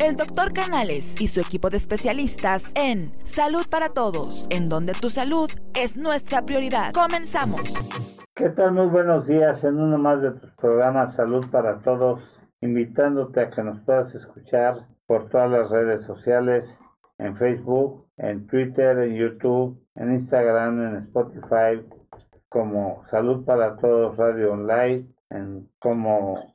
el doctor Canales y su equipo de especialistas en Salud para Todos, en donde tu salud es nuestra prioridad. Comenzamos. ¿Qué tal? Muy buenos días en uno más de tus programas Salud para Todos, invitándote a que nos puedas escuchar por todas las redes sociales, en Facebook, en Twitter, en YouTube, en Instagram, en Spotify, como Salud para Todos Radio Online, en como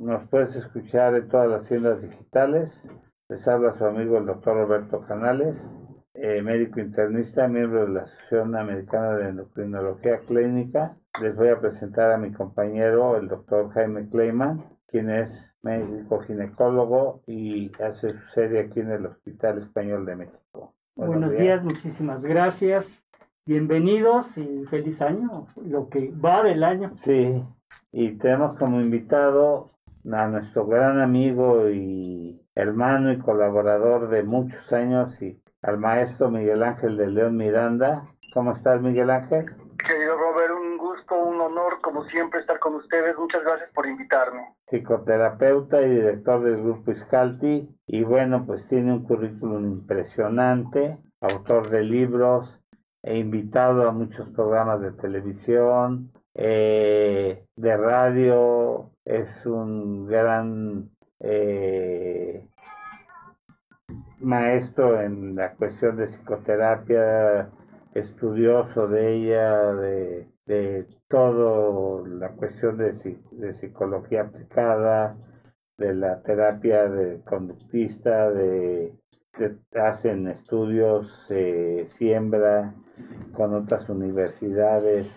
nos puedes escuchar en todas las tiendas digitales. Les habla su amigo el doctor Roberto Canales, eh, médico internista, miembro de la Asociación Americana de Endocrinología Clínica. Les voy a presentar a mi compañero, el doctor Jaime Kleiman, quien es médico ginecólogo y hace su serie aquí en el Hospital Español de México. Buenos, días, muchísimas gracias. Bienvenidos y feliz año, lo que va del año. Sí, y tenemos como invitado a nuestro gran amigo y hermano y colaborador de muchos años y al maestro Miguel Ángel de León Miranda. ¿Cómo estás, Miguel Ángel? Querido Robert, un gusto, un honor, como siempre, estar con ustedes. Muchas gracias por invitarme. Psicoterapeuta y director del grupo Iscalti. Y bueno, pues tiene un currículum impresionante, autor de libros, e invitado a muchos programas de televisión, eh, de radio, es un gran eh, maestro en la cuestión de psicoterapia, estudioso de ella, de, de todo la cuestión de, de, psicología aplicada, de la terapia de conductista, de, hacen estudios, siembra con otras universidades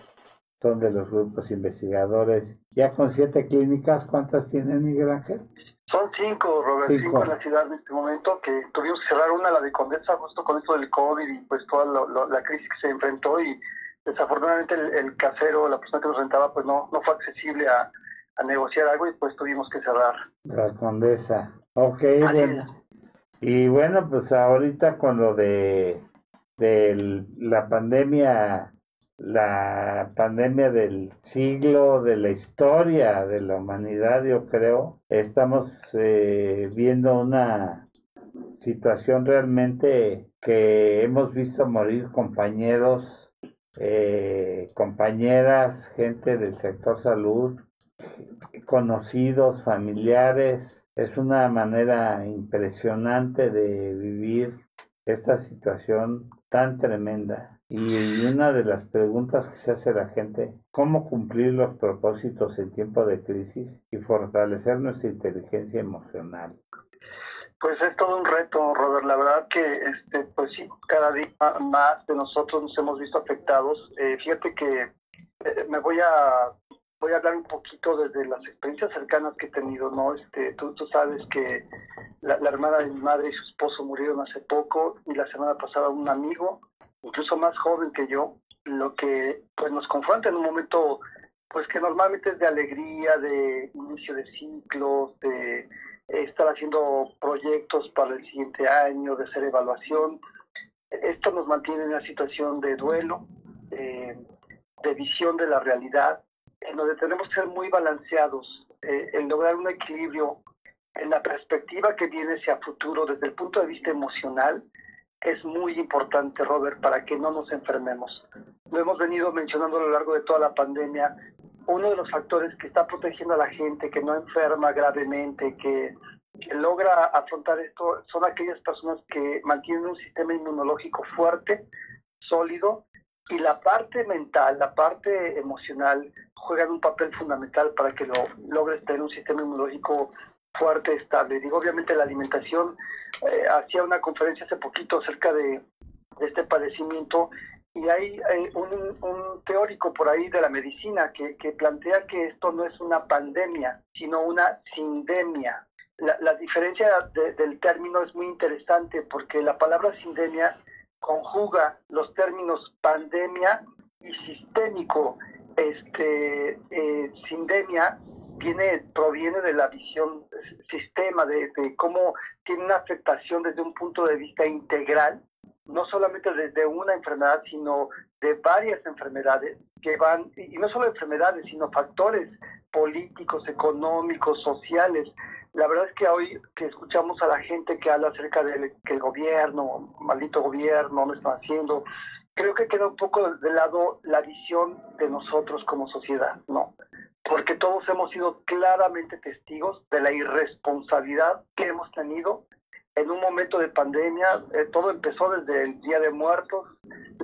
son de los grupos investigadores. Ya con siete clínicas, ¿cuántas tienen, Miguel Ángel? Son cinco, Robert, cinco. en la ciudad en este momento, que tuvimos que cerrar una, la de Condesa, justo con esto del COVID y pues toda la crisis que se enfrentó y desafortunadamente el, casero, la persona que nos rentaba, pues no, no fue accesible a, negociar algo y pues tuvimos que cerrar. La Condesa. Ok, bueno. Y bueno, pues ahorita con lo de, de la pandemia la pandemia del siglo, de la historia de la humanidad, yo creo. Estamos eh, viendo una situación realmente que hemos visto morir compañeros, eh, compañeras, gente del sector salud, conocidos, familiares. Es una manera impresionante de vivir esta situación tan tremenda. Y una de las preguntas que se hace la gente, ¿cómo cumplir los propósitos en tiempo de crisis y fortalecer nuestra inteligencia emocional? Pues es todo un reto, Robert. La verdad que, este, pues sí, cada día más de nosotros nos hemos visto afectados. Eh, fíjate que eh, me voy a voy a hablar un poquito desde las experiencias cercanas que he tenido, ¿no? Este, tú, tú sabes que la, la hermana de mi madre y su esposo murieron hace poco y la semana pasada un amigo incluso más joven que yo, lo que pues nos confronta en un momento pues que normalmente es de alegría, de inicio de ciclos, de estar haciendo proyectos para el siguiente año, de hacer evaluación. Esto nos mantiene en una situación de duelo, eh, de visión de la realidad, en donde tenemos que ser muy balanceados, eh, en lograr un equilibrio en la perspectiva que viene hacia futuro desde el punto de vista emocional, es muy importante, Robert, para que no nos enfermemos. Lo hemos venido mencionando a lo largo de toda la pandemia. Uno de los factores que está protegiendo a la gente, que no enferma gravemente, que, logra afrontar esto, son aquellas personas que mantienen un sistema inmunológico fuerte, sólido, y la parte mental, la parte emocional, juegan un papel fundamental para que lo logres tener un sistema inmunológico fuerte, estable. Digo, obviamente la alimentación, eh, hacía una conferencia hace poquito acerca de, este padecimiento y hay, un, teórico por ahí de la medicina que, plantea que esto no es una pandemia, sino una sindemia. La, diferencia del término es muy interesante porque la palabra sindemia conjuga los términos pandemia y sistémico. Este, eh, sindemia viene, proviene de la visión sistema, de, cómo tiene una afectación desde un punto de vista integral, no solamente de, una enfermedad, sino de varias enfermedades que van, y no solo enfermedades, sino factores políticos, económicos, sociales. La verdad es que hoy que escuchamos a la gente que habla acerca de que el gobierno, maldito gobierno, no está haciendo, creo que queda un poco de lado la visión de nosotros como sociedad, ¿no? Porque todos hemos sido claramente testigos de la irresponsabilidad que hemos tenido en un momento de pandemia, eh, todo empezó desde el Día de Muertos,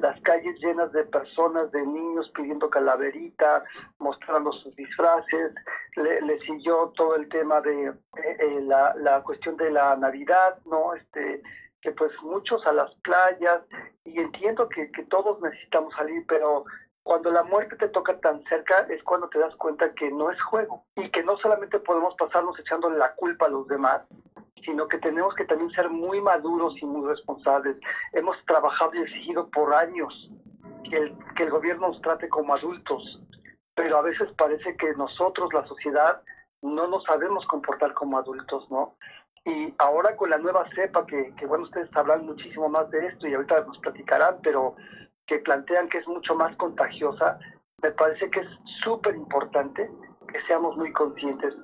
las calles llenas de personas, de niños pidiendo calaverita, mostrando sus disfraces, le, siguió todo el tema de eh, eh, la, cuestión de la Navidad, ¿no? Este, que pues muchos a las playas, y entiendo que todos necesitamos salir, pero cuando la muerte te toca tan cerca es cuando te das cuenta que no es juego y que no solamente podemos pasarnos echándole la culpa a los demás, sino que tenemos que también ser muy maduros y muy responsables. Hemos trabajado y exigido por años que el, que el gobierno nos trate como adultos, pero a veces parece que nosotros, la sociedad, no nos sabemos comportar como adultos, ¿no? Y ahora con la nueva cepa, que, que bueno, ustedes hablan muchísimo más de esto y ahorita nos platicarán, pero que plantean que es mucho más contagiosa, me parece que es súper importante que seamos muy conscientes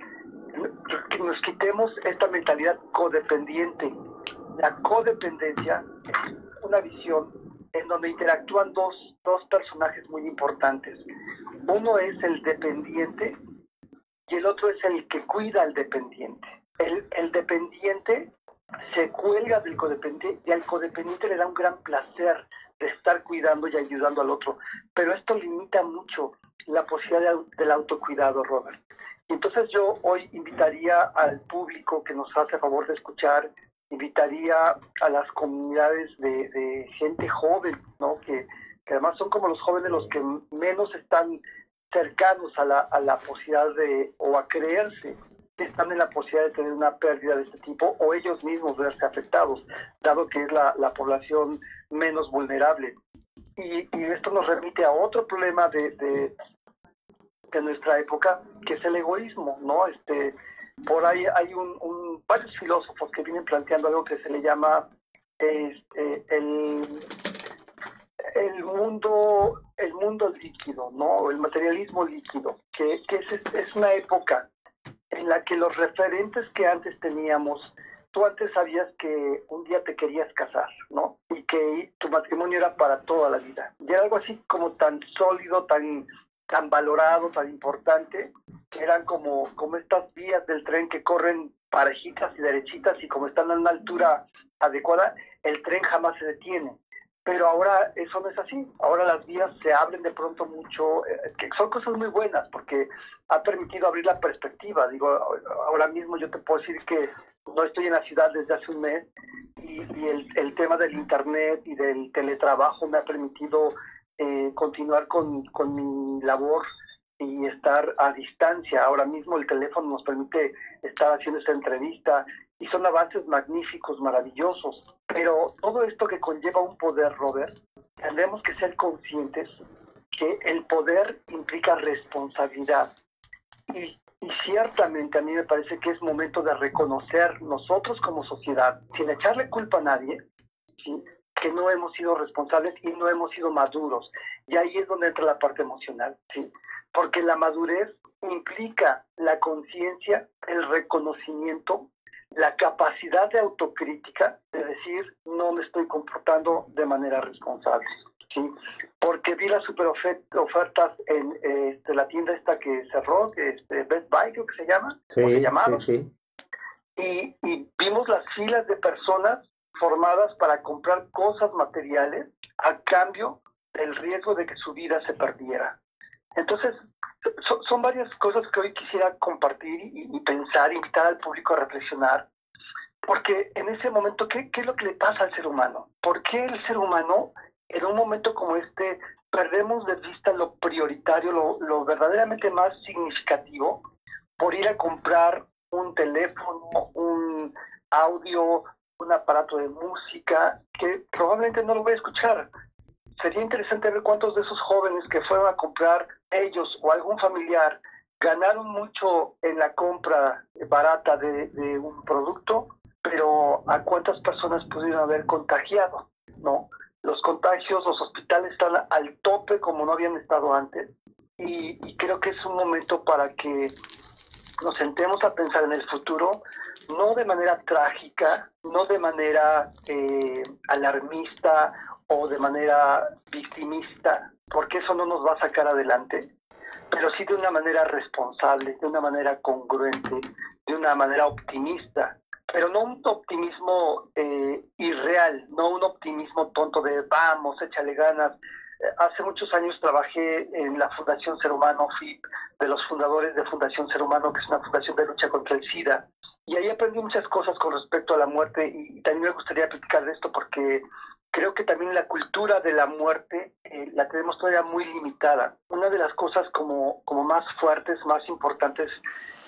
que nos quitemos esta mentalidad codependiente. La codependencia es una visión en donde interactúan dos, dos personajes muy importantes. Uno es el dependiente y el otro es el que cuida al dependiente. El, el dependiente se cuelga del codependiente y al codependiente le da un gran placer de estar cuidando y ayudando al otro. Pero esto limita mucho la posibilidad del autocuidado, Robert. Entonces yo hoy invitaría al público que nos hace favor de escuchar, invitaría a las comunidades de, gente joven, ¿no? Que, además son como los jóvenes los que menos están cercanos a la, a la posibilidad de, o a creerse que están en la posibilidad de tener una pérdida de este tipo o ellos mismos verse afectados, dado que es la población menos vulnerable. Y, y, esto nos remite a otro problema de, de, nuestra época, que es el egoísmo, ¿no? Este, por ahí hay un, varios filósofos que vienen planteando algo que se le llama este, el, el mundo el mundo líquido, ¿no? El materialismo líquido, que, que es, es una época en la que los referentes que antes teníamos, tú antes sabías que un día te querías casar, ¿no? Que tu matrimonio era para toda la vida. Y era algo así como tan sólido, tan tan valorado, tan importante, eran como, como estas vías del tren que corren parejitas y derechitas y como están a una altura adecuada, el tren jamás se detiene. Pero ahora eso no es así. Ahora las vías se abren de pronto mucho, eh, que son cosas muy buenas porque ha permitido abrir la perspectiva. Digo, ahora mismo yo te puedo decir que no estoy en la ciudad desde hace un mes y, y el, el tema del Internet y del teletrabajo me ha permitido eh, continuar con, con mi labor y estar a distancia. Ahora mismo el teléfono nos permite estar haciendo esta entrevista y son avances magníficos, maravillosos. Pero todo esto que conlleva un poder, Robert, tendremos que ser conscientes que el poder implica responsabilidad. Y, y ciertamente a mí me parece que es momento de reconocer nosotros como sociedad, sin echarle culpa a nadie, ¿sí? que no hemos sido responsables y no hemos sido maduros. Y ahí es donde entra la parte emocional, ¿sí? Porque la madurez implica la conciencia, el reconocimiento, la capacidad de autocrítica, de decir, no me estoy comportando de manera responsable. ¿sí? Porque vi las super ofertas en este, la tienda esta que cerró, este, Best Buy creo que se llama, sí, o sí, sí. Y, y vimos las filas de personas formadas para comprar cosas materiales a cambio del riesgo de que su vida se perdiera. Entonces, son varias cosas que hoy quisiera compartir y, pensar, invitar al público a reflexionar, porque en ese momento, ¿qué, ¿qué es lo que le pasa al ser humano? ¿Por qué el ser humano, en un momento como este, perdemos de vista lo prioritario, lo, lo verdaderamente más significativo, por ir a comprar un teléfono, un audio, un aparato de música que probablemente no lo voy a escuchar. Sería interesante ver cuántos de esos jóvenes que fueron a comprar ellos o algún familiar ganaron mucho en la compra barata de, un producto, pero a cuántas personas pudieron haber contagiado. ¿no? Los contagios, los hospitales están al tope como no habían estado antes y, creo que es un momento para que nos sentemos a pensar en el futuro, no de manera trágica, no de manera eh, alarmista o de manera victimista, porque eso no nos va a sacar adelante, pero sí de una manera responsable, de una manera congruente, de una manera optimista, pero no un optimismo eh, irreal, no un optimismo tonto de vamos, échale ganas. Hace muchos años trabajé en la Fundación Ser Humano, fui de los fundadores de Fundación Ser Humano, que es una fundación de lucha contra el SIDA, y ahí aprendí muchas cosas con respecto a la muerte y, también me gustaría platicar de esto porque creo que también la cultura de la muerte eh, la tenemos todavía muy limitada. Una de las cosas como, como más fuertes, más importantes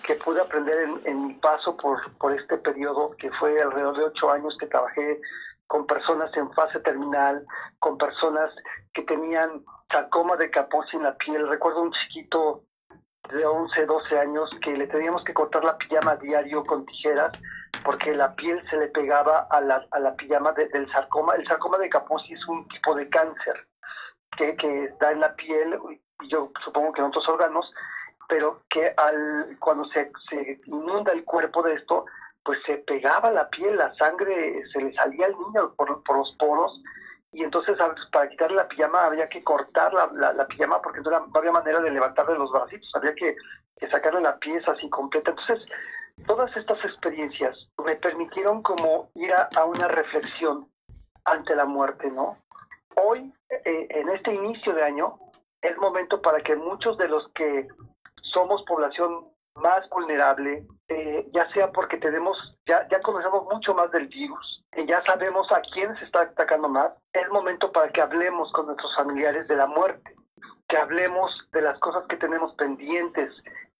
que pude aprender en, en mi paso por, por este periodo, que fue alrededor de ocho años que trabajé con personas en fase terminal, con personas que tenían sarcoma de Kaposi en la piel. Recuerdo un chiquito de 11, 12 años que le teníamos que cortar la pijama diario con tijeras porque la piel se le pegaba a la, a la pijama del sarcoma. El sarcoma de Kaposi es un tipo de cáncer que, que está en la piel y yo supongo que en otros órganos, pero que al cuando se, se inunda el cuerpo de esto, pues se pegaba la piel, la sangre se le salía al niño por, por los poros y entonces para quitarle la pijama había que cortar la, la, pijama porque no, había manera de levantarle los bracitos, había que, sacarle la pieza así completa. Entonces, todas estas experiencias me permitieron como ir a, una reflexión ante la muerte, ¿no? Hoy, eh, en este inicio de año, es momento para que muchos de los que somos población más vulnerable, eh, ya sea porque tenemos, ya, conocemos mucho más del virus, y ya sabemos a quién se está atacando más, es momento para que hablemos con nuestros familiares de la muerte, que hablemos de las cosas que tenemos pendientes,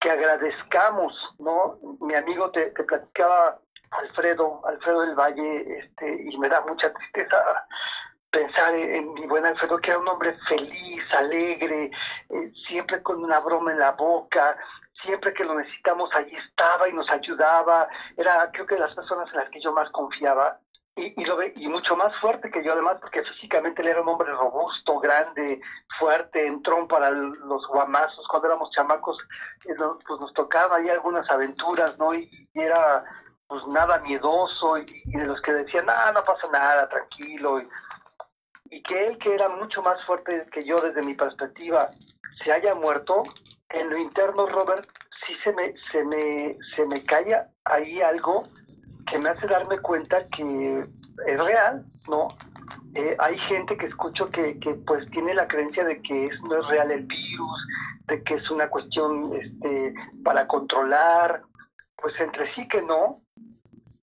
que agradezcamos, ¿no? Mi amigo te, platicaba Alfredo, Alfredo del Valle, este, y me da mucha tristeza pensar en, mi buen Alfredo, que era un hombre feliz, alegre, eh, siempre con una broma en la boca, siempre que lo necesitamos allí estaba y nos ayudaba, era creo que las personas en las que yo más confiaba y, y, lo y mucho más fuerte que yo además porque físicamente él era un hombre robusto, grande, fuerte, entró para los guamazos, cuando éramos chamacos eh, pues nos tocaba ahí algunas aventuras, ¿no? Y, era pues nada miedoso y, de los que decían, ah, no pasa nada, tranquilo. Y, y que él, que era mucho más fuerte que yo desde mi perspectiva, se haya muerto, en lo interno, Robert, sí se me, se me, se me calla ahí algo que me hace darme cuenta que es real, ¿no? Eh, hay gente que escucho que, que, pues tiene la creencia de que es, no es real el virus, de que es una cuestión este, para controlar, pues entre sí que no,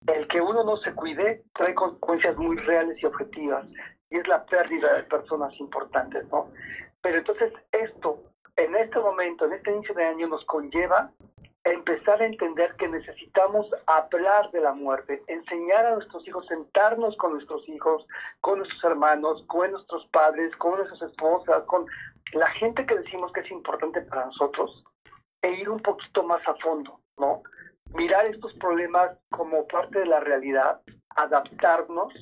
el que uno no se cuide trae consecuencias muy reales y objetivas, y es la pérdida de personas importantes, ¿no? Pero entonces esto en este momento, en este inicio de año, nos conlleva empezar a entender que necesitamos hablar de la muerte, enseñar a nuestros hijos, sentarnos con nuestros hijos, con nuestros hermanos, con nuestros padres, con nuestras esposas, con la gente que decimos que es importante para nosotros, e ir un poquito más a fondo, ¿no? Mirar estos problemas como parte de la realidad, adaptarnos.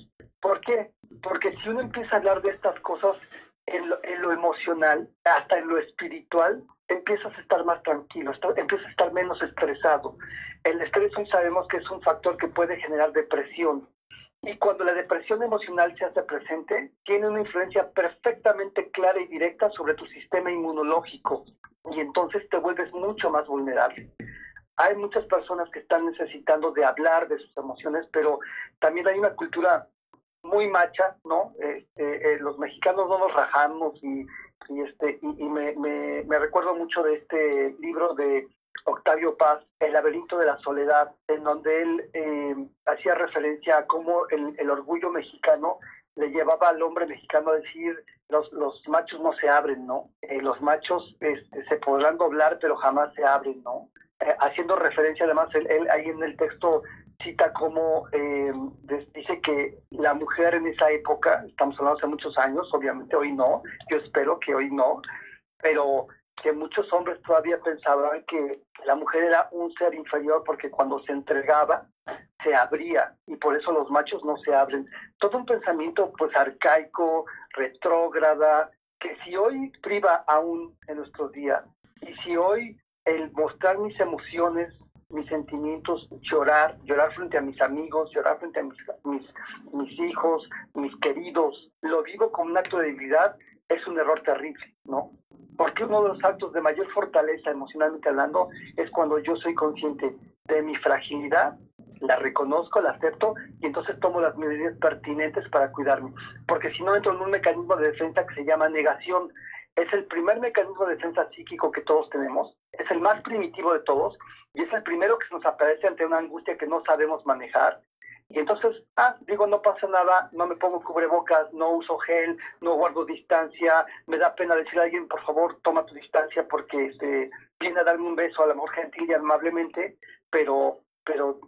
¿Por qué? Porque si uno empieza a hablar de estas cosas, en lo, emocional, hasta en lo espiritual, empiezas a estar más tranquilo, empiezas a estar menos estresado. El estrés hoy sabemos que es un factor que puede generar depresión. Y cuando la depresión emocional se hace presente, tiene una influencia perfectamente clara y directa sobre tu sistema inmunológico. Y entonces te vuelves mucho más vulnerable. Hay muchas personas que están necesitando de hablar de sus emociones, pero también hay una cultura muy macha, ¿no? Este, eh, los mexicanos no nos rajamos y, y este y, me, me, me, recuerdo mucho de este libro de Octavio Paz, El laberinto de la soledad, en donde él eh, hacía referencia a cómo el, el, orgullo mexicano le llevaba al hombre mexicano a decir los, los machos no se abren, ¿no? Eh, los machos este, se podrán doblar pero jamás se abren, ¿no? Haciendo referencia además él, él, ahí en el texto cita como eh, dice que la mujer en esa época, estamos hablando hace muchos años, obviamente hoy no, yo espero que hoy no, pero que muchos hombres todavía pensaban que la mujer era un ser inferior porque cuando se entregaba, se abría y por eso los machos no se abren. Todo un pensamiento pues arcaico, retrógrada, que si hoy priva aún en nuestros días y si hoy el mostrar mis emociones, mis sentimientos, llorar, llorar frente a mis amigos, llorar frente a mis, mis, hijos, mis queridos, lo vivo como un acto de debilidad, es un error terrible, ¿no? Porque uno de los actos de mayor fortaleza emocionalmente hablando es cuando yo soy consciente de mi fragilidad, la reconozco, la acepto y entonces tomo las medidas pertinentes para cuidarme. Porque si no entro en un mecanismo de defensa que se llama negación, es el primer mecanismo de defensa psíquico que todos tenemos, es el más primitivo de todos y es el primero que nos aparece ante una angustia que no sabemos manejar. Y entonces, ah, digo, no pasa nada, no me pongo cubrebocas, no uso gel, no guardo distancia, me da pena decirle a alguien, por favor, toma tu distancia porque este, viene a darme un beso, a lo mejor gentil y amablemente, pero, pero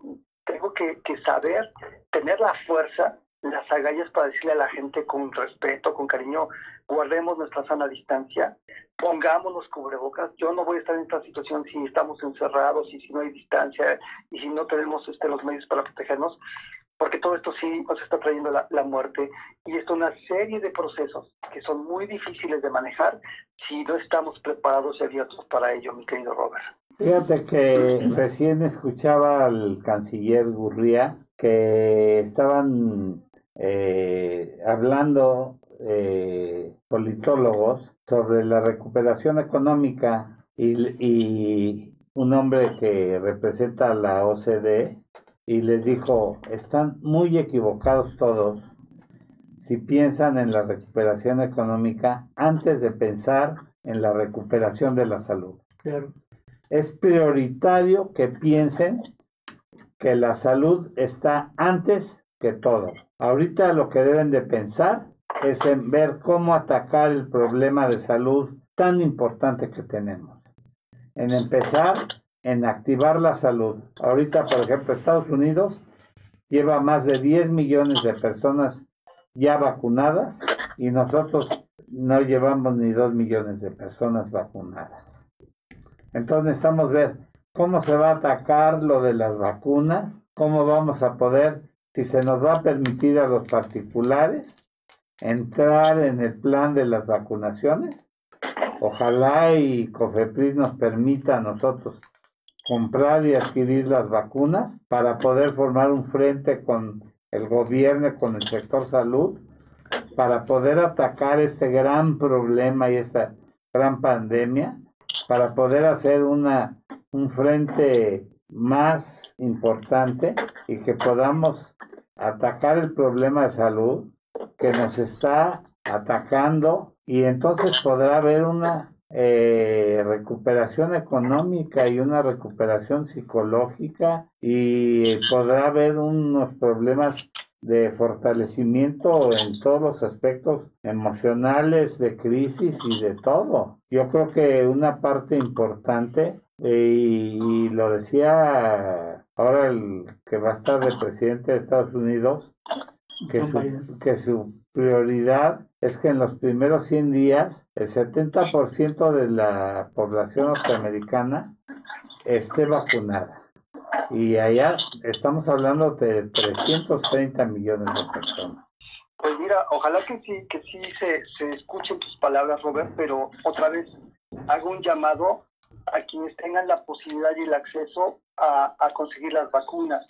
tengo que saber tener la fuerza, las agallas para decirle a la gente con respeto, con cariño, guardemos nuestra sana distancia, pongámonos cubrebocas. Yo no voy a estar en esta situación si estamos encerrados y si no hay distancia y si no tenemos este, los medios para protegernos porque todo esto sí nos está trayendo la, muerte y es una serie de procesos que son muy difíciles de manejar si no estamos preparados y abiertos para ello, mi querido Robert. Fíjate que recién escuchaba al canciller Gurría que estaban eh, hablando eh, politólogos sobre la recuperación económica y, y un hombre que representa a la OCDE y les dijo, están muy equivocados todos si piensan en la recuperación económica antes de pensar en la recuperación de la salud. Es prioritario que piensen que la salud está antes que todo. Ahorita lo que deben de pensar es en ver cómo atacar el problema de salud tan importante que tenemos. En empezar en activar la salud. Ahorita, por ejemplo, Estados Unidos lleva más de 10 millones de personas ya vacunadas y nosotros no llevamos ni 2 millones de personas vacunadas. Entonces necesitamos ver cómo se va a atacar lo de las vacunas, cómo vamos a poder, si se nos va a permitir a los particulares entrar en el plan de las vacunaciones. Ojalá y COFEPRIS nos permita a nosotros comprar y adquirir las vacunas para poder formar un frente con el gobierno, con el sector salud, para poder atacar este gran problema y esta gran pandemia, para poder hacer una, un frente más importante y que podamos atacar el problema de salud que nos está atacando y entonces podrá haber una eh, recuperación económica y una recuperación psicológica y podrá haber unos problemas de fortalecimiento en todos los aspectos emocionales, de crisis y de todo. Yo creo que una parte importante, eh, y, lo decía ahora el que va a estar de presidente de Estados Unidos, que que su prioridad es que en los primeros 100 días el 70% de la población norteamericana esté vacunada. Y allá estamos hablando de 330 millones de personas. Pues mira, ojalá que sí, que sí se, se escuchen tus palabras, Robert, pero otra vez hago un llamado a quienes tengan la posibilidad y el acceso a, a conseguir las vacunas,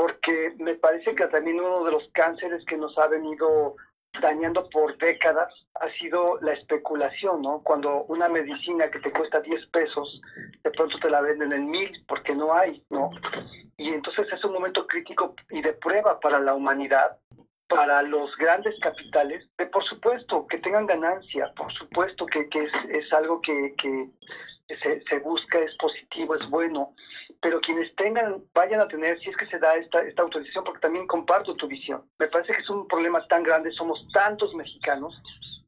porque me parece que también uno de los cánceres que nos ha venido dañando por décadas ha sido la especulación, ¿no? Cuando una medicina que te cuesta 10 pesos, de pronto te la venden en mil porque no hay, ¿no? Y entonces es un momento crítico y de prueba para la humanidad, para los grandes capitales, de por supuesto que tengan ganancia, por supuesto que, que es, es algo que, se busca, es positivo, es bueno, pero quienes tengan, vayan a tener, si es que se da esta, esta autorización, porque también comparto tu visión. Me parece que es un problema tan grande, somos tantos mexicanos,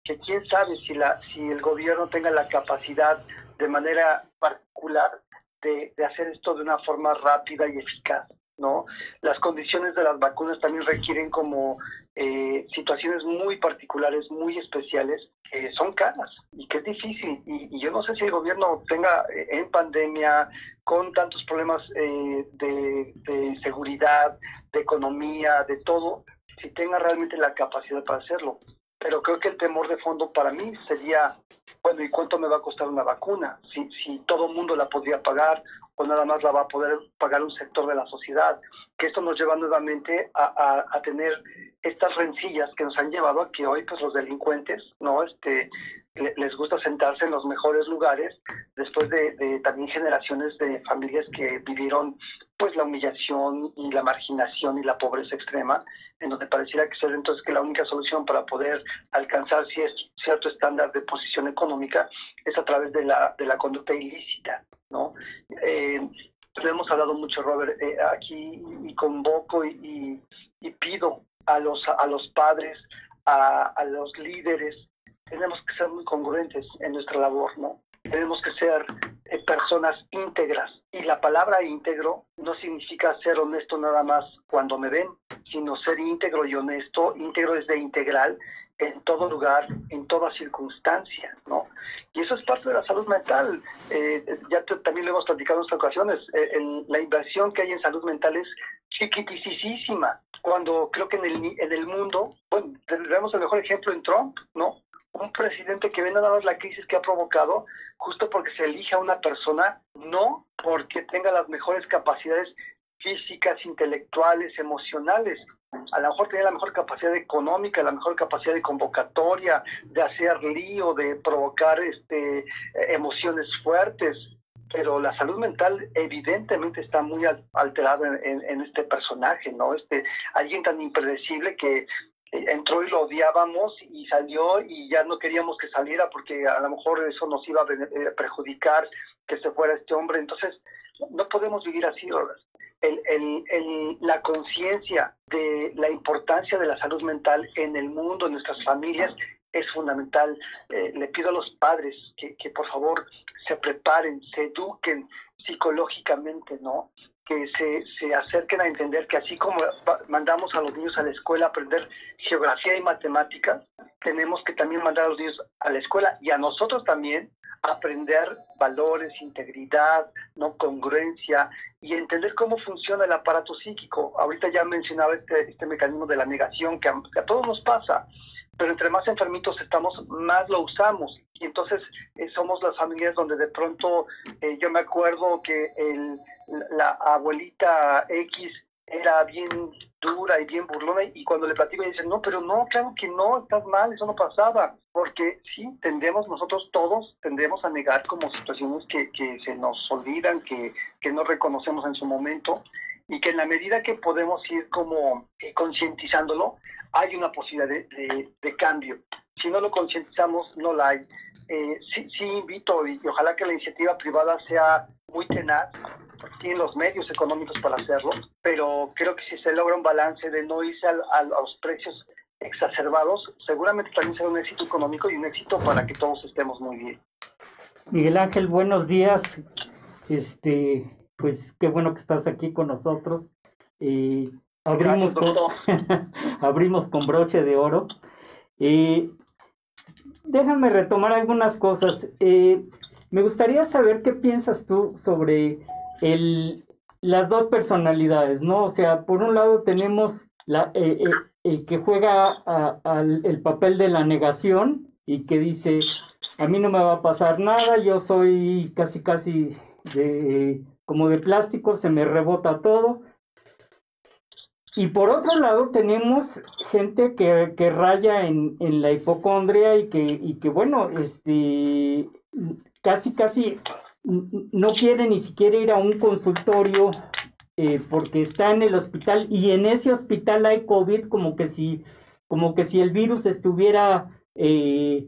que quién sabe si, la, si el gobierno tenga la capacidad de manera particular de, de hacer esto de una forma rápida y eficaz. ¿No? Las condiciones de las vacunas también requieren como eh, situaciones muy particulares, muy especiales, que son caras y que es difícil. Y, yo no sé si el gobierno tenga eh, en pandemia, con tantos problemas eh, de, seguridad, de economía, de todo, si tenga realmente la capacidad para hacerlo. Pero creo que el temor de fondo para mí sería, bueno, ¿y cuánto me va a costar una vacuna? Si, si todo el mundo la podría pagar o nada más la va a poder pagar un sector de la sociedad. Que esto nos lleva nuevamente a, tener estas rencillas que nos han llevado a que hoy pues los delincuentes, ¿no? Este, les gusta sentarse en los mejores lugares después de, de, también generaciones de familias que vivieron pues la humillación y la marginación y la pobreza extrema en donde pareciera que ser entonces que la única solución para poder alcanzar cierto estándar de posición económica es a través de la, de la conducta ilícita, ¿no? Eh, hemos hablado mucho, Robert, eh, aquí y convoco y, y, pido a los, a los padres, a, a los líderes, tenemos que ser muy congruentes en nuestra labor, ¿no? Tenemos que ser personas íntegras. Y la palabra íntegro no significa ser honesto nada más cuando me ven, sino ser íntegro y honesto. Íntegro es de integral en todo lugar, en toda circunstancia, ¿no? Y eso es parte de la salud mental. Eh, ya también lo hemos platicado en otras ocasiones. Eh, la inversión que hay en salud mental es chiquitisísima. Cuando creo que en el, en el mundo, bueno, tenemos el mejor ejemplo en Trump, ¿no? Un presidente que ve nada más la crisis que ha provocado justo porque se elige a una persona, no porque tenga las mejores capacidades físicas, intelectuales, emocionales. A lo mejor tenía la mejor capacidad económica, la mejor capacidad de convocatoria, de hacer lío, de provocar este, emociones fuertes, pero la salud mental evidentemente está muy alterada en, en, este personaje, ¿no? Este, alguien tan impredecible que entró y lo odiábamos y salió y ya no queríamos que saliera porque a lo mejor eso nos iba a eh, perjudicar que se fuera este hombre. Entonces, no podemos vivir así, El, el, el, la conciencia de la importancia de la salud mental en el mundo, en nuestras familias, es fundamental. Eh, le pido a los padres que, que por favor se preparen, se eduquen psicológicamente, ¿no? Se acerquen a entender que así como mandamos a los niños a la escuela a aprender geografía y matemáticas, tenemos que también mandar a los niños a la escuela y a nosotros también aprender valores, integridad, no congruencia y entender cómo funciona el aparato psíquico. Ahorita ya mencionaba este, este mecanismo de la negación que a todos nos pasa pero entre más enfermitos estamos, más lo usamos. Y entonces eh, somos las familias donde de pronto eh, yo me acuerdo que el, la abuelita X era bien dura y bien burlona y cuando le platico dicen, no, pero no, claro que no, estás mal, eso no pasaba. Porque sí, tendemos, nosotros todos tendemos a negar como situaciones que, que se nos olvidan, que, que no reconocemos en su momento y que en la medida que podemos ir como eh, concientizándolo, hay una posibilidad de, de, cambio. Si no lo concientizamos, no la hay. Eh, sí, sí invito y, ojalá que la iniciativa privada sea muy tenaz, tiene los medios económicos para hacerlo, pero creo que si se logra un balance de no irse a, a los precios exacerbados, seguramente también será un éxito económico y un éxito para que todos estemos muy bien. Miguel Ángel, buenos días. Este, pues qué bueno que estás aquí con nosotros. Eh, abrimos, con, abrimos con broche de oro. Eh, déjame retomar algunas cosas. Eh, me gustaría saber qué piensas tú sobre el, las dos personalidades, ¿no? O sea, por un lado tenemos la, el que juega el papel de la negación y que dice, a mí no me va a pasar nada, yo soy casi, casi de, como de plástico, se me rebota todo. Y por otro lado tenemos gente que, que raya en, en, la hipocondria y que, y que bueno, este, casi, casi no quiere ni siquiera ir a un consultorio eh, porque está en el hospital y en ese hospital hay COVID como que si, como que si el virus estuviera eh,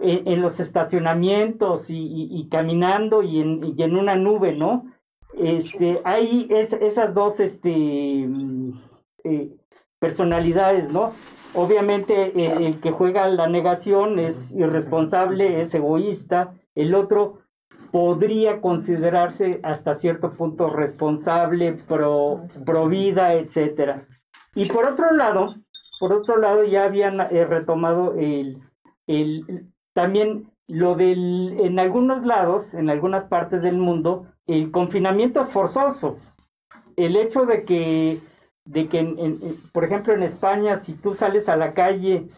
en, los estacionamientos y, caminando y en, y en, una nube, ¿no? Este, hay es, esas dos este, mm, eh, personalidades, ¿no? Obviamente eh, el que juega la negación es irresponsable, es egoísta, el otro podría considerarse hasta cierto punto responsable, pro, pro vida, etcétera. Y por otro lado, por otro lado ya habían eh, retomado el, el, también lo del, en algunos lados, en algunas partes del mundo, el confinamiento forzoso. El hecho de que, de que por ejemplo, en España, si tú sales a la calle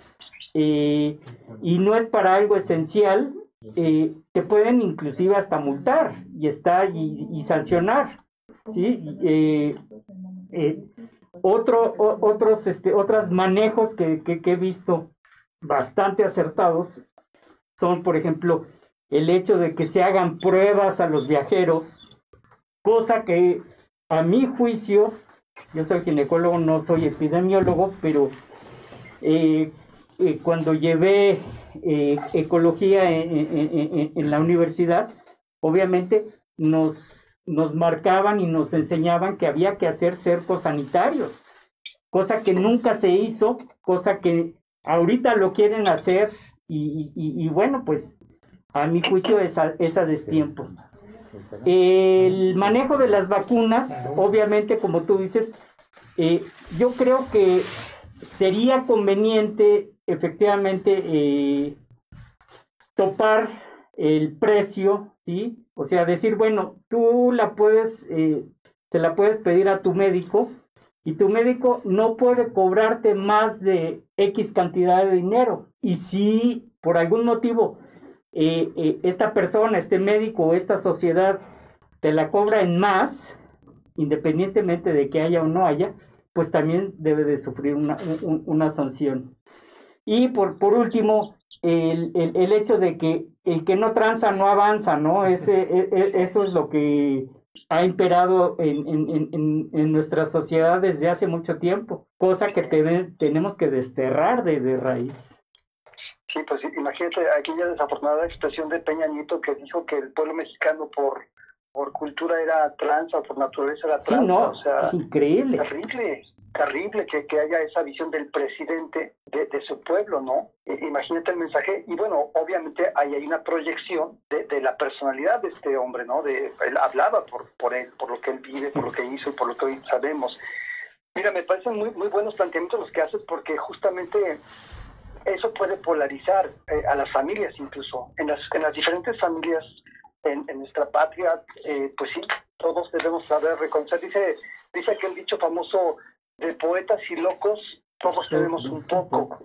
eh, y no es para algo esencial, eh, te pueden inclusive hasta multar y, está, y, sancionar. ¿sí? Eh, otro, otros, este, otros manejos que, que he visto bastante acertados son, por ejemplo, el hecho de que se hagan pruebas a los viajeros, cosa que a mi juicio, yo soy ginecólogo, no soy epidemiólogo, pero eh, eh, cuando llevé eh, ecología en, la universidad, obviamente nos, nos marcaban y nos enseñaban que había que hacer cercos sanitarios, cosa que nunca se hizo, cosa que ahorita lo quieren hacer y, bueno, pues a mi juicio es a, es a destiempo. El manejo de las vacunas, obviamente, como tú dices, eh, yo creo que sería conveniente efectivamente eh, topar el precio, ¿sí? O sea, decir, bueno, tú la puedes, eh, te la puedes pedir a tu médico y tu médico no puede cobrarte más de X cantidad de dinero. Y si por algún motivo eh, eh, esta persona, este médico esta sociedad te la cobra en más, independientemente de que haya o no haya, pues también debe de sufrir una, sanción. Y por, por último, el, el, hecho de que el que no tranza no avanza, ¿no? Ese, e, e, eso es lo que ha imperado en, en, en, nuestra sociedad desde hace mucho tiempo, cosa que tenemos que desterrar de, de, raíz. Sí, pues imagínate aquella desafortunada expresión de Peña Nieto que dijo que el pueblo mexicano por, por cultura era trans o por naturaleza era trans. Sí, no, o sea, increíble. Terrible terrible que, que haya esa visión del presidente de, su pueblo, ¿no? imagínate el mensaje, y bueno, obviamente ahí hay una proyección de, de, la personalidad de este hombre, ¿no? De, él hablaba por, por él, por lo que él vive, por lo que hizo y por lo que hoy sabemos. Mira, me parecen muy, muy buenos planteamientos los que haces porque justamente eso puede polarizar eh, a las familias incluso. En las, en las diferentes familias en, en nuestra patria, eh, pues sí, todos debemos saber reconocer. Dice, dice aquel dicho famoso, de poetas y locos todos tenemos un poco.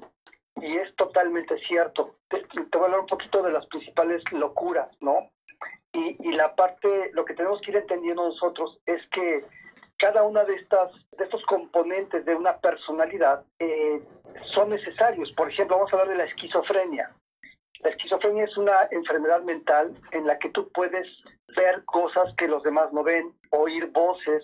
Y es totalmente cierto. Te, voy a hablar un poquito de las principales locuras, ¿no? Y, y la parte, lo que tenemos que ir entendiendo nosotros es que cada una de estas de estos componentes de una personalidad eh, son necesarios. Por ejemplo, vamos a hablar de la esquizofrenia. La esquizofrenia es una enfermedad mental en la que tú puedes ver cosas que los demás no ven, oír voces,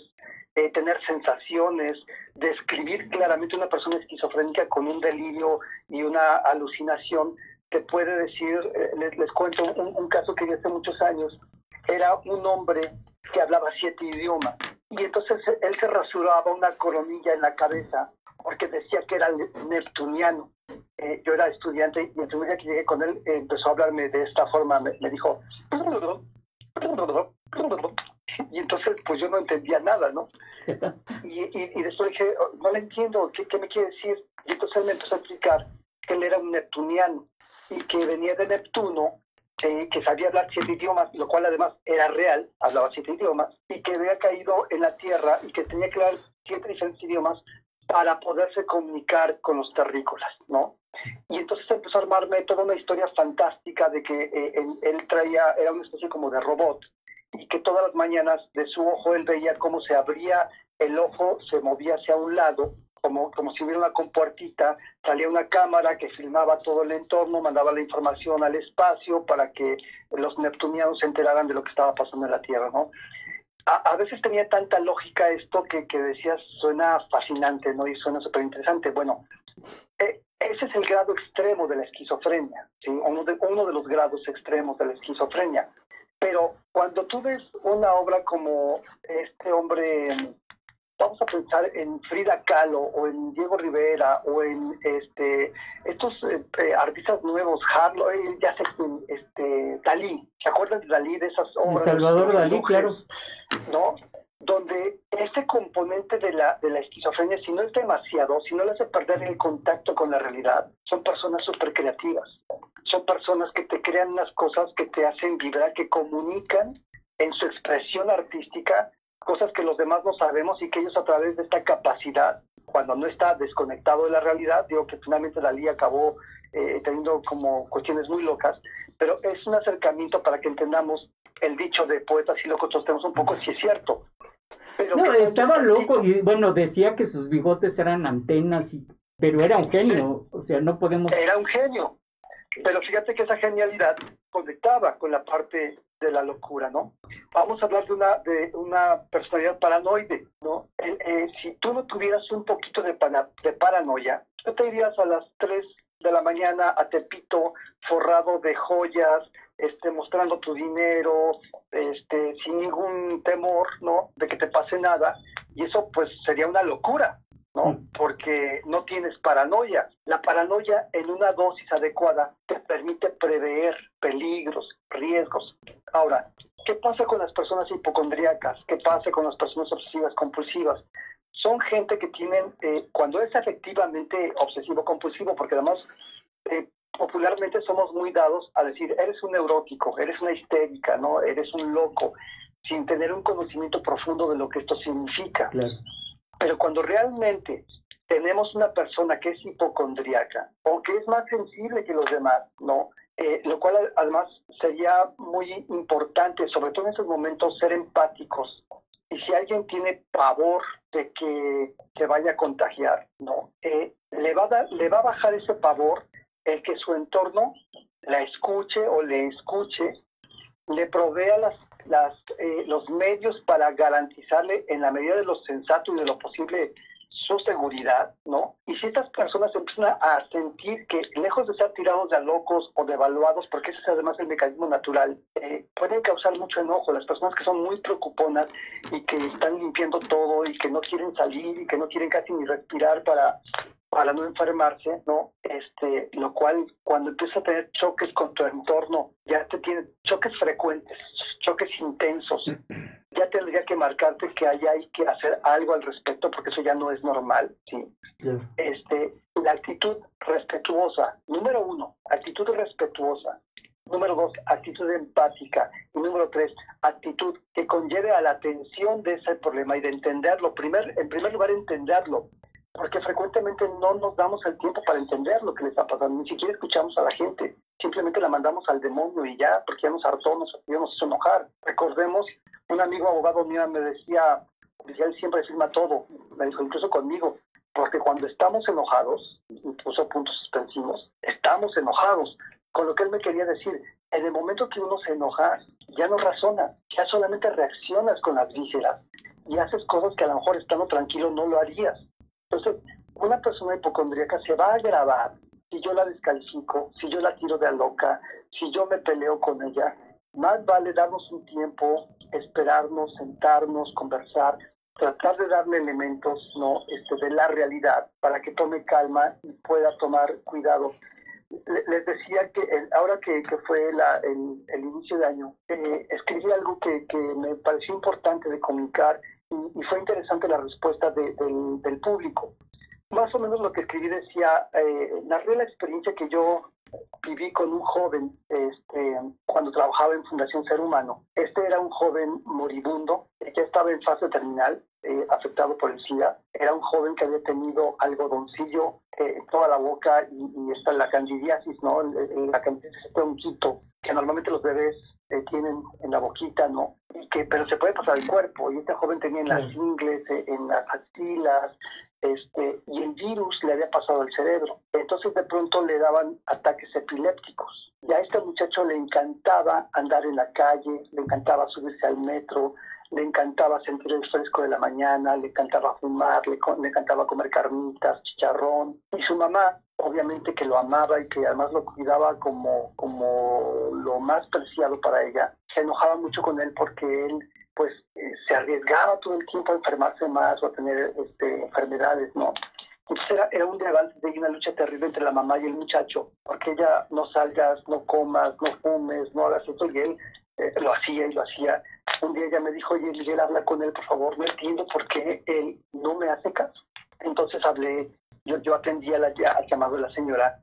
eh, tener sensaciones, describir claramente una persona esquizofrénica con un delirio y una alucinación, te puede decir, eh, les, cuento un, caso que ya hace muchos años, era un hombre que hablaba siete idiomas y entonces él se rasuraba una coronilla en la cabeza porque decía que era neptuniano. Eh, yo era estudiante y el primer día que llegué con él empezó a hablarme de esta forma, me, me dijo y entonces pues yo no entendía nada, ¿no? Y, y, después dije, oh, no le entiendo, ¿qué, ¿qué, me quiere decir? Y entonces él me empezó a explicar que él era un neptuniano y que venía de Neptuno, eh, que sabía hablar siete idiomas, lo cual además era real, hablaba siete idiomas, y que había caído en la Tierra y que tenía que hablar siete diferentes idiomas para poderse comunicar con los terrícolas, ¿no? Y entonces empezó a armarme toda una historia fantástica de que eh, él, él, traía, era una especie como de robot, y que todas las mañanas de su ojo él veía cómo se abría el ojo, se movía hacia un lado, como, como si hubiera una compuertita, salía una cámara que filmaba todo el entorno, mandaba la información al espacio para que los neptunianos se enteraran de lo que estaba pasando en la Tierra, ¿no? A, veces tenía tanta lógica esto que, que decías, suena fascinante, ¿no? Y suena súper interesante. Bueno, e, ese es el grado extremo de la esquizofrenia, ¿sí? Uno de, uno de los grados extremos de la esquizofrenia. Pero cuando tú ves una obra como este hombre vamos a pensar en Frida Kahlo o en Diego Rivera o en este estos eh, eh, artistas nuevos, Harlow, eh, ya sé este Dalí, ¿se acuerdan de Dalí de esas obras? Salvador Dalí, claro. ¿No? Donde este componente de la, de la esquizofrenia, si no es demasiado, si no le hace perder el contacto con la realidad, son personas súper creativas. Son personas que te crean unas cosas que te hacen vibrar, que comunican en su expresión artística cosas que los demás no sabemos y que ellos a través de esta capacidad, cuando no está desconectado de la realidad, digo que finalmente Dalí acabó eh, teniendo como cuestiones muy locas, pero es un acercamiento para que entendamos el dicho de poetas y locos tenemos un poco, si es cierto. Pero no, estaba loco y bueno, decía que sus bigotes eran antenas, y, pero era un genio, o sea, no podemos... Era un genio, pero fíjate que esa genialidad conectaba con la parte de la locura, ¿no? Vamos a hablar de una, de una personalidad paranoide, ¿no? Eh, si tú no tuvieras un poquito de, de paranoia, tú te irías a las 3 de la mañana a Tepito forrado de joyas, este, mostrando tu dinero, este, sin ningún temor, ¿no? De que te pase nada. Y eso pues sería una locura, ¿no? Porque no tienes paranoia. La paranoia en una dosis adecuada te permite prever peligros, riesgos. Ahora, ¿qué pasa con las personas hipocondríacas? ¿Qué pasa con las personas obsesivas compulsivas? Son gente que tienen, eh, cuando es efectivamente obsesivo compulsivo, porque además eh, popularmente somos muy dados a decir, eres un neurótico, eres una histérica, ¿no? Eres un loco, sin tener un conocimiento profundo de lo que esto significa. Claro. Pero cuando realmente tenemos una persona que es hipocondriaca o que es más sensible que los demás, ¿no? Eh, lo cual además sería muy importante, sobre todo en esos momentos, ser empáticos. Y si alguien tiene pavor de que se vaya a contagiar, ¿no? Eh, le, va a le va a bajar ese pavor el que su entorno la escuche o le escuche, le provea las las, eh, los medios para garantizarle en la medida de lo sensato y de lo posible su seguridad, ¿no? Y si estas personas empiezan a sentir que lejos de ser tirados de locos o devaluados, porque ese es además el mecanismo natural, eh, pueden causar mucho enojo. Las personas que son muy preocuponas y que están limpiando todo y que no quieren salir y que no quieren casi ni respirar para para no enfermarse, ¿no? Este, lo cual cuando empieza a tener choques con tu entorno, ya te tiene choques frecuentes, choques intensos, ya tendría que marcarte que hay, hay que hacer algo al respecto porque eso ya no es normal, ¿sí? Este, la actitud respetuosa, número uno, actitud respetuosa. Número dos, actitud empática. Y número tres, actitud que conlleve a la atención de ese problema y de entenderlo. Primer, en primer lugar, entenderlo porque frecuentemente no nos damos el tiempo para entender lo que le está pasando, ni siquiera escuchamos a la gente, simplemente la mandamos al demonio y ya, porque ya nos hartó, nos, nos hizo enojar. Recordemos, un amigo abogado mío me decía, decía él siempre firma todo, me dijo incluso conmigo, porque cuando estamos enojados, incluso puntos suspensivos, estamos enojados, con lo que él me quería decir, en el momento que uno se enoja, ya no razona, ya solamente reaccionas con las vísceras y haces cosas que a lo mejor estando tranquilo no lo harías. Entonces, una persona hipocondríaca se va a agravar si yo la descalifico, si yo la tiro de a loca, si yo me peleo con ella. Más vale darnos un tiempo, esperarnos, sentarnos, conversar, tratar de darle elementos no este, de la realidad para que tome calma y pueda tomar cuidado. Les decía que ahora que, fue la, el, inicio de año, eh, escribí algo que, que me pareció importante de comunicar y, fue interesante la respuesta del, público. Más o menos lo que escribí decía, eh, narré la experiencia que yo viví con un joven este, cuando trabajaba en Fundación Ser Humano. Este era un joven moribundo, ya estaba en fase terminal, eh, afectado por el SIDA. Era un joven que había tenido algodoncillo eh, en toda la boca y, y está la candidiasis, ¿no? La candidiasis es un quito que normalmente los bebés eh, tienen en la boquita, ¿no? Y que, pero se puede pasar al cuerpo. Y este joven tenía en las ingles, en las axilas, este, y el virus le había pasado al cerebro. Entonces de pronto le daban ataques epilépticos. Y a este muchacho le encantaba andar en la calle, le encantaba subirse al metro, le encantaba sentir el fresco de la mañana, le encantaba fumar, le, le, encantaba comer carnitas, chicharrón. Y su mamá, obviamente que lo amaba y que además lo cuidaba como, como lo más preciado para ella, se enojaba mucho con él porque él pues eh, se arriesgaba todo el tiempo a enfermarse más o a tener este, enfermedades, ¿no? Entonces era, era un debate de una lucha terrible entre la mamá y el muchacho, porque ella no salgas, no comas, no fumes, no hagas esto, y él lo hacía y lo hacía. Un día ella me dijo, oye, Miguel, habla con él, por favor, no entiendo por qué él no me hace caso. Entonces hablé, yo, yo atendí a la, al llamado de la señora,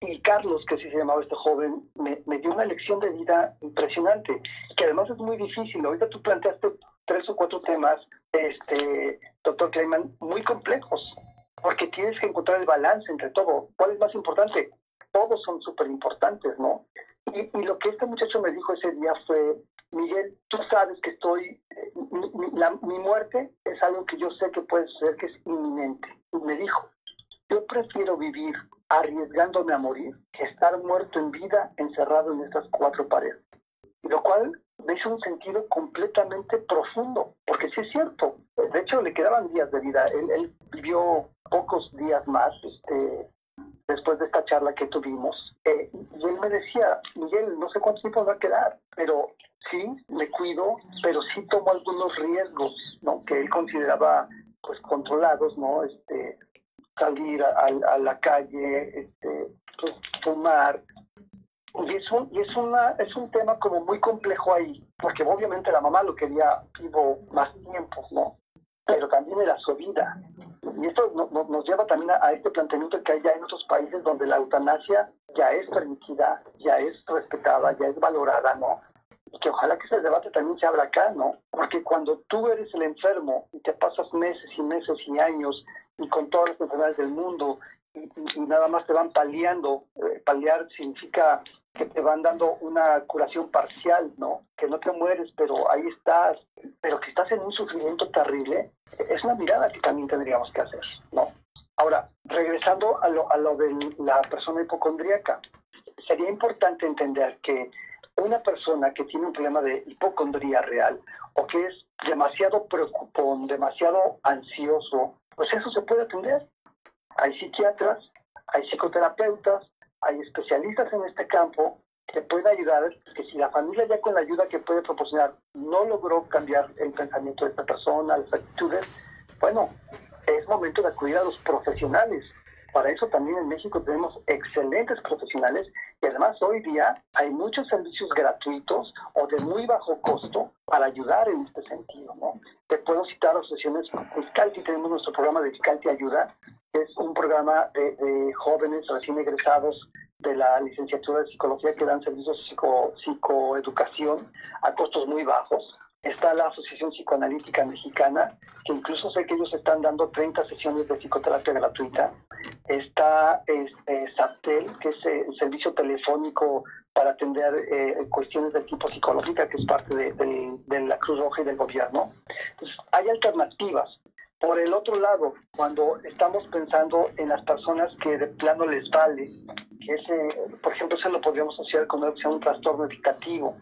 y Carlos, que así se llamaba este joven, me, me, dio una lección de vida impresionante, que además es muy difícil. Ahorita tú planteaste tres o cuatro temas, este, doctor Kleiman, muy complejos, porque tienes que encontrar el balance entre todo. ¿Cuál es más importante? Todos son súper importantes, ¿no? Y, y, lo que este muchacho me dijo ese día fue, Miguel, tú sabes que estoy, mi, mi, la, mi muerte es algo que yo sé que puede ser, que es inminente. Y me dijo, yo prefiero vivir arriesgándome a morir que estar muerto en vida encerrado en estas cuatro paredes. Lo cual me hizo un sentido completamente profundo, porque sí es cierto. De hecho, le quedaban días de vida. Él, él vivió pocos días más este, después de esta charla que tuvimos. Eh, y él me decía, Miguel, no sé cuánto tiempo va a quedar, pero sí, me cuido, pero sí tomo algunos riesgos, ¿no? Que él consideraba pues controlados, ¿no? Este, salir a, a, la calle, este, pues, fumar. Y es, un, y es, una, es un tema como muy complejo ahí, porque obviamente la mamá lo quería vivo más tiempo, ¿no? Pero también era su vida. Y esto no, no, nos lleva también a, este planteamiento que hay ya en otros países donde la eutanasia ya es permitida, ya es respetada, ya es valorada, ¿no? Y que ojalá que ese debate también se abra acá, ¿no? Porque cuando tú eres el enfermo y te pasas meses y meses y años y con todas las enfermedades del mundo y nada más te van paliando, eh, paliar significa que te van dando una curación parcial, ¿no? Que no te mueres, pero ahí estás, pero que estás en un sufrimiento terrible, es una mirada que también tendríamos que hacer, ¿no? Ahora, regresando a lo, a lo de la persona hipocondríaca, sería importante entender que una persona que tiene un problema de hipocondría real o que es demasiado preocupón, demasiado ansioso, pues eso se puede atender. Hay psiquiatras, hay psicoterapeutas, hay especialistas en este campo que pueden ayudar, que si la familia ya con la ayuda que puede proporcionar no logró cambiar el pensamiento de esta persona, las actitudes, bueno, es momento de acudir a los profesionales. Para eso también en México tenemos excelentes profesionales y además hoy día hay muchos servicios gratuitos o de muy bajo costo para ayudar en este sentido. Te puedo citar asociaciones Fiscalti, tenemos nuestro programa de Fiscalti Ayuda, que es un programa de, de jóvenes recién egresados de la licenciatura de psicología que dan servicios de psico, psicoeducación a costos muy bajos. Está la Asociación Psicoanalítica Mexicana, que incluso sé que ellos están dando 30 sesiones de psicoterapia gratuita. Está este, SAPTEL, que es el servicio telefónico para atender eh, cuestiones de tipo psicológica, que es parte de, de, la Cruz Roja y del gobierno. Entonces, hay alternativas. Por el otro lado, cuando estamos pensando en las personas que de plano les vale, que ese, por ejemplo, eso lo podríamos asociar con un trastorno evitativo,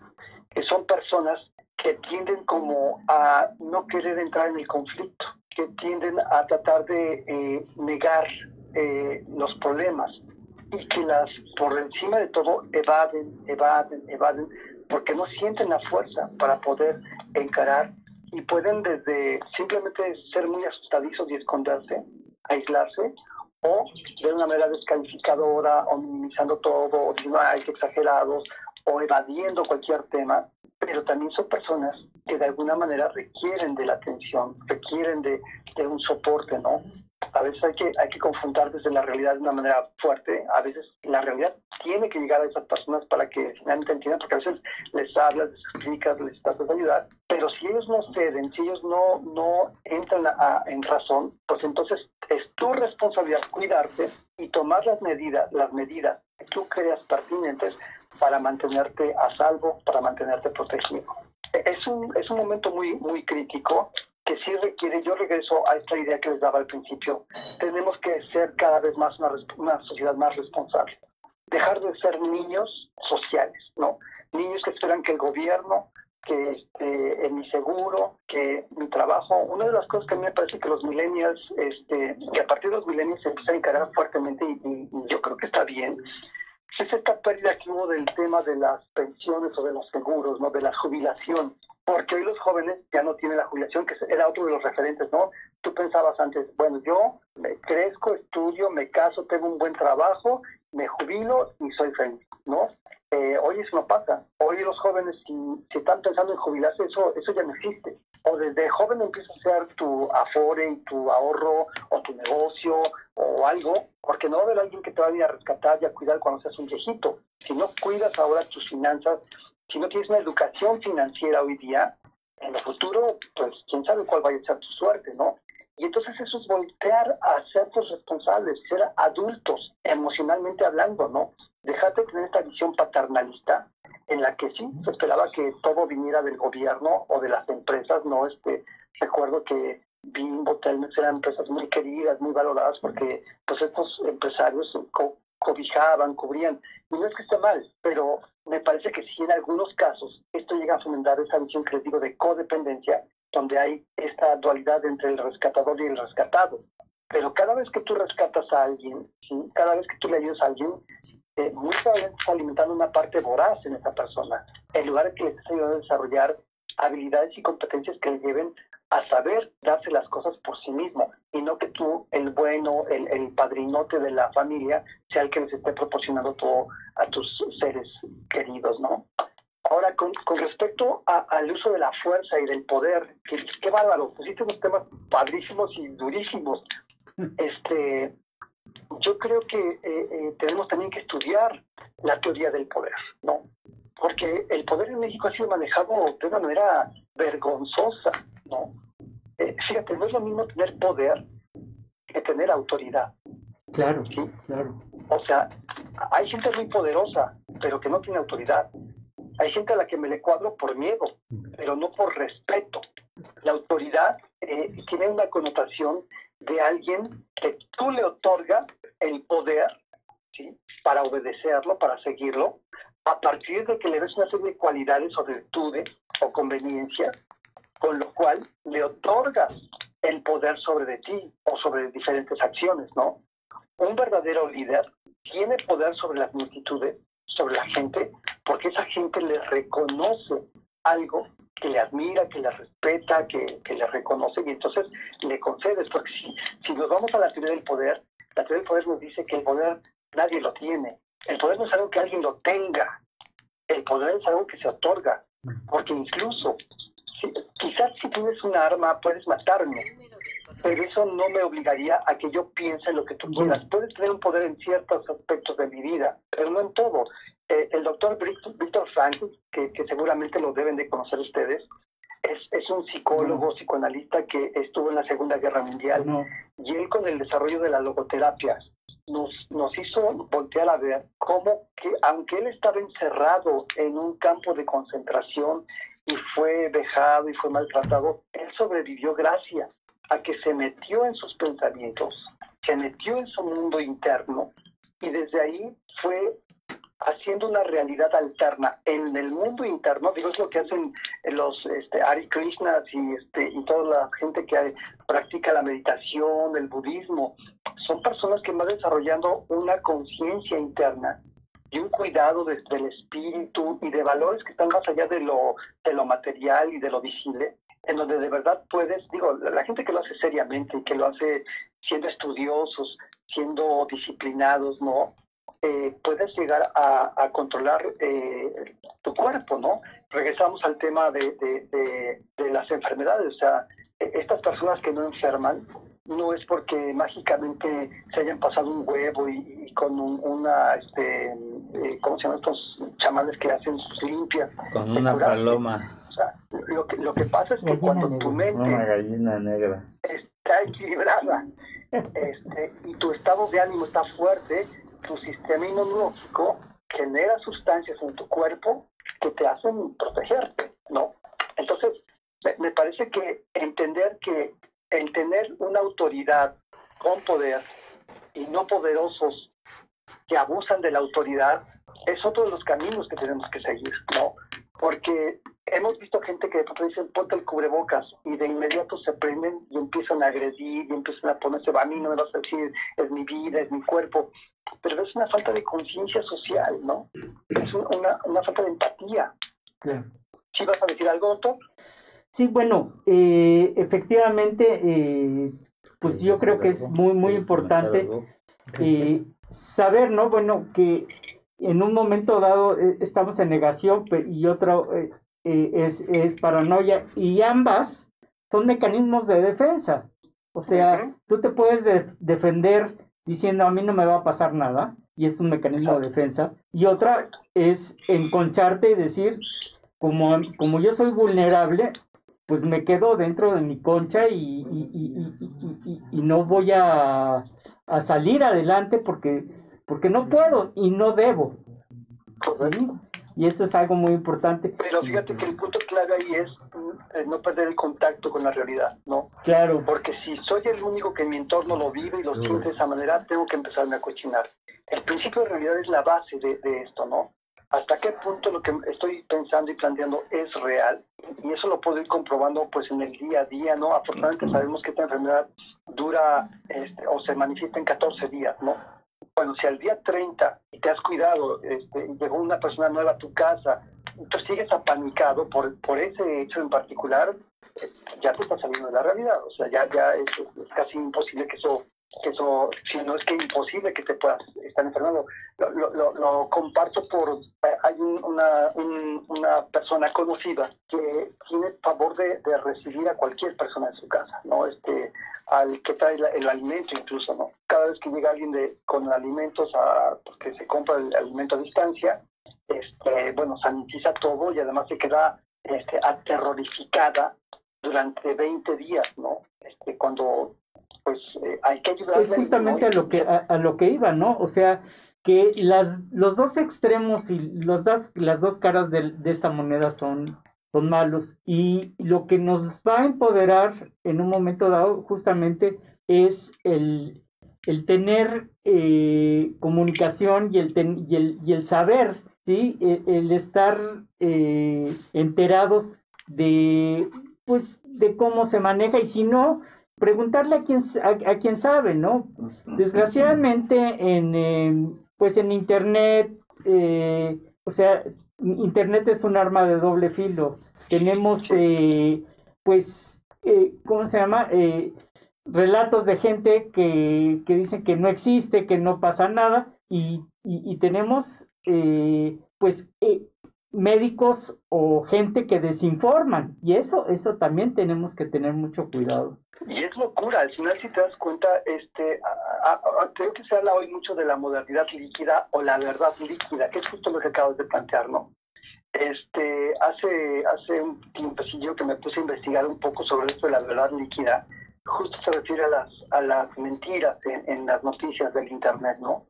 que son personas que tienden como a no querer entrar en el conflicto, que tienden a tratar de eh, negar eh, los problemas y que las por encima de todo evaden, evaden, evaden, porque no sienten la fuerza para poder encarar y pueden desde simplemente ser muy asustadizos y esconderse, aislarse, o de una manera descalificadora o minimizando todo, o diciendo, ay, qué exagerados, o evadiendo cualquier tema, pero también son personas que de alguna manera requieren de la atención, requieren de, de un soporte, ¿no? A veces hay que, hay que confrontar desde la realidad de una manera fuerte, a veces la realidad tiene que llegar a esas personas para que finalmente entiendan, porque a veces les hablas, les explicas, les tratas de ayudar, pero si ellos no ceden, si ellos no, no entran a, en razón, pues entonces es tu responsabilidad cuidarte y tomar las medidas, las medidas que tú creas pertinentes para mantenerte a salvo, para mantenerte protegido. Es un, es un momento muy, muy crítico que sí requiere, yo regreso a esta idea que les daba al principio, tenemos que ser cada vez más una, una sociedad más responsable. Dejar de ser niños sociales, ¿no? Niños que esperan que el gobierno, que este, mi seguro, que mi trabajo. Una de las cosas que a mí me parece que los millennials, este, que a partir de los millennials se empiezan a encarar fuertemente y, y yo creo que está bien, es esta pérdida que hubo del tema de las pensiones o de los seguros, ¿no? de la jubilación. porque hoy los jóvenes ya no tienen la jubilación, que era otro de los referentes, ¿no? Tú pensabas antes, bueno, yo me crezco, estudio, me caso, tengo un buen trabajo, me jubilo y soy feliz, ¿no? Eh, hoy eso no pasa. Hoy los jóvenes, si, si, están pensando en jubilarse, eso, eso ya no existe. O desde joven empieza a ser tu afore y tu ahorro, o tu negocio, o algo, porque no va a haber alguien que te vaya a rescatar y a cuidar cuando seas un viejito. Si no cuidas ahora tus finanzas, si no tienes una educación financiera hoy día, en el futuro, pues quién sabe cuál vaya a ser tu suerte, ¿no? Y entonces eso es voltear a ser tus responsables, ser adultos, emocionalmente hablando, ¿no? Dejarte de tener esta visión paternalista en la que sí se esperaba que todo viniera del gobierno o de las empresas, ¿no? Este, recuerdo que Bimbo, Telmex eran empresas muy queridas, muy valoradas porque pues estos empresarios cobijaban, cubrían. Y no es que esté mal, pero me parece que sí en algunos casos esto llega a fomentar esa visión que les digo de codependencia, donde hay esta dualidad entre el rescatador y el rescatado. Pero cada vez que tú rescatas a alguien, cada vez que tú le ayudas a alguien, eh, muchas veces estás alimentando una parte voraz en esa persona, en lugar de que le estés ayudando a desarrollar habilidades y competencias que le lleven a saber darse las cosas por sí mismo y no que tú, el bueno, el, el padrinote de la familia, sea el que les esté proporcionando todo a tus seres queridos, ¿no? Ahora, con, con respecto al uso de la fuerza y del poder, qué, qué bárbaro, pusiste unos temas padrísimos y durísimos. Este, yo creo que eh, eh, tenemos también que estudiar la teoría del poder, ¿no? Porque el poder en México ha sido manejado de una manera vergonzosa, ¿no? Eh, fíjate, no es lo mismo tener poder que tener autoridad. Claro, ¿sí? claro. O sea, hay gente muy poderosa, pero que no tiene autoridad. Hay gente a la que me le cuadro por miedo, pero no por respeto. La autoridad tiene una connotación de alguien que tú le otorgas el poder para obedecerlo, para seguirlo, a partir de que le des una serie de cualidades o virtudes o conveniencias, con lo cual le otorgas el poder sobre de ti o sobre diferentes acciones, ¿no? Un verdadero líder tiene poder sobre las multitudes, sobre la gente, porque esa gente le reconoce algo que le admira, que le respeta, que, que le reconoce y entonces le concedes, porque si, si nos vamos a la teoría del poder, la teoría del poder nos dice que el poder nadie lo tiene. El poder no es algo que alguien lo tenga. El poder es algo que se otorga. Porque incluso, si, quizás si tienes un arma puedes matarme, pero eso no me obligaría a que yo piense lo que tú quieras. Puedes tener un poder en ciertos aspectos de mi vida, pero no en todo. Eh, el doctor Víctor Frank, que, que, seguramente lo deben de conocer ustedes, es, es un psicólogo, psicoanalista que estuvo en la Segunda Guerra Mundial y él con el desarrollo de la logoterapia nos, nos hizo voltear a ver cómo que aunque él estaba encerrado en un campo de concentración y fue vejado y fue maltratado, él sobrevivió gracias a que se metió en sus pensamientos, se metió en su mundo interno y desde ahí fue haciendo una realidad alterna en el mundo interno, digo, es lo que hacen los este, Ari Krishnas y, este, y toda la gente que practica la meditación, el budismo, son personas que van desarrollando una conciencia interna y un cuidado desde el espíritu y de valores que están más allá de lo, de lo material y de lo visible, en donde de verdad puedes, digo, la gente que lo hace seriamente y que lo hace siendo estudiosos, siendo disciplinados, ¿no? Eh, puedes llegar a, controlar eh, tu cuerpo, ¿no? Regresamos al tema de, de, las enfermedades, o sea, e, estas personas que no enferman no es porque mágicamente se hayan pasado un huevo y, con una, este, eh, ¿cómo se llaman estos chamanes que hacen sus limpias? Con una paloma. O sea, lo que, lo que pasa es que cuando tu mente... Una gallina negra. Está equilibrada este, y tu estado de ánimo está fuerte, tu sistema inmunológico genera sustancias en tu cuerpo que te hacen protegerte, ¿no? Entonces, me parece que entender que el tener una autoridad con poder y no poderosos que abusan de la autoridad es otro de los caminos que tenemos que seguir, ¿no? Porque hemos visto gente que de pronto dicen ponte el cubrebocas y de inmediato se prenden y empiezan a agredir y empiezan a ponerse, a mí no me vas a decir, es mi vida, es mi cuerpo, pero es una falta de conciencia social, ¿no? Es una, una falta de empatía. ¿Sí vas a decir algo, doctor? Sí, bueno, eh, efectivamente, eh, pues yo creo que es muy, muy importante eh, saber, ¿no? Bueno, que en un momento dado estamos en negación y otro es, es paranoia y ambas son mecanismos de defensa. O sea, tú te puedes defender diciendo a mí no me va a pasar nada y es un mecanismo de defensa. Y otra es enconcharte y decir, como, como yo soy vulnerable, pues me quedo dentro de mi concha y, y, no voy a, a, salir adelante porque, porque no puedo y no debo. Y eso es algo muy importante. Pero fíjate que el punto clave ahí es eh, no perder el contacto con la realidad, ¿no? Claro. Porque si soy el único que en mi entorno lo vive y lo siente de esa manera, tengo que empezarme a cochinar. El principio de realidad es la base de, de esto, ¿no? hasta qué punto lo que estoy pensando y planteando es real y eso lo puedo ir comprobando pues en el día a día, ¿no? Afortunadamente sabemos que esta enfermedad dura este, o se manifiesta en 14 días, ¿no? Bueno, si al día 30 te has cuidado, este, llegó una persona nueva a tu casa, tú sigues apanicado por, por ese hecho en particular, eh, ya te está saliendo de la realidad, o sea, ya, ya es, es casi imposible que eso que eso, si no es que imposible que te puedas estar enfermando. Lo, lo, lo, comparto por, hay una, una persona conocida que tiene favor de, recibir a cualquier persona en su casa, ¿no? Este, al que trae el, alimento incluso, ¿no? Cada vez que llega alguien de, con alimentos, a, pues, se compra el alimento a distancia, este, bueno, sanitiza todo y además se queda este, aterrorificada durante 20 días, ¿no? Este, cuando pues eh, hay que ayudar. Es justamente a lo que a, lo que iba, ¿no? O sea, que las los dos extremos y los dos, las dos caras de, de esta moneda son son malos y lo que nos va a empoderar en un momento dado justamente es el, el tener eh, comunicación y el, y el, y el saber, ¿sí? E, el, estar eh, enterados de, pues, de cómo se maneja y si no, preguntarle a quien, a, quien sabe, ¿no? Desgraciadamente en, pues en Internet, eh, o sea, Internet es un arma de doble filo. Tenemos, eh, pues, eh, ¿cómo se llama? relatos de gente que, que dicen que no existe, que no pasa nada, y, y, y tenemos, pues, médicos o gente que desinforman y eso eso también tenemos que tener mucho cuidado y es locura al final si te das cuenta este creo que se habla hoy mucho de la modernidad líquida o la verdad líquida que es justo lo que acabas de plantear no este hace hace un tiempecillo que me puse a investigar un poco sobre esto de la verdad líquida justo se refiere a las a las mentiras en, en las noticias del internet no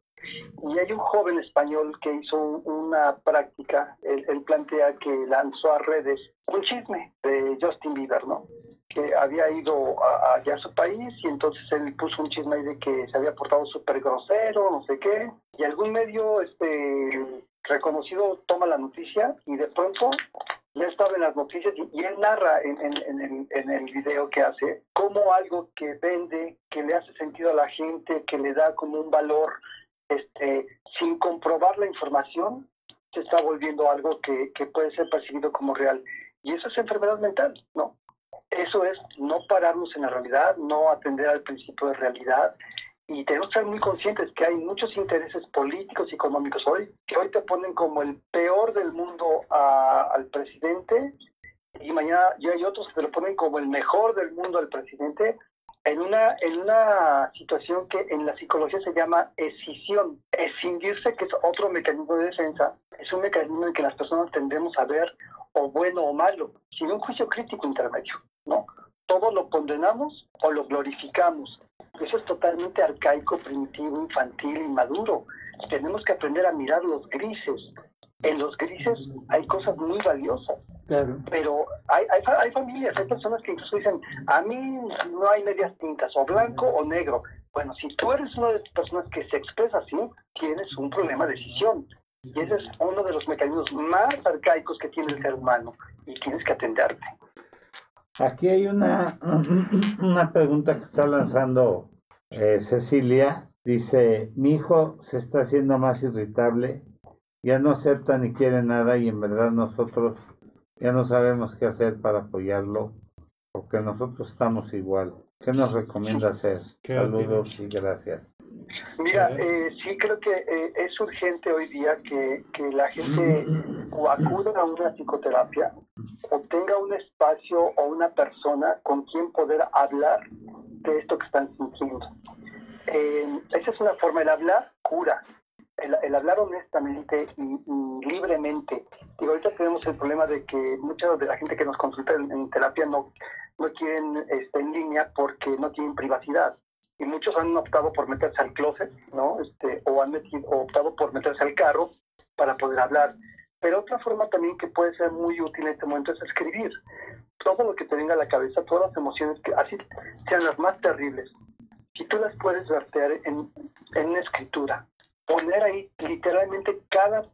y hay un joven español que hizo una práctica, él, plantea que lanzó a redes un chisme de Justin Bieber, ¿no? Que había ido allá a su país y entonces él puso un chisme ahí de que se había portado súper grosero, no sé qué. Y algún medio este reconocido toma la noticia y de pronto ya estaba en las noticias y, él narra en, en, el video que hace cómo algo que vende, que le hace sentido a la gente, que le da como un valor este, sin comprobar la información, se está volviendo algo que, que puede ser percibido como real. Y eso es enfermedad mental, ¿no? Eso es no pararnos en la realidad, no atender al principio de realidad. Y tenemos que ser muy conscientes que hay muchos intereses políticos y económicos hoy, que hoy te ponen como el peor del mundo al presidente, y mañana ya hay otros que te lo ponen como el mejor del mundo al presidente, en una, en una situación que en la psicología se llama escisión. Escindirse, que es otro mecanismo de defensa, es un mecanismo en que las personas tendemos a ver o bueno o malo, sin un juicio crítico intermedio, ¿no? Todo lo condenamos o lo glorificamos. Eso es totalmente arcaico, primitivo, infantil, inmaduro. Tenemos que aprender a mirar los grises. En los grises hay cosas muy valiosas pero hay, hay, hay, familias, hay personas que incluso dicen, a mí no hay medias tintas, o blanco o negro. Bueno, si tú eres una de las personas que se expresa así, tienes un problema de decisión. Y ese es uno de los mecanismos más arcaicos que tiene el ser humano y tienes que atenderte. Aquí hay una, una pregunta que está lanzando eh, Cecilia. Dice, mi hijo se está haciendo más irritable, ya no acepta ni quiere nada y en verdad nosotros ya no sabemos qué hacer para apoyarlo, porque nosotros estamos igual. ¿Qué nos recomienda hacer? Saludos y gracias. Mira, eh, sí creo que eh, es urgente hoy día que, que la gente o acuda a una psicoterapia o tenga un espacio o una persona con quien poder hablar de esto que están sintiendo. Eh, esa es una forma, el hablar cura, el, hablar honestamente y, libremente. Digo, ahorita tenemos el problema de que mucha de la gente que nos consulta en, terapia no, no quieren estar en línea porque no tienen privacidad y muchos han optado por meterse al closet, ¿no? Este, o han metido, optado por meterse al carro para poder hablar. Pero otra forma también que puede ser muy útil en este momento es escribir. Todo lo que te venga a la cabeza, todas las emociones, que así sean las más terribles, si tú las puedes verter en, en una escritura, poner ahí literalmente cada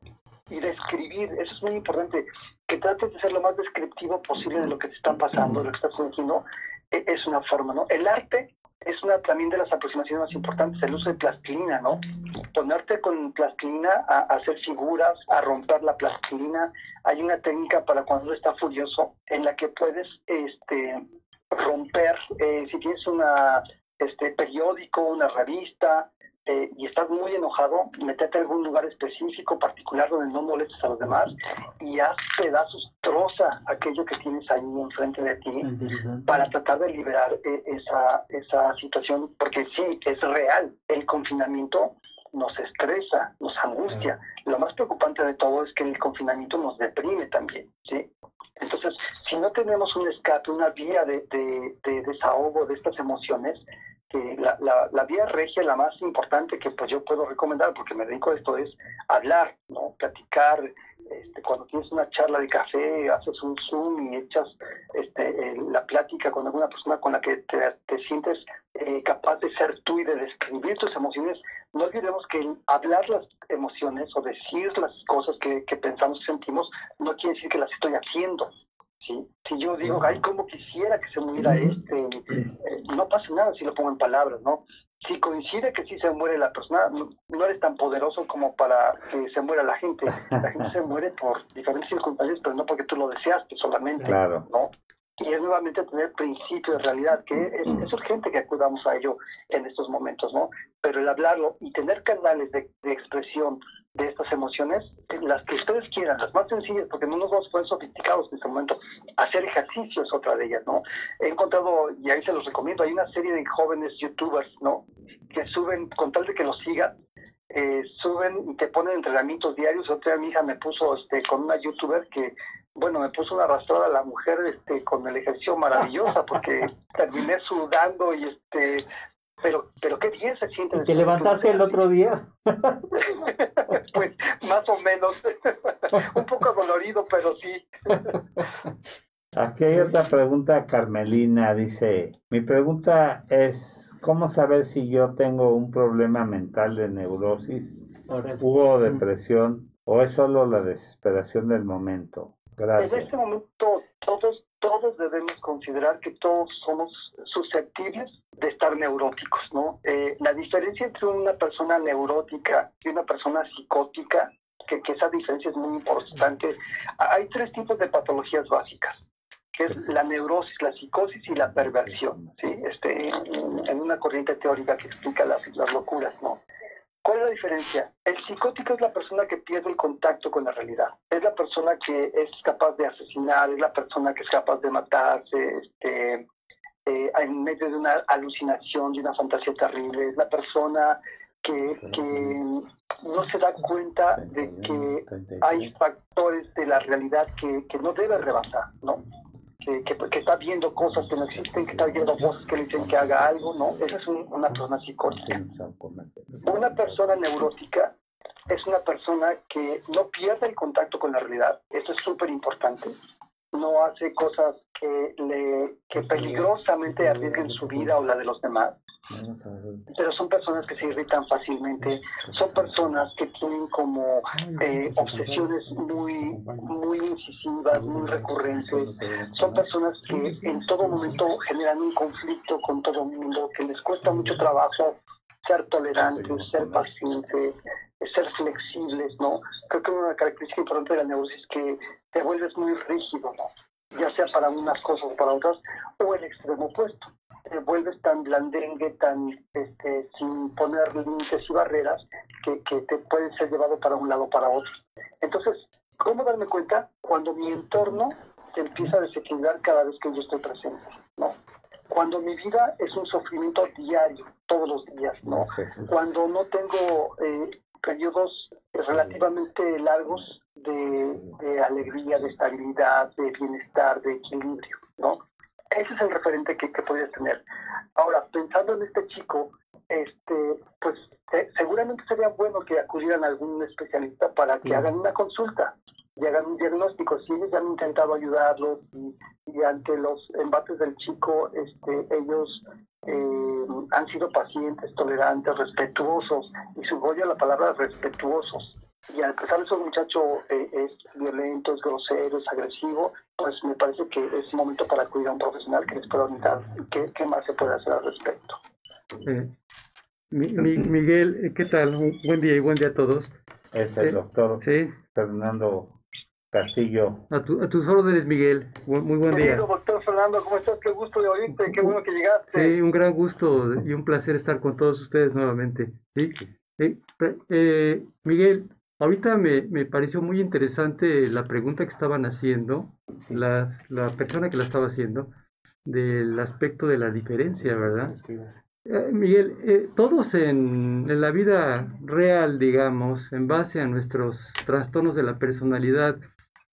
y describir, eso es muy importante, que trates de ser lo más descriptivo posible de lo que te está pasando, de lo que estás sintiendo, es una forma, ¿no? El arte es una también de las aproximaciones más importantes, el uso de plastilina, ¿no? Ponerte con plastilina a, hacer figuras, a romper la plastilina. Hay una técnica para cuando uno está furioso en la que puedes este, romper, eh, si tienes una este periódico, una revista, eh, y estás muy enojado, metete a algún lugar específico, particular, donde no molestes a los demás y haz pedazos, troza aquello que tienes ahí enfrente de ti para tratar de liberar eh, esa, esa situación, porque sí, es real. El confinamiento nos estresa, nos angustia. Lo más preocupante de todo es que el confinamiento nos deprime también, ¿sí? Entonces, si no tenemos un escape, una vía de, de desahogo de estas emociones, que la, la, vía regia, la más importante que pues yo puedo recomendar, porque me dedico a esto, es hablar, ¿no? Platicar, este, cuando tienes una charla de café, haces un Zoom y echas este, la plática con alguna persona con la que te, sientes eh, capaz de ser tú y de describir tus emociones, no olvidemos que hablar las emociones o decir las cosas que, que pensamos y sentimos no quiere decir que las estoy haciendo, ¿sí? Si yo digo, ay, como quisiera que se muriera este, eh, no pasa nada si lo pongo en palabras, ¿no? Si coincide que sí se muere la persona, no, eres tan poderoso como para que se muera la gente. La gente se muere por diferentes circunstancias, pero no porque tú lo deseaste solamente, claro. ¿no? Y es nuevamente tener principio de realidad, que es, es, urgente que acudamos a ello en estos momentos, ¿no? Pero el hablarlo y tener canales de, de expresión de estas emociones, las que ustedes quieran, las más sencillas, porque no nos vamos a poner sofisticados en este momento, hacer ejercicio es otra de ellas, ¿no? He encontrado, y ahí se los recomiendo, hay una serie de jóvenes youtubers, ¿no? Que suben, con tal de que los sigan, eh, suben y te ponen entrenamientos diarios. Otra mi hija me puso este, con una youtuber que, bueno, me puso una arrastrada a la mujer este, con el ejercicio maravillosa porque terminé sudando y este pero, pero qué bien se siente. ¿Y ¿Te levantaste el otro día? pues más o menos. Un poco dolorido, pero sí. Aquí hay otra pregunta, Carmelina. Dice, mi pregunta es, ¿cómo saber si yo tengo un problema mental de neurosis o depresión o es solo la desesperación del momento? Gracias. En este momento todos todos debemos considerar que todos somos susceptibles de estar neuróticos, ¿no? Eh, la diferencia entre una persona neurótica y una persona psicótica, que, esa diferencia es muy importante, hay tres tipos de patologías básicas que es la neurosis, la psicosis y la perversión, ¿sí? Este, en, una corriente teórica que explica las, locuras, ¿no? ¿Cuál es la diferencia? El psicótico es la persona que pierde el contacto con la realidad. Es la persona que es capaz de asesinar, es la persona que es capaz de matarse, este, eh, en medio de una alucinación, de una fantasía terrible. Es la persona que, que no se da cuenta de que hay factores de la realidad que, que no debe rebasar, ¿no? Que, que, está viendo cosas que no existen, que está viendo voces que le dicen que haga algo, ¿no? Esa es una persona psicótica. Una persona neurótica es una persona que no pierde el contacto con la realidad. Esto es súper importante. No hace cosas que, le, que peligrosamente arriesguen su vida o la de los demás. Pero son personas que se irritan fácilmente, son personas que tienen como eh, obsesiones muy, muy incisivas, muy recurrentes, son personas que en todo momento generan un conflicto con todo el mundo, que les cuesta mucho trabajo ser tolerantes, ser pacientes, ser flexibles, ¿no? Creo que una característica importante de la neurosis es que te vuelves muy rígido, ¿no? Ya sea para unas cosas o para otras, o el extremo opuesto. Te vuelves tan blandengue, tan este, sin poner límites y barreras, que, que te pueden ser llevado para un lado o para otro. Entonces, ¿cómo darme cuenta? Cuando mi entorno se empieza a desequilibrar cada vez que yo estoy presente, ¿no? Cuando mi vida es un sufrimiento diario, todos los días, ¿no? Cuando no tengo eh, periodos relativamente largos de, alegría, de estabilidad, de bienestar, de equilibrio, ¿no? Ese es el referente que, que podrías tener. Ahora, pensando en este chico, este, pues seguramente sería bueno que acudieran a algún especialista para que hagan una consulta y hagan un diagnóstico. Si ellos ya han intentado ayudarlos y, ante los embates del chico, este, ellos eh, han sido pacientes, tolerantes, respetuosos, y subrayo la palabra respetuosos. Y a pesar de eso, el muchacho eh, es violento, es grosero, es agresivo, pues me parece que es momento para acudir a un profesional que les pueda orientar qué, qué más se puede hacer al respecto. Eh, Miguel, ¿qué tal? buen día y buen día a todos. Es el doctor Fernando Castillo. A, tu, a tus órdenes, Miguel. Muy buen día. doctor Fernando, ¿cómo estás? Qué gusto de oírte, qué bueno que llegaste. Sí, un gran gusto y un placer estar con todos ustedes nuevamente. ¿sí? Eh, Miguel, ahorita me, me, pareció muy interesante la pregunta que estaban haciendo, la, la persona que la estaba haciendo, del aspecto de la diferencia, ¿verdad? Eh, Miguel, eh, todos en, en, la vida real, digamos, en base a nuestros trastornos de la personalidad,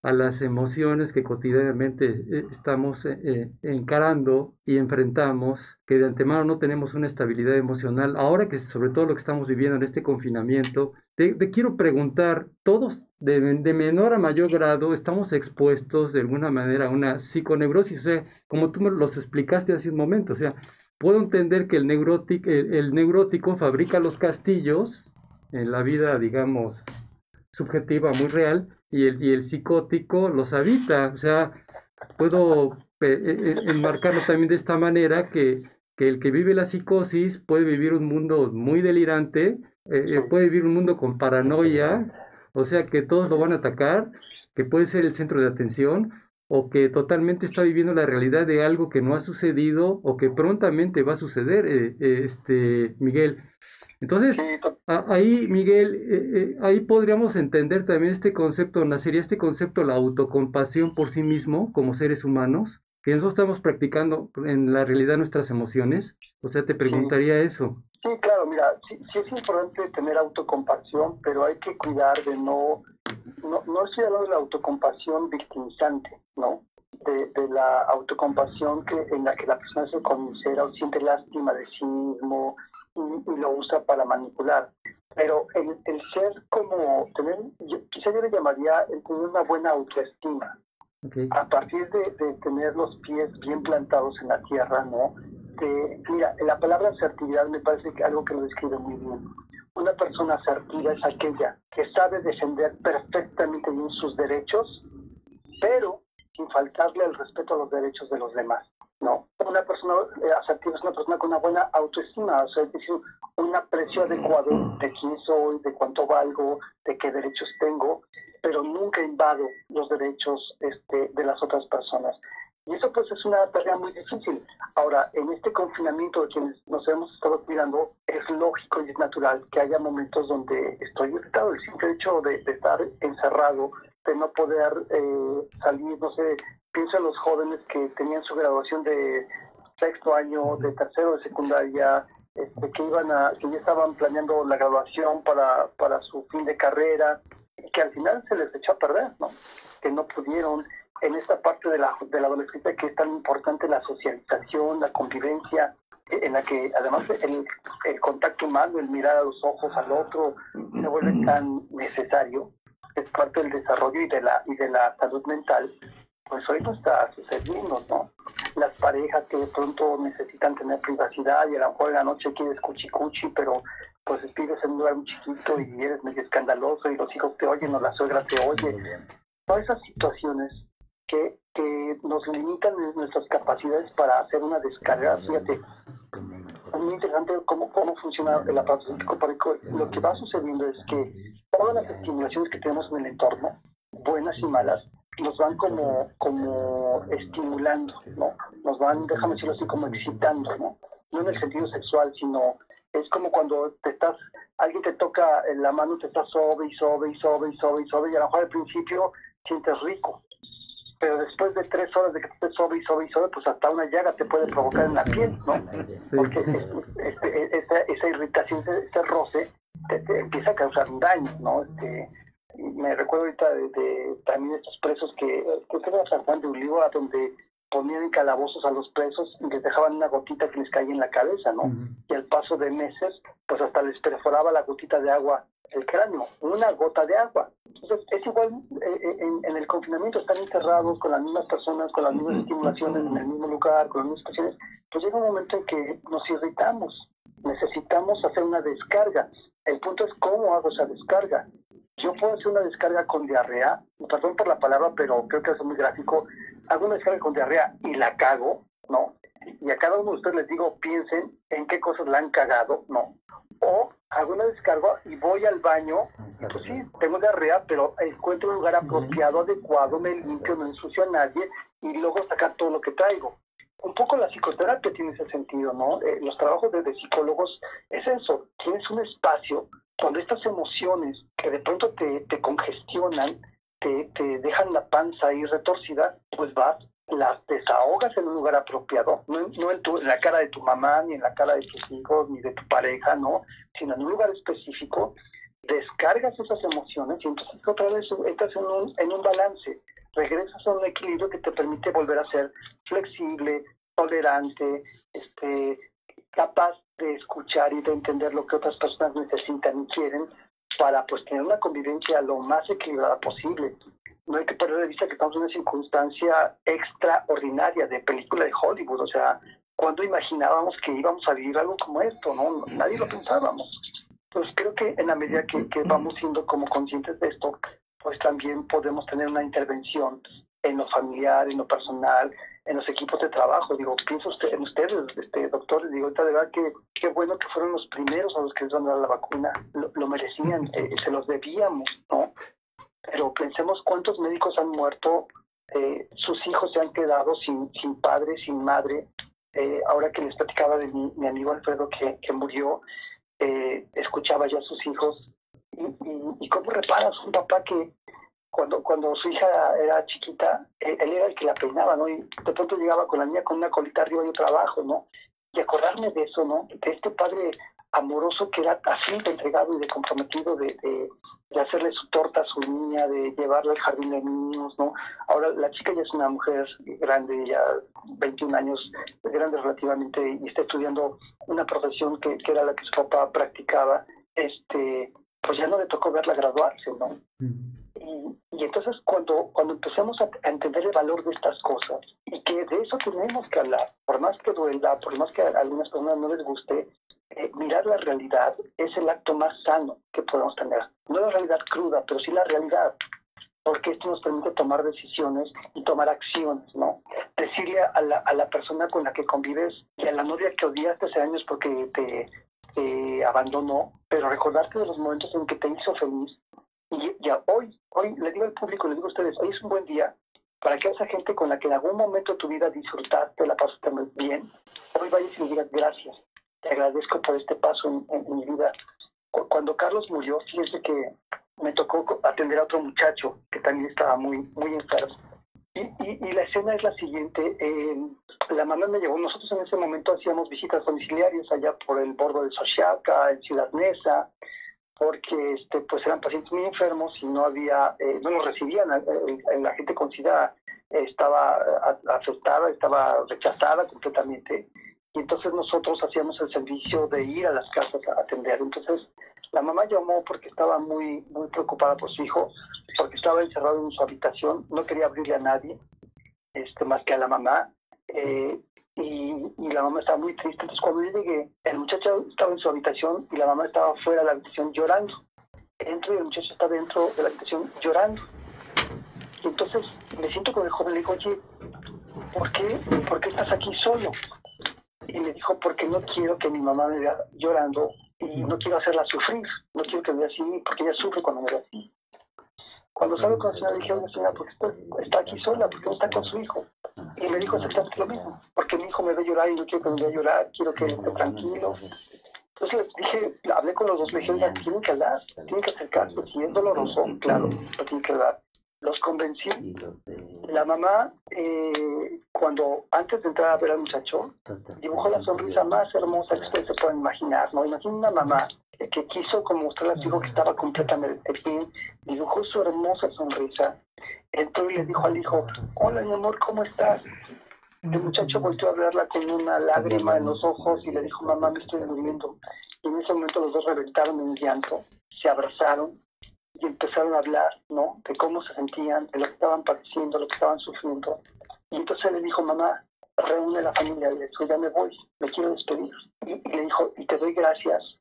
a las emociones que cotidianamente eh, estamos eh, eh, encarando y enfrentamos, que de antemano no tenemos una estabilidad emocional. Ahora que sobre todo lo que estamos viviendo en este confinamiento, te, quiero preguntar, todos de, menor a mayor grado estamos expuestos de alguna manera a una psiconeurosis, o sea, como tú me los explicaste hace un momento, o sea, puedo entender que el neurótico, el neurótico fabrica los castillos en la vida, digamos, subjetiva muy real, y el, y el psicótico los habita. O sea, puedo eh, eh, enmarcarlo también de esta manera que, que, el que vive la psicosis puede vivir un mundo muy delirante, eh, puede vivir un mundo con paranoia, o sea que todos lo van a atacar, que puede ser el centro de atención, o que totalmente está viviendo la realidad de algo que no ha sucedido o que prontamente va a suceder, este Miguel. Entonces, ahí, Miguel, eh, eh, ahí podríamos entender también este concepto, nacería este concepto, la autocompasión por sí mismo, como seres humanos, que nosotros estamos practicando en la realidad nuestras emociones. O sea, te preguntaría eso. Sí, claro, mira, sí, es importante tener autocompasión, pero hay que cuidar de no, no, no estoy hablando de la autocompasión victimizante, ¿no? De, de, la autocompasión que, en la que la persona se considera o siente lástima de sí mismo, y, lo usa para manipular. Pero el, el ser como tener, quizá yo le llamaría el tener una buena autoestima. A partir de, de, tener los pies bien plantados en la tierra, ¿no? De, mira, la palabra asertividad me parece que algo que lo describe muy bien. Una persona asertiva es aquella que sabe defender perfectamente bien sus derechos, pero sin faltarle el respeto a los derechos de los demás. No, una persona eh, asertiva es una persona con una buena autoestima, o sea, es decir, un aprecio adecuado de quién soy, de cuánto valgo, de qué derechos tengo, pero nunca invado los derechos este, de las otras personas. Y eso pues es una tarea muy difícil. Ahora, en este confinamiento de quienes nos hemos estado cuidando, es lógico y es natural que haya momentos donde estoy irritado. El simple hecho de, estar encerrado, de no poder eh, salir, no sé, pienso en los jóvenes que tenían su graduación de sexto año, de tercero de secundaria, este, que iban a, que ya estaban planeando la graduación para, para su fin de carrera, y que al final se les echó a perder, ¿no? Que no pudieron en esta parte de la, de la adolescencia que es tan importante la socialización, la convivencia, en la que además el, el contacto humano, el mirar a los ojos al otro, se vuelve tan necesario, es parte del desarrollo y de la, y de la salud mental, pues hoy no está sucediendo, ¿no? Las parejas que de pronto necesitan tener privacidad y a lo mejor en la noche quieres cuchi cuchi, pero pues vives en un lugar muy chiquito y eres medio escandaloso y los hijos te oyen o la suegra te oye. Todas esas situaciones que, que nos limitan nuestras capacidades para hacer una descarga. Fíjate, un interesante cómo, cómo funciona el aparato simpático. Lo que va sucediendo es que todas las estimulaciones que tenemos en el entorno, buenas y malas, nos van como, como estimulando, ¿no? Nos van, déjame decirlo así, como excitando, ¿no? No en el sentido sexual, sino es como cuando te estás, alguien te toca en la mano, te está sobe y sobe y sobe y sobe y sobe, y a lo mejor al principio sientes rico, pero después de tres horas de que te sobe y sobe y sobe, pues hasta una llaga te puede provocar en la piel, ¿no? Porque este, esa, esa, irritación, ese, roce, te, empieza a causar un daño, ¿no? Este, me recuerdo ahorita de, también estos presos que, creo que era San Juan de Oliva, donde ponían en calabozos a los presos y les dejaban una gotita que les caía en la cabeza, ¿no? Y al paso de meses, pues hasta les perforaba la gotita de agua el cráneo, una gota de agua. Entonces, es igual eh, eh, en, el confinamiento, están encerrados con las mismas personas, con las mismas estimulaciones, en el mismo lugar, con las mismas situaciones, pues llega un momento en que nos irritamos, necesitamos hacer una descarga. El punto es cómo hago esa descarga. Yo puedo hacer una descarga con diarrea, perdón por la palabra, pero creo que es muy gráfico, hago una descarga con diarrea y la cago, ¿no? Y a cada uno de ustedes les digo, piensen en qué cosas la han cagado, ¿no? O hago una descarga y voy al baño, pues sí, tengo diarrea, pero encuentro un lugar apropiado, adecuado, me limpio, no ensucio a nadie y luego sacar todo lo que traigo. Un poco la psicoterapia tiene ese sentido, ¿no? Eh, los trabajos de, psicólogos es eso, tienes un espacio donde estas emociones que de pronto te, te congestionan, te, te dejan la panza ahí retorcida, pues vas las desahogas en un lugar apropiado, no, en, tu, en, la cara de tu mamá, ni en la cara de tus hijos, ni de tu pareja, no, sino en un lugar específico, descargas esas emociones y entonces otra vez entras en un, en un balance, regresas a un equilibrio que te permite volver a ser flexible, tolerante, este, capaz de escuchar y de entender lo que otras personas necesitan y quieren para pues tener una convivencia lo más equilibrada posible no hay que perder de vista que estamos en una circunstancia extraordinaria de película de Hollywood. O sea, cuando imaginábamos que íbamos a vivir algo como esto? No, nadie lo pensábamos. Pues creo que en la medida que, vamos siendo como conscientes de esto, pues también podemos tener una intervención en lo familiar, en lo personal, en los equipos de trabajo. Digo, pienso usted, en ustedes, este, doctores, digo, de verdad que qué bueno que fueron los primeros a los que les van a dar la vacuna. Lo, merecían, eh, se los debíamos, ¿no? pero pensemos cuántos médicos han muerto, eh, sus hijos se han quedado sin, sin padre, sin madre. Eh, ahora que les platicaba de mi, amigo Alfredo que, que murió, eh, escuchaba ya a sus hijos. Y, y, cómo reparas un papá que cuando, cuando su hija era chiquita, él era el que la peinaba, ¿no? Y de pronto llegaba con la niña con una colita arriba y un trabajo, ¿no? Y acordarme de eso, ¿no? De este padre amoroso que era así de entregado y de comprometido de, de hacerle su torta a su niña, de llevarla al jardín de niños, ¿no? Ahora la chica ya es una mujer grande, ya 21 años, grande relativamente, y está estudiando una profesión que, que era la que su papá practicaba, este, pues ya no le tocó verla graduarse, ¿no? Y, y, entonces cuando, cuando empezamos a, entender el valor de estas cosas y que de eso tenemos que hablar, por más que duela, por más que a algunas personas no les guste, eh, mirar la realidad es el acto más sano que podemos tener. No la realidad cruda, pero sí la realidad, porque esto nos permite tomar decisiones y tomar acciones, ¿no? Decirle a la, a la persona con la que convives y a la novia que odiaste hace años porque te, abandonó, pero recordarte de los momentos en que te hizo feliz. Y ya hoy, hoy le digo al público, le digo a ustedes, hoy es un buen día para que esa gente con la que en algún momento de tu vida disfrutaste, la pasaste bien, hoy vayas y le digas gracias te agradezco por este paso en, mi vida. Cuando Carlos murió, fíjense que me tocó atender a otro muchacho que también estaba muy, muy enfermo. Y, y, la escena es la siguiente. la mamá me llevó, nosotros en ese momento hacíamos visitas domiciliarias allá por el bordo de Sochiaca, en Ciudad Neza, porque este, pues eran pacientes muy enfermos y no había, eh, no nos recibían. Eh, la gente con SIDA estaba afectada, estaba rechazada completamente y entonces nosotros hacíamos el servicio de ir a las casas a atender. Entonces la mamá llamó porque estaba muy, muy preocupada por su hijo, porque estaba encerrado en su habitación, no quería abrirle a nadie, este, más que a la mamá. Eh, y, y, la mamá estaba muy triste. Entonces cuando yo llegué, el muchacho estaba en su habitación y la mamá estaba fuera de la habitación llorando. Entro y el muchacho está dentro de la habitación llorando. Y entonces me siento con el joven y le digo, oye, ¿por qué, ¿por qué estás aquí solo? Y, me dijo, porque no quiero que mi mamá me vea llorando y no quiero hacerla sufrir, no quiero que me vea así, porque ella sufre cuando me ve así. Cuando salgo con la señora, dije, oye señora, ¿por qué está aquí sola? ¿Por qué no está con su hijo? Y me dijo exactamente lo mismo, porque mi hijo me ve llorar y no quiero que me vea llorar, quiero que esté tranquilo. Entonces dije, hablé con los dos, le dije, tienen que hablar, tienen que acercarse, si es doloroso, claro, lo tienen que hablar los convencí. La mamá, eh, cuando antes de entrar a ver al muchacho, dibujó la sonrisa más hermosa que ustedes se pueden imaginar, ¿no? Imagina una mamá que quiso como mostrarle a su hijo que estaba completamente bien, dibujó su hermosa sonrisa, entró y le dijo al hijo, hola mi amor, ¿cómo estás? El muchacho volvió a verla con una lágrima en los ojos y le dijo, mamá, me estoy muriendo. Y en ese momento los dos reventaron en llanto, se abrazaron y empezaron a hablar, ¿no? De cómo se sentían, de lo que estaban padeciendo, lo que estaban sufriendo. Y entonces le dijo, mamá, reúne a la familia, le dijo, ya me voy, me quiero despedir. Y, le dijo, y te doy gracias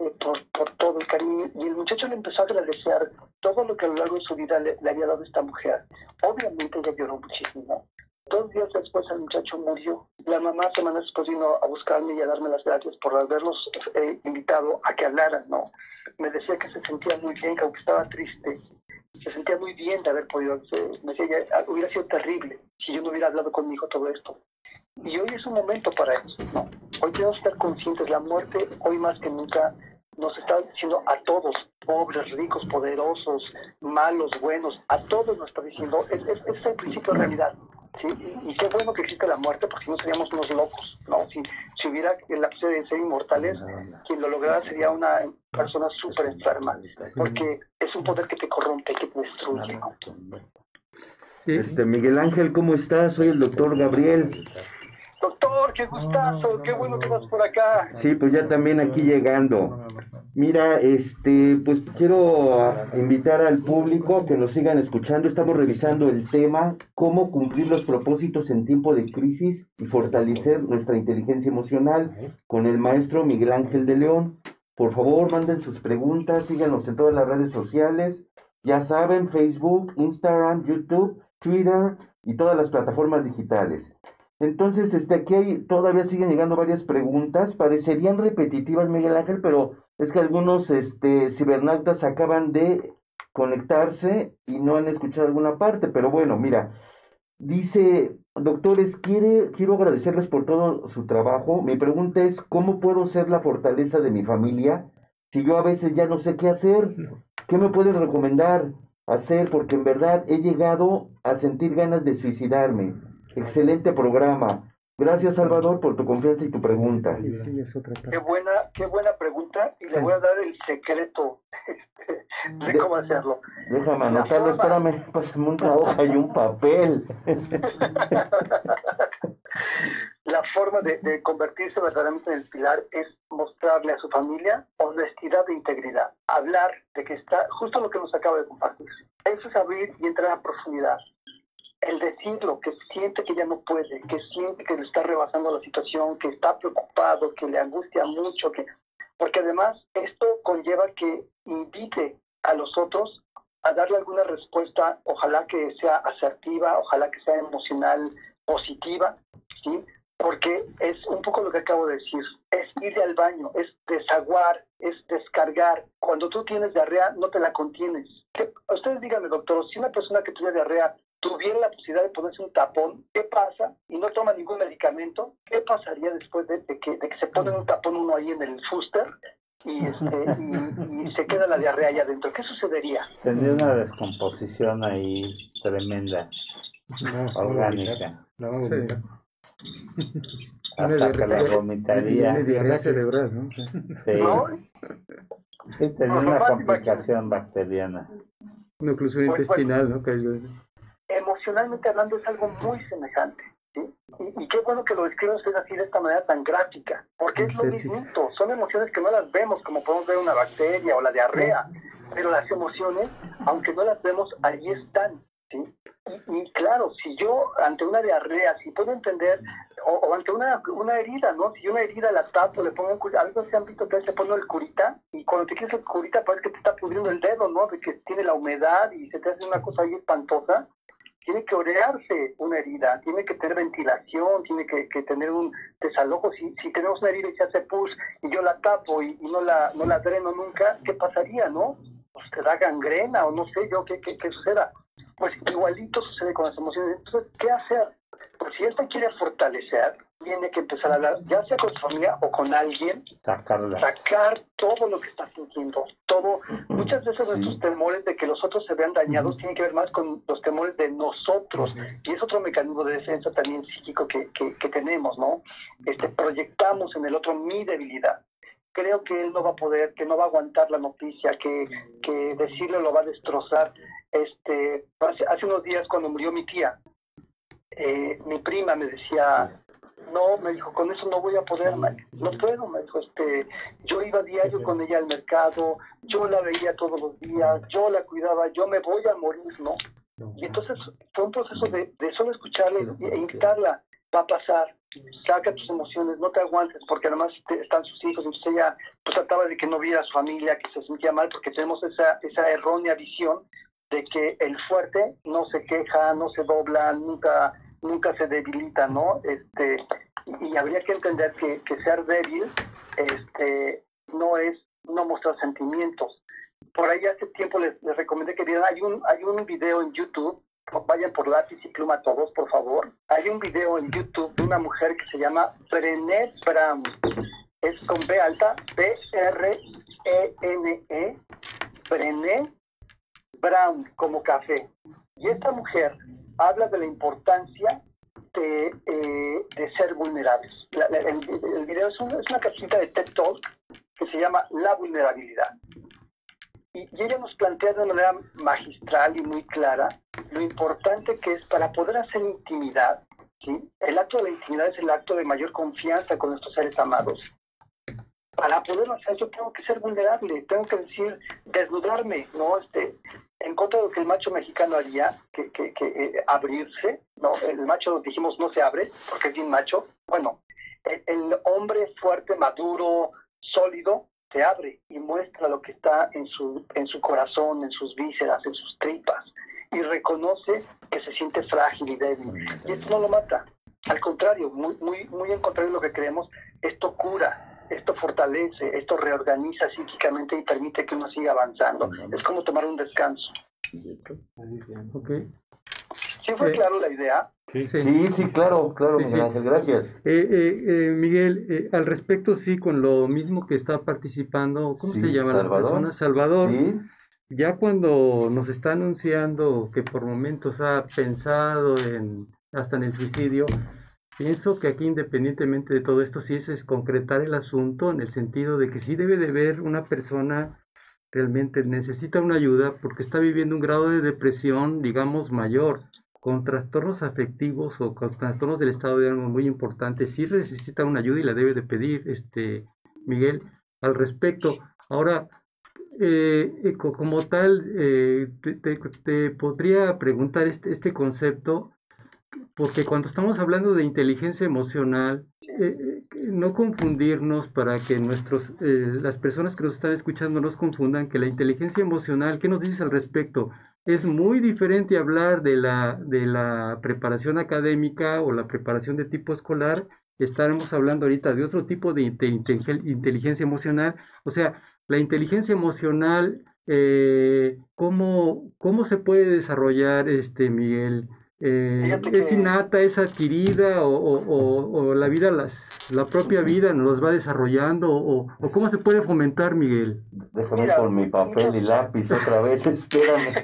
eh, por, por, todo el cariño. Y el muchacho le empezó a agradecer todo lo que a lo largo de su vida le, había dado esta mujer. Obviamente ella lloró muchísimo. Dos días después el muchacho murió. La mamá semanas después vino a buscarme y a darme las gracias por haberlos eh, invitado a que hablaran, ¿no? me decía que se sentía muy bien, que aunque estaba triste, se sentía muy bien de haber podido, me decía, ya, hubiera sido terrible si yo no hubiera hablado con mi hijo todo esto. Y hoy es un momento para eso, ¿no? Hoy tenemos que estar conscientes, la muerte hoy más que nunca nos está diciendo a todos, pobres, ricos, poderosos, malos, buenos, a todos nos está diciendo, es, es, es el principio de realidad. Y, qué bueno que existe la muerte porque no seríamos unos locos, ¿no? Si, si hubiera la posibilidad de ser inmortales, quien lo lograra sería una persona súper enferma, porque es un poder que te corrompe, que te destruye. Este, Miguel Ángel, ¿cómo estás? Soy el doctor Gabriel. Doctor, qué gustazo, qué bueno que vas por acá. Sí, pues ya también aquí llegando. Mira, este, pues quiero invitar al público que nos sigan escuchando. Estamos revisando el tema cómo cumplir los propósitos en tiempo de crisis y fortalecer nuestra inteligencia emocional con el maestro Miguel Ángel de León. Por favor, manden sus preguntas, síganos en todas las redes sociales. Ya saben, Facebook, Instagram, YouTube, Twitter y todas las plataformas digitales. Entonces, este, aquí hay, todavía siguen llegando varias preguntas, parecerían repetitivas, Miguel Ángel, pero es que algunos este, cibernautas acaban de conectarse y no han escuchado alguna parte, pero bueno, mira, dice, doctores, quiere, quiero agradecerles por todo su trabajo. Mi pregunta es, ¿cómo puedo ser la fortaleza de mi familia si yo a veces ya no sé qué hacer? ¿Qué me pueden recomendar hacer? Porque en verdad he llegado a sentir ganas de suicidarme. Excelente programa. Gracias, Salvador, por tu confianza y tu pregunta. Qué buena, qué buena pregunta y le voy a dar el secreto este, de cómo hacerlo. Déjame anotarlo, espérame, pásame una hoja y un papel. La forma de, de, convertirse verdaderamente en el pilar es mostrarle a su familia honestidad e integridad. Hablar de que está justo lo que nos acaba de compartir. Eso es abrir y entrar a profundidad el decirlo, que siente que ya no puede, que siente que le está rebasando la situación, que está preocupado, que le angustia mucho, que porque además esto conlleva que invite a los otros a darle alguna respuesta, ojalá que sea asertiva, ojalá que sea emocional positiva, ¿sí? Porque es un poco lo que acabo de decir, es ir al baño, es desaguar, es descargar. Cuando tú tienes diarrea, no te la contienes. Ustedes díganme, doctor, si una persona que tiene diarrea tuviera la posibilidad de ponerse un tapón, ¿qué pasa? Y no toma ningún medicamento, ¿qué pasaría después de, que, de que, se pone un tapón uno ahí en el fuster y, este, y, se queda la diarrea allá adentro? ¿Qué sucedería? Tendría una descomposición ahí tremenda, orgánica. Hasta que la vomitaría. diarrea cerebral, ¿no? Sí. Sí, tenía una complicación bacteriana. Una oclusión pues, pues, intestinal, ¿no? Emocionalmente hablando es algo muy semejante. ¿sí? Y, qué bueno que lo describen ustedes así de esta manera tan gráfica, porque es lo mismo, son emociones que no las vemos como podemos ver una bacteria o la diarrea, pero las emociones, aunque no las vemos, ahí están. ¿sí? Y, claro, si yo ante una diarrea, si puedo entender, o, ante una, una herida, ¿no? Si yo una herida la tapo, le pongo un curita, algo se han visto que se pone el curita, y cuando te quieres el curita parece que te está pudriendo el dedo, ¿no? De que tiene la humedad y se te hace una cosa ahí espantosa, tiene que orearse una herida, tiene que tener ventilación, tiene que, tener un desalojo. Si, si tenemos una herida y se hace pus y yo la tapo y, no, la, no la dreno nunca, ¿qué pasaría, no? Pues te da gangrena o no sé yo qué, qué suceda. Pues igualito sucede con las emociones. Entonces, ¿qué hacer? Pues si él te quiere fortalecer, tiene que empezar a hablar, ya sea con su familia o con alguien, sacar todo lo que está sintiendo, todo. Muchas veces nuestros temores de que los otros se vean dañados tienen que ver más con los temores de nosotros, y es otro mecanismo de defensa también psíquico que, que, tenemos, ¿no? Este, proyectamos en el otro mi debilidad. Creo que él no va a poder, que no va a aguantar la noticia, que, que decirle lo va a destrozar. Este, hace, hace unos días cuando murió mi tía, eh, mi prima me decía, no, me dijo, con eso no voy a poder, no puedo, me dijo, este, yo iba diario con ella al mercado, yo la veía todos los días, yo la cuidaba, yo me voy a morir, ¿no? Y entonces fue un proceso de, solo escucharla e invitarla, va a pasar, saca tus emociones, no te aguantes, porque además están sus hijos, entonces ella pues, trataba de que no viera a su familia, que se sentía mal, porque tenemos esa, esa errónea visión de que el fuerte no se queja, no se dobla, nunca nunca se debilita, ¿no? Este, y habría que entender que, ser débil este, no es no mostrar sentimientos. Por ahí hace tiempo les, recomendé que vieran, hay un, hay un video en YouTube, vayan por lápiz y pluma todos, por favor. Hay un video en YouTube de una mujer que se llama Brené Brown. Es con B alta, B-R-E-N-E, Brené Brown, como café. Y esta mujer habla de la importancia de, eh, de ser vulnerables. el, video es, una casita de TED Talk que se llama La vulnerabilidad. Y, ella nos plantea de una manera magistral y muy clara lo importante que es para poder hacer intimidad. ¿sí? El acto de la intimidad es el acto de mayor confianza con nuestros seres amados. Para poder hacer yo tengo que ser vulnerable, tengo que decir, desnudarme, ¿no? Este, en contra de lo que el macho mexicano haría, que, que, eh, abrirse, ¿no? El macho, dijimos, no se abre, porque es bien macho. Bueno, el, hombre fuerte, maduro, sólido, se abre y muestra lo que está en su, en su corazón, en sus vísceras, en sus tripas, y reconoce que se siente frágil y débil. Y esto no lo mata. Al contrario, muy, muy, muy en contrario de lo que creemos, esto cura, esto fortalece, esto reorganiza psíquicamente y permite que uno siga avanzando. Es como tomar un descanso. Okay. ¿Sí fue eh, claro la idea? Sí, sí, claro, claro, Miguel Ángel, gracias. Eh, eh, eh Miguel, al respecto, sí, con lo mismo que está participando, ¿cómo se llama la persona? Salvador. Ya cuando nos está anunciando que por momentos ha pensado en hasta en el suicidio, Pienso que aquí, independientemente de todo esto, sí es, concretar el asunto en el sentido de que sí debe de ver una persona realmente necesita una ayuda porque está viviendo un grado de depresión, digamos, mayor, con trastornos afectivos o con trastornos del estado de ánimo muy importantes, sí necesita una ayuda y la debe de pedir, este, Miguel, al respecto. Ahora, eh, eh como tal, eh, te, podría preguntar este, este concepto porque cuando estamos hablando de inteligencia emocional, eh, eh, no confundirnos para que nuestros, eh, las personas que nos están escuchando nos confundan que la inteligencia emocional, ¿qué nos dices al respecto? Es muy diferente hablar de la, de la preparación académica o la preparación de tipo escolar. Estaremos hablando ahorita de otro tipo de inteligencia emocional. O sea, la inteligencia emocional, ¿cómo, ¿cómo se puede desarrollar, este, Miguel? Eh, ¿Es innata, es adquirida o, la vida, las, la propia vida nos va desarrollando o, cómo se puede fomentar, Miguel? Déjame por mi papel y lápiz otra vez, espérame.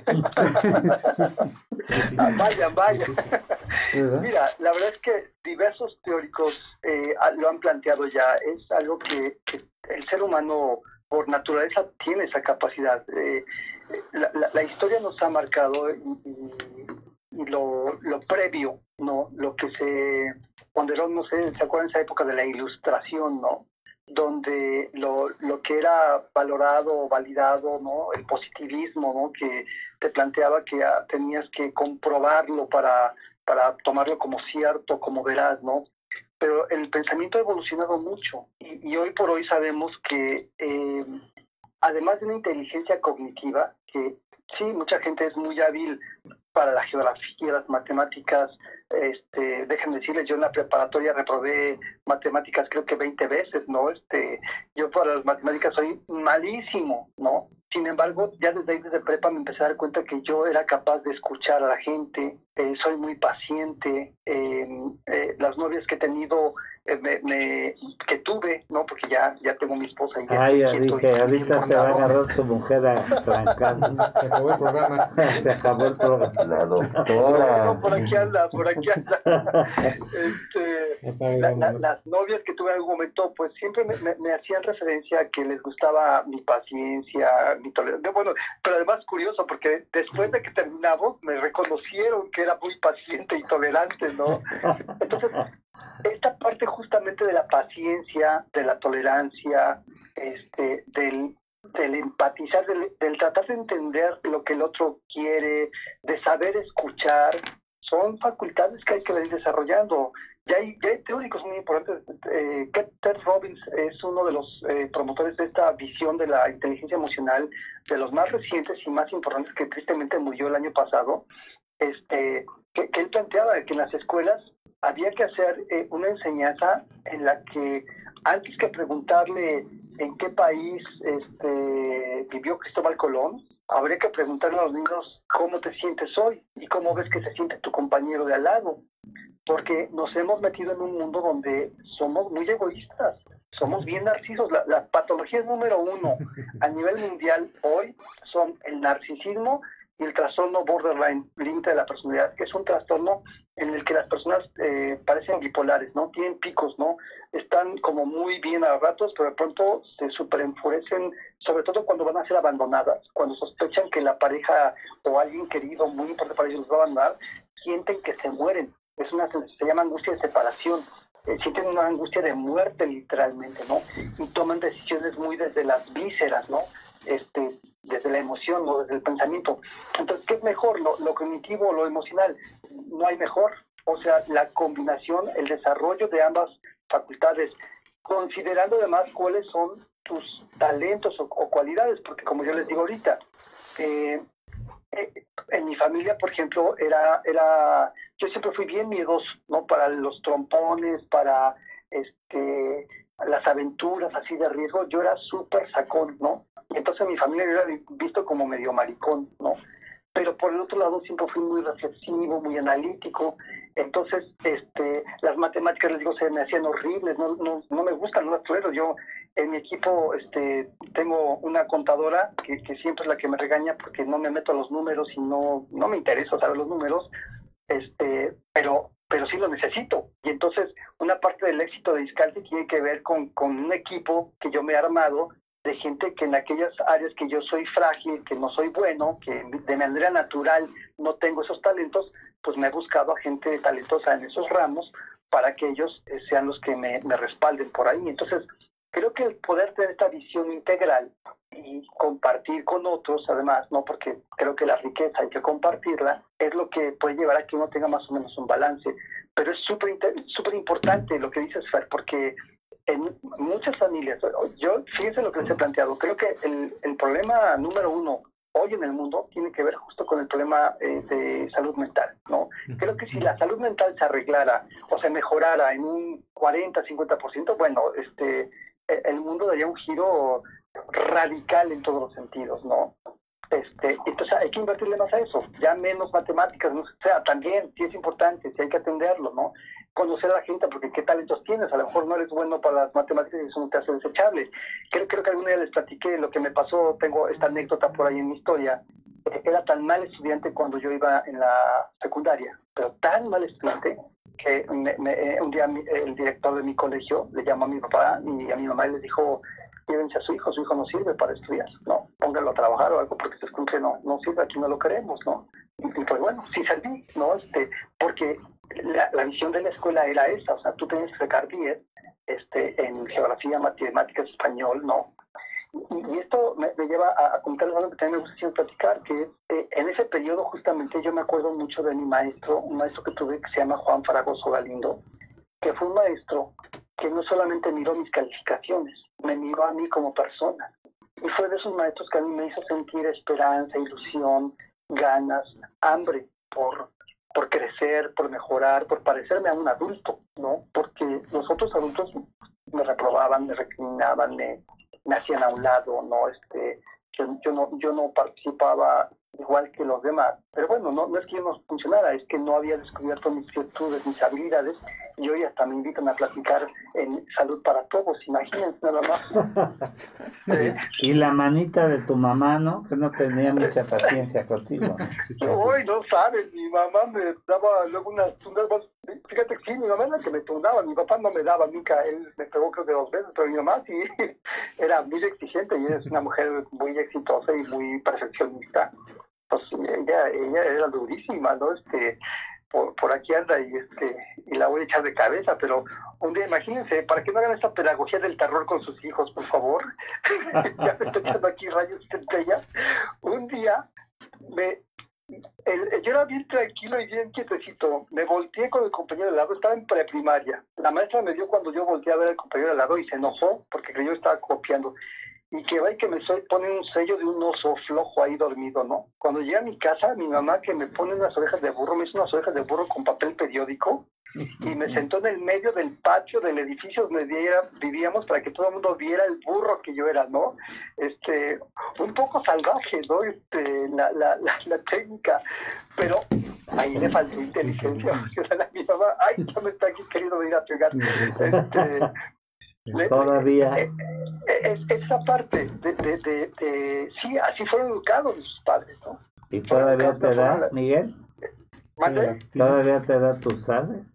vaya, vaya. Mira, la verdad es que diversos teóricos eh, lo han planteado ya. Es algo que, el ser humano por naturaleza tiene esa capacidad. Eh, la, historia nos ha marcado y lo, lo previo, ¿no? Lo que se ponderó, no sé, ¿se acuerdan esa época de la ilustración, ¿no? Donde lo, lo que era valorado o validado, ¿no? El positivismo, ¿no? Que te planteaba que ah, tenías que comprobarlo para, para tomarlo como cierto, como veraz, ¿no? Pero el pensamiento ha evolucionado mucho y, hoy por hoy sabemos que eh, además de una inteligencia cognitiva, que sí, mucha gente es muy hábil para la geografía, las matemáticas, este, déjenme decirles, yo en la preparatoria reprobé matemáticas creo que 20 veces, ¿no? Este, yo para las matemáticas soy malísimo, ¿no? Sin embargo, ya desde ahí, desde prepa, me empecé a dar cuenta que yo era capaz de escuchar a la gente, eh, soy muy paciente, eh, eh, las novias que he tenido, me, que tuve, ¿no? Porque ya, ya tengo mi esposa. Y ya, ya dije, ahorita te va a agarrar tu mujer a casa. Se acabó el programa. Se acabó el programa. La doctora. por aquí anda, por aquí anda. este, las novias que tuve en algún momento, pues siempre me, me, hacían referencia a que les gustaba mi paciencia, mi tolerancia. Bueno, pero además curioso, porque después de que terminamos, me reconocieron que era muy paciente y tolerante, ¿no? Entonces, esta parte justamente de la paciencia, de la tolerancia, este, del, del empatizar, del, tratar de entender lo que el otro quiere, de saber escuchar, son facultades que hay que ir desarrollando. Ya hay, ya hay teóricos muy importantes. Eh, Ted Robbins es uno de los eh, promotores de esta visión de la inteligencia emocional, de los más recientes y más importantes que tristemente murió el año pasado. Este, que, que él planteaba que en las escuelas había que hacer eh, una enseñanza en la que antes que preguntarle en qué país este, vivió Cristóbal Colón, habría que preguntarle a los niños cómo te sientes hoy y cómo ves que se siente tu compañero de al lado. Porque nos hemos metido en un mundo donde somos muy egoístas, somos bien narcisos. Las patologías número uno a nivel mundial hoy son el narcisismo el trastorno borderline, límite de la personalidad, que es un trastorno en el que las personas eh, parecen bipolares, ¿no? Tienen picos, ¿no? Están como muy bien a ratos, pero de pronto se enfurecen, sobre todo cuando van a ser abandonadas, cuando sospechan que la pareja o alguien querido muy importante para ellos los va a abandonar, sienten que se mueren. Es una se llama angustia de separación. Eh, sienten una angustia de muerte literalmente, ¿no? Y toman decisiones muy desde las vísceras, ¿no? Este, desde la emoción o desde el pensamiento. Entonces, ¿qué es mejor, lo, cognitivo o lo emocional? No hay mejor. O sea, la combinación, el desarrollo de ambas facultades, considerando además cuáles son tus talentos o, cualidades, porque como yo les digo ahorita, eh, eh, en mi familia, por ejemplo, era, era, yo siempre fui bien miedoso, ¿no? Para los trompones, para este, las aventuras así de riesgo, yo era súper sacón, ¿no? entonces mi familia era visto como medio maricón, ¿no? Pero por el otro lado siempre fui muy reflexivo, muy analítico. Entonces, este, las matemáticas, les digo, se me hacían horribles, no, no, no me gustan, las tolero. Yo en mi equipo este, tengo una contadora que, que siempre es la que me regaña porque no me meto a los números y no, no me interesa saber los números, este, pero pero sí lo necesito. Y entonces una parte del éxito de Iscalti tiene que ver con, con un equipo que yo me he armado de gente que en aquellas áreas que yo soy frágil, que no soy bueno, que de manera natural no tengo esos talentos, pues me he buscado a gente talentosa en esos ramos para que ellos eh, sean los que me, me respalden por ahí. Entonces, creo que el poder tener esta visión integral y compartir con otros, además, no porque creo que la riqueza hay que compartirla, es lo que puede llevar a que uno tenga más o menos un balance. Pero es súper súper importante lo que dices, Fer, porque en muchas familias, yo fíjense lo que les he planteado, creo que el, el problema número uno hoy en el mundo tiene que ver justo con el problema eh, de salud mental, ¿no? Creo que si la salud mental se arreglara o se mejorara en un 40, 50%, bueno, este, el mundo daría un giro radical en todos los sentidos, ¿no? Este, entonces hay que invertirle más a eso, ya menos matemáticas, o sea, también sí es importante, sí hay que atenderlo, ¿no? Conocer a la gente, porque qué talentos tienes, a lo mejor no eres bueno para las matemáticas y eso no te hace desechable. Creo, creo que algún día les platiqué lo que me pasó, tengo esta anécdota por ahí en mi historia. Eh, era tan mal estudiante cuando yo iba en la secundaria, pero tan mal estudiante que me, un día el director de mi colegio le llamó a mi papá y a mi mamá y les dijo, llévense a su hijo, su hijo no sirve para estudiar, ¿no? Pónganlo a trabajar o algo porque se escuche, no, no sirve, aquí no lo queremos, ¿no? Y, pues bueno, sí serví, ¿no? Este, porque la, la, visión de la escuela era esa, o sea, tú tenías que sacar 10 este, en geografía, matemáticas, español, ¿no? Y, esto me, lleva a, a contarles algo que también me gusta siempre platicar, que eh, en ese periodo justamente yo me acuerdo mucho de mi maestro, un maestro que tuve que se llama Juan Faragoso Galindo, que fue un maestro que no solamente miró mis calificaciones, me miró a mí como persona. y fue de esos maestros que a mí me hizo sentir esperanza, ilusión, ganas, hambre por, por crecer, por mejorar, por parecerme a un adulto, ¿no? Porque los otros adultos me reprobaban, me recriminaban, me, me hacían a un lado, ¿no? Este, yo, yo no, yo no participaba igual que los demás. Pero bueno, no, no es que yo no funcionara, es que no había descubierto mis virtudes, mis habilidades, y hoy hasta me invitan a platicar en Salud para Todos, imagínense nada más. y la manita de tu mamá, ¿no? Que no tenía mucha paciencia contigo. Hoy no sabes, mi mamá me daba luego unas tunas, fíjate que sí, mi mamá es la que me tundaba, mi papá no me daba nunca, él me pegó creo que dos veces, pero mi mamá sí era muy exigente y es una mujer muy exitosa y muy perfeccionista pues ella, ella era durísima, ¿no? Este, por, por aquí anda y este y la voy a echar de cabeza, pero un día imagínense, para que no hagan esta pedagogía del terror con sus hijos, por favor, ya me estoy echando aquí rayos centellas, un día me, el, yo era bien tranquilo y bien quietecito, me volteé con el compañero de lado, estaba en preprimaria, la maestra me dio cuando yo volteé a ver al compañero de lado y se enojó porque creyó que estaba copiando, y que va y que me pone un sello de un oso flojo ahí dormido, ¿no? Cuando llegué a mi casa, mi mamá que me pone unas orejas de burro, me hizo unas orejas de burro con papel periódico y me sentó en el medio del patio del edificio donde vivíamos para que todo el mundo viera el burro que yo era, ¿no? Este, un poco salvaje, ¿no? Este, la, la, la, técnica, pero ahí le faltó inteligencia, mi mamá, ay, ya me está aquí queriendo ir a pegar. Este, Todavía. Eh, eh, esa parte de, de, de, sí, así fueron educados sus padres, ¿no? ¿Y todavía te da, Miguel? ¿Todavía te da tus haces?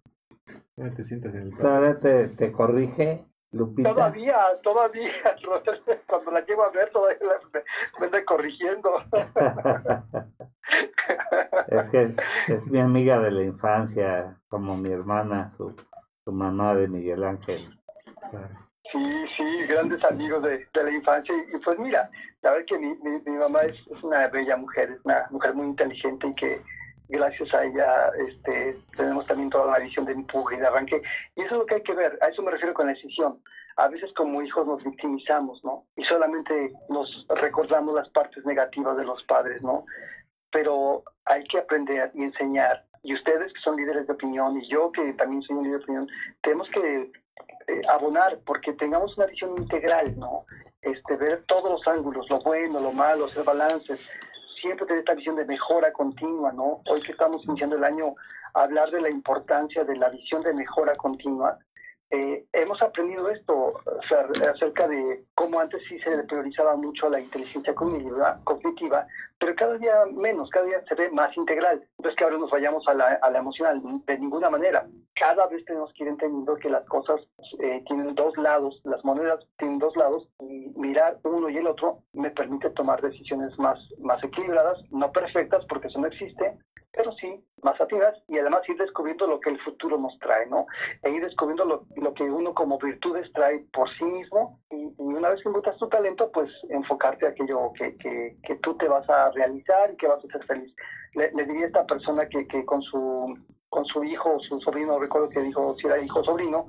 te sientas en el ¿Todavía te, te corrige, Lupita? Todavía, todavía. Cuando la llevo a ver, todavía me, me anda corrigiendo. es que es, mi amiga de la infancia, como mi hermana, su, su mamá de Miguel Ángel. Sí, sí, grandes amigos de, de, la infancia. Y pues mira, la verdad que mi, mi, mamá es, una bella mujer, es una mujer muy inteligente y que gracias a ella este, tenemos también toda la visión de empuje y de arranque. Y eso es lo que hay que ver, a eso me refiero con la decisión. A veces como hijos nos victimizamos, ¿no? Y solamente nos recordamos las partes negativas de los padres, ¿no? Pero hay que aprender y enseñar. Y ustedes que son líderes de opinión y yo que también soy un líder de opinión, tenemos que eh, abonar porque tengamos una visión integral, ¿no? Este, ver todos los ángulos, lo bueno, lo malo, hacer balances, siempre tener esta visión de mejora continua, ¿no? Hoy que estamos iniciando el año, hablar de la importancia de la visión de mejora continua, eh, hemos aprendido esto acerca de cómo antes sí se priorizaba mucho la inteligencia cognitiva, cognitiva, pero cada día menos, cada día se ve más integral. No es que ahora nos vayamos a la, a la emocional, de ninguna manera. Cada vez tenemos que ir entendiendo que las cosas eh, tienen dos lados, las monedas tienen dos lados, y mirar uno y el otro me permite tomar decisiones más, más equilibradas, no perfectas porque eso no existe, pero sí más activas y además ir descubriendo lo que el futuro nos trae, ¿no? E ir descubriendo lo, lo que uno como virtudes trae por sí mismo y, una vez que encuentras tu talento, pues enfocarte a aquello que, que, que, tú te vas a realizar y que vas a ser feliz. Le, diría a esta persona que, que con su con su hijo su sobrino, recuerdo que dijo si era hijo o sobrino,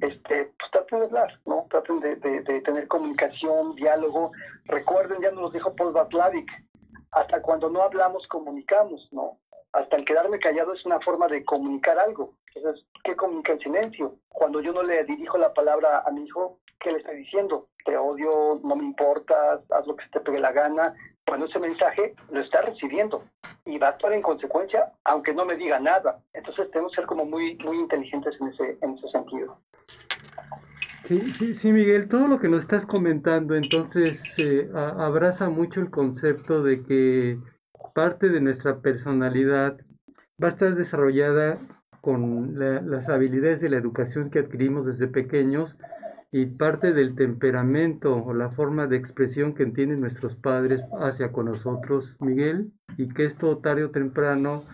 este, pues traten de hablar, ¿no? Traten de, de, de tener comunicación, diálogo. Recuerden, ya nos lo dijo Paul Batlavic, hasta cuando no hablamos comunicamos, ¿no? hasta el quedarme callado es una forma de comunicar algo. Entonces, ¿qué comunica el silencio? Cuando yo no le dirijo la palabra a mi hijo, ¿qué le estoy diciendo? Te odio, no me importas, haz lo que se te pegue la gana. Cuando ese mensaje lo está recibiendo y va a actuar en consecuencia, aunque no me diga nada. Entonces tenemos que ser como muy, muy inteligentes en ese, en ese sentido. Sí, sí, sí, Miguel, todo lo que nos estás comentando entonces eh, abraza mucho el concepto de que parte de nuestra personalidad va a estar desarrollada con las habilidades de la educación que adquirimos desde pequeños y parte del temperamento o la forma de expresión que tienen nuestros padres hacia con nosotros, Miguel, y que esto tarde o temprano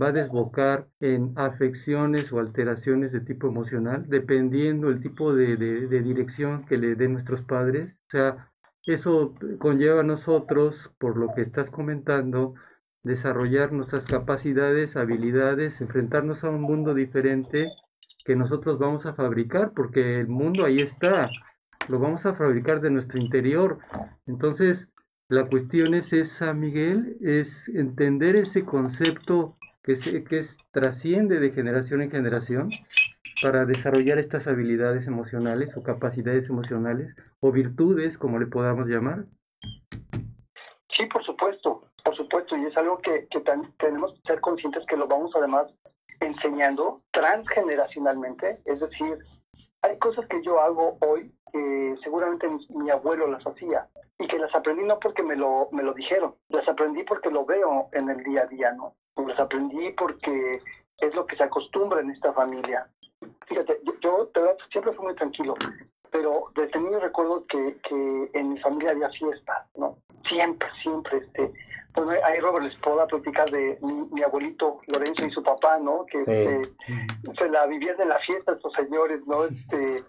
va a desbocar en afecciones o alteraciones de tipo emocional, dependiendo el tipo de, de dirección que le den nuestros padres. O sea, eso conlleva a nosotros, por lo que estás comentando, desarrollar nuestras capacidades, habilidades, enfrentarnos a un mundo diferente que nosotros vamos a fabricar, porque el mundo ahí está. lo vamos a fabricar de nuestro interior. Entonces, la cuestión es esa, Miguel, es entender ese concepto que, se, que es, trasciende de generación en generación para desarrollar estas habilidades emocionales o capacidades emocionales o virtudes, como le podamos llamar. Sí, por supuesto, por supuesto, y es algo que, que tenemos que ser conscientes que lo vamos además enseñando transgeneracionalmente, es decir, hay cosas que yo hago hoy que seguramente mi, abuelo las hacía y que las aprendí no porque me lo, me lo dijeron, las aprendí porque lo veo en el día a día, ¿no? Las aprendí porque es lo que se acostumbra en esta familia. Fíjate, yo, siempre fui muy tranquilo, pero desde niño recuerdo que, que en mi familia había fiesta, ¿no? Siempre, siempre, este, bueno, ahí Robert les puedo platicar de mi, abuelito Lorenzo y su papá, ¿no? Que este, se la vivían de la fiesta estos señores, ¿no? Este,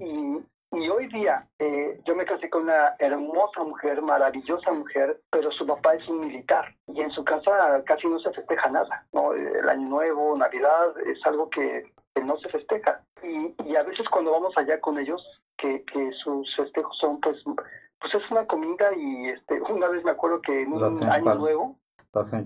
y, y, hoy día eh, yo me casé con una hermosa mujer, maravillosa mujer, pero su papá es un militar y en su casa casi no se festeja nada, ¿no? El año nuevo, Navidad, es algo que, no se festeja. Y, y a veces cuando vamos allá con ellos, que, que sus festejos son pues pues es una comida y este una vez me acuerdo que en un año nuevo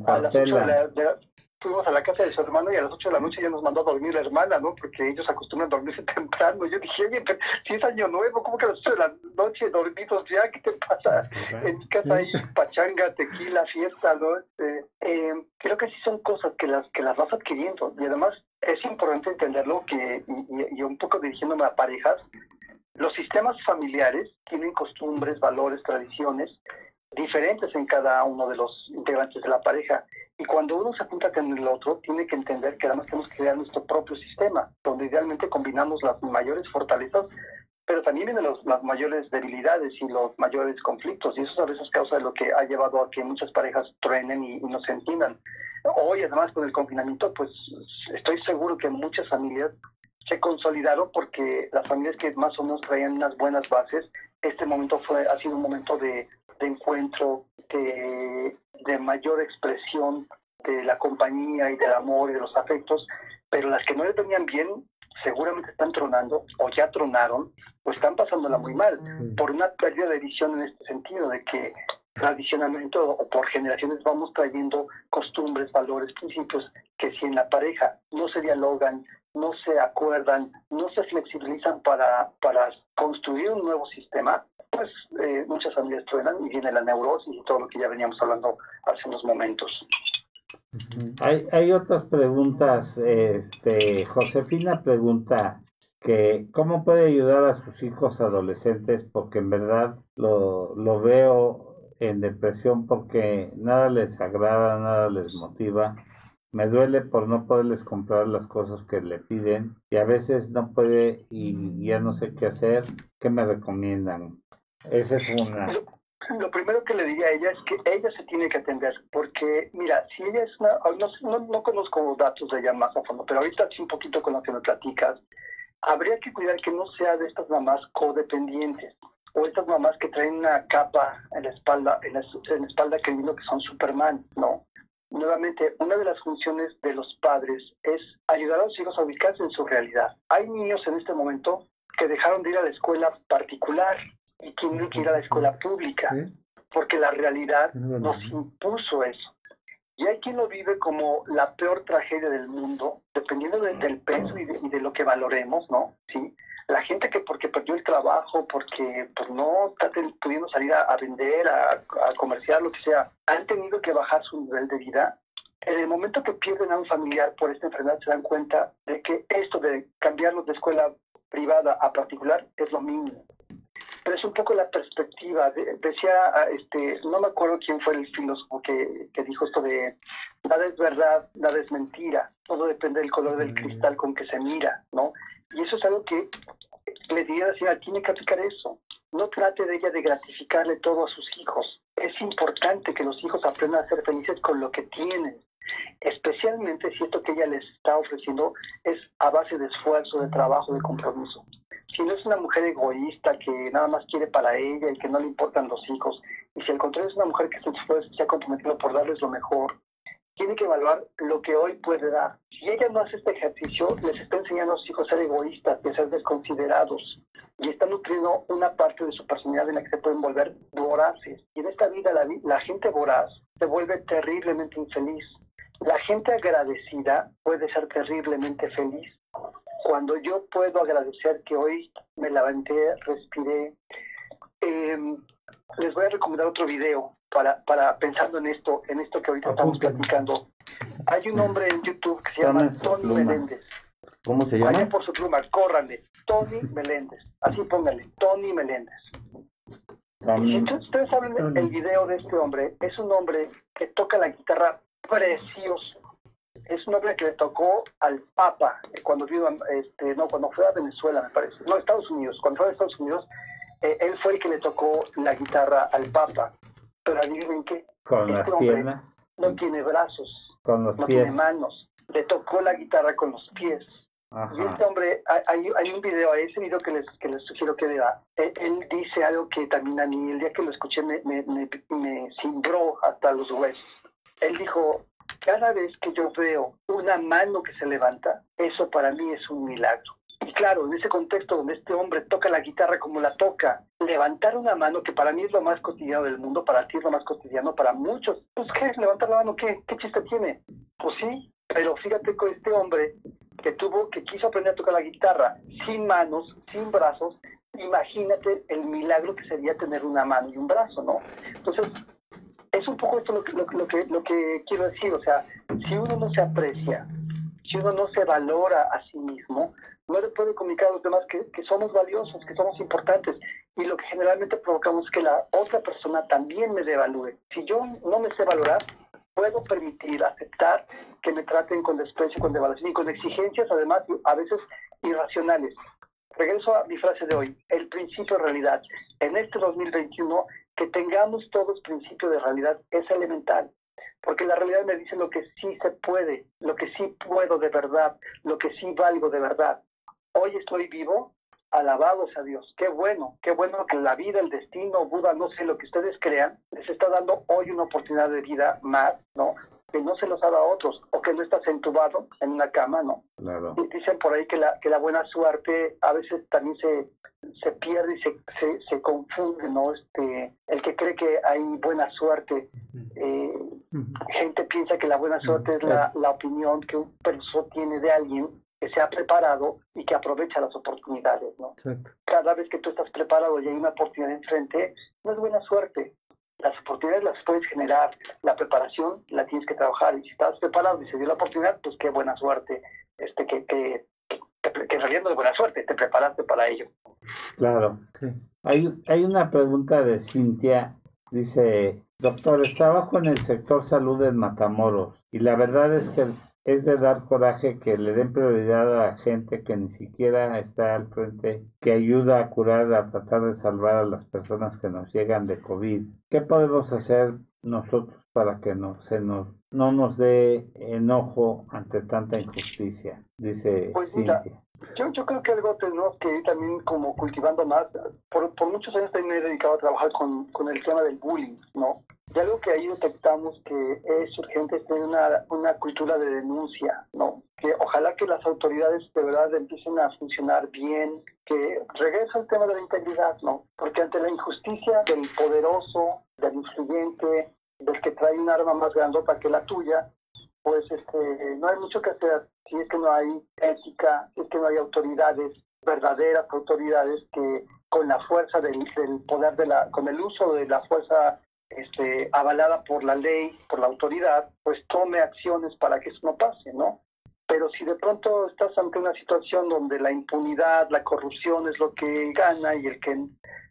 a las 8 de la, fuimos a la casa de su hermano y a las 8 de la noche ya nos mandó a dormir la hermana, ¿no? Porque ellos acostumbran a dormirse temprano. Yo dije, oye, pero si es año nuevo, ¿cómo que a las 8 de la noche dormidos ya? ¿Qué te pasa? En mi casa hay pachanga, tequila, fiesta, ¿no? Este, eh, creo que sí son cosas que las que las vas adquiriendo y además es importante entenderlo que y, y un poco dirigiéndome a parejas los sistemas familiares tienen costumbres, valores, tradiciones diferentes en cada uno de los integrantes de la pareja. Y cuando uno se junta con el otro, tiene que entender que además tenemos que crear nuestro propio sistema, donde idealmente combinamos las mayores fortalezas, pero también vienen las mayores debilidades y los mayores conflictos. Y eso a veces causa lo que ha llevado a que muchas parejas truenen y, y no se entiendan. Hoy, además, con el confinamiento, pues estoy seguro que muchas familias se consolidaron porque las familias que más o menos traían unas buenas bases, este momento fue ha sido un momento de, encuentro, de, de, mayor expresión de la compañía y del amor y de los afectos, pero las que no le tenían bien seguramente están tronando o ya tronaron o están pasándola muy mal por una pérdida de visión en este sentido, de que tradicionalmente o por generaciones vamos trayendo costumbres, valores, principios que si en la pareja no se dialogan, no se acuerdan, no se flexibilizan para, para construir un nuevo sistema, pues eh, muchas familias truenan y viene la neurosis y todo lo que ya veníamos hablando hace unos momentos. Hay, hay otras preguntas. Este, Josefina pregunta que cómo puede ayudar a sus hijos adolescentes porque en verdad lo, lo veo en depresión porque nada les agrada, nada les motiva me duele por no poderles comprar las cosas que le piden y a veces no puede y ya no sé qué hacer. ¿Qué me recomiendan? Esa es una. Lo, primero que le diría a ella es que ella se tiene que atender, porque mira, si ella es una, no, no, conozco datos de ella más a fondo, pero ahorita sí un poquito con lo que me platicas, habría que cuidar que no sea de estas mamás codependientes o estas mamás que traen una capa en la espalda, en la, en la espalda creyendo que son Superman, ¿no? Nuevamente, una de las funciones de los padres es ayudar a los hijos a ubicarse en su realidad. Hay niños en este momento que dejaron de ir a la escuela particular y tienen que ir a la escuela pública, porque la realidad nos impuso eso. Y hay quien lo vive como la peor tragedia del mundo, dependiendo del peso y de, y de, lo que valoremos, ¿no? Sí la gente que porque perdió el trabajo, porque pues, no está pudiendo salir a, vender, a, a, comerciar, lo que sea, han tenido que bajar su nivel de vida. En el momento que pierden a un familiar por esta enfermedad se dan cuenta de que esto de cambiarlos de escuela privada a particular es lo mismo. Pero es un poco la perspectiva. decía, ah, este, no me acuerdo quién fue el filósofo que, que dijo esto de nada es verdad, nada es mentira, todo depende del color del cristal con que se mira, ¿no? Y eso es algo que le diría a la señora, tiene que aplicar eso. No trate de ella de gratificarle todo a sus hijos. Es importante que los hijos aprendan a ser felices con lo que tienen. Especialmente si esto que ella les está ofreciendo es a base de esfuerzo, de trabajo, de compromiso. Si no es una mujer egoísta que nada más quiere para ella y que no le importan los hijos, y si al contrario es una mujer que se, se ha comprometido por darles lo mejor, tiene que evaluar lo que hoy puede dar. Si ella no hace este ejercicio, les está enseñando a sus hijos a ser egoístas y a ser desconsiderados. Y está nutriendo una parte de su personalidad en la que se pueden volver voraces. Y en esta vida la, la gente voraz se vuelve terriblemente infeliz. La gente agradecida puede ser terriblemente feliz. Cuando yo puedo agradecer que hoy me levanté, respiré, eh, les voy a recomendar otro video para, para pensando en esto, en esto que ahorita estamos platicando. Hay un hombre en YouTube que se llama Tony Meléndez. ¿Cómo se llama? Vayan por su pluma, córranle. Tony Meléndez. Así pónganle, Tony Meléndez. Si ustedes saben el video de este hombre, es un hombre que toca la guitarra precioso. Es un hombre que le tocó al Papa cuando vino, este, no, cuando fue a Venezuela, me parece. No, Estados Unidos. Cuando fue a Estados Unidos, eh, él fue el que le tocó la guitarra al Papa. Pero adivinen qué. Con este las piernas. No tiene brazos. Con los no pies. tiene manos. Le tocó la guitarra con los pies. Ajá. Y este hombre, hay, hay un video, ese video que les, que les sugiero que vea. Él, él, dice algo que también a mí, el día que lo escuché, me, me, me, me cimbró hasta los huesos. Él dijo, cada vez que yo veo una mano que se levanta, eso para mí es un milagro. Y claro, en ese contexto donde este hombre toca la guitarra como la toca, levantar una mano, que para mí es lo más cotidiano del mundo, para ti es lo más cotidiano, para muchos, pues ¿qué levantar la mano? ¿Qué, qué chiste tiene? Pues sí, pero fíjate con este hombre que tuvo, que quiso aprender a tocar la guitarra sin manos, sin brazos, imagínate el milagro que sería tener una mano y un brazo, ¿no? Entonces, es un poco esto lo que, lo, lo, que, lo que quiero decir, o sea, si uno no se aprecia, si uno no se valora a sí mismo, no le puede comunicar a los demás que, que somos valiosos, que somos importantes, y lo que generalmente provocamos es que la otra persona también me devalúe. Si yo no me sé valorar, puedo permitir, aceptar que me traten con desprecio, con devaluación y con exigencias, además, a veces irracionales. Regreso a mi frase de hoy, el principio de realidad. En este 2021, que tengamos todos principio de realidad es elemental, porque la realidad me dice lo que sí se puede, lo que sí puedo de verdad, lo que sí valgo de verdad. Hoy estoy vivo, alabados a Dios. Qué bueno, qué bueno que la vida, el destino, Buda, no sé lo que ustedes crean, les está dando hoy una oportunidad de vida más, ¿no? Que no se los ha dado a otros, o que no estás entubado en una cama, ¿no? Claro. Y dicen por ahí que la, que la buena suerte a veces también se, se pierde y se, se, se confunde, ¿no? Este, el que cree que hay buena suerte, eh, gente piensa que la buena suerte es la, la opinión que un persona tiene de alguien que se ha preparado y que aprovecha las oportunidades, ¿no? Exacto. Cada vez que tú estás preparado y hay una oportunidad enfrente, no es buena suerte. Las oportunidades las puedes generar, la preparación la tienes que trabajar y si estás preparado y se dio la oportunidad, pues qué buena suerte, este que, que, que, que en realidad no es buena suerte, te preparaste para ello. Claro. Hay, hay una pregunta de Cintia. Dice, doctor, trabajo en el sector salud en Matamoros y la verdad es que es de dar coraje que le den prioridad a gente que ni siquiera está al frente, que ayuda a curar, a tratar de salvar a las personas que nos llegan de COVID. ¿Qué podemos hacer nosotros para que no, se nos, no nos dé enojo ante tanta injusticia? Dice Pues mira, Cintia. Yo, yo creo que algo tenemos que ir también como cultivando más. Por, por muchos años también me he dedicado a trabajar con, con el tema del bullying, ¿no? Y algo que ahí detectamos que es urgente es tener una, una cultura de denuncia, ¿no? Que ojalá que las autoridades de verdad empiecen a funcionar bien, que regrese al tema de la integridad, ¿no? Porque ante la injusticia del poderoso, del influyente, del que trae un arma más grandota que la tuya, pues este, no hay mucho que hacer si es que no hay ética, si es que no hay autoridades, verdaderas autoridades que con la fuerza del, del poder de la, con el uso de la fuerza este, avalada por la ley, por la autoridad, pues tome acciones para que eso no pase, ¿no? Pero si de pronto estás ante una situación donde la impunidad, la corrupción es lo que gana y el que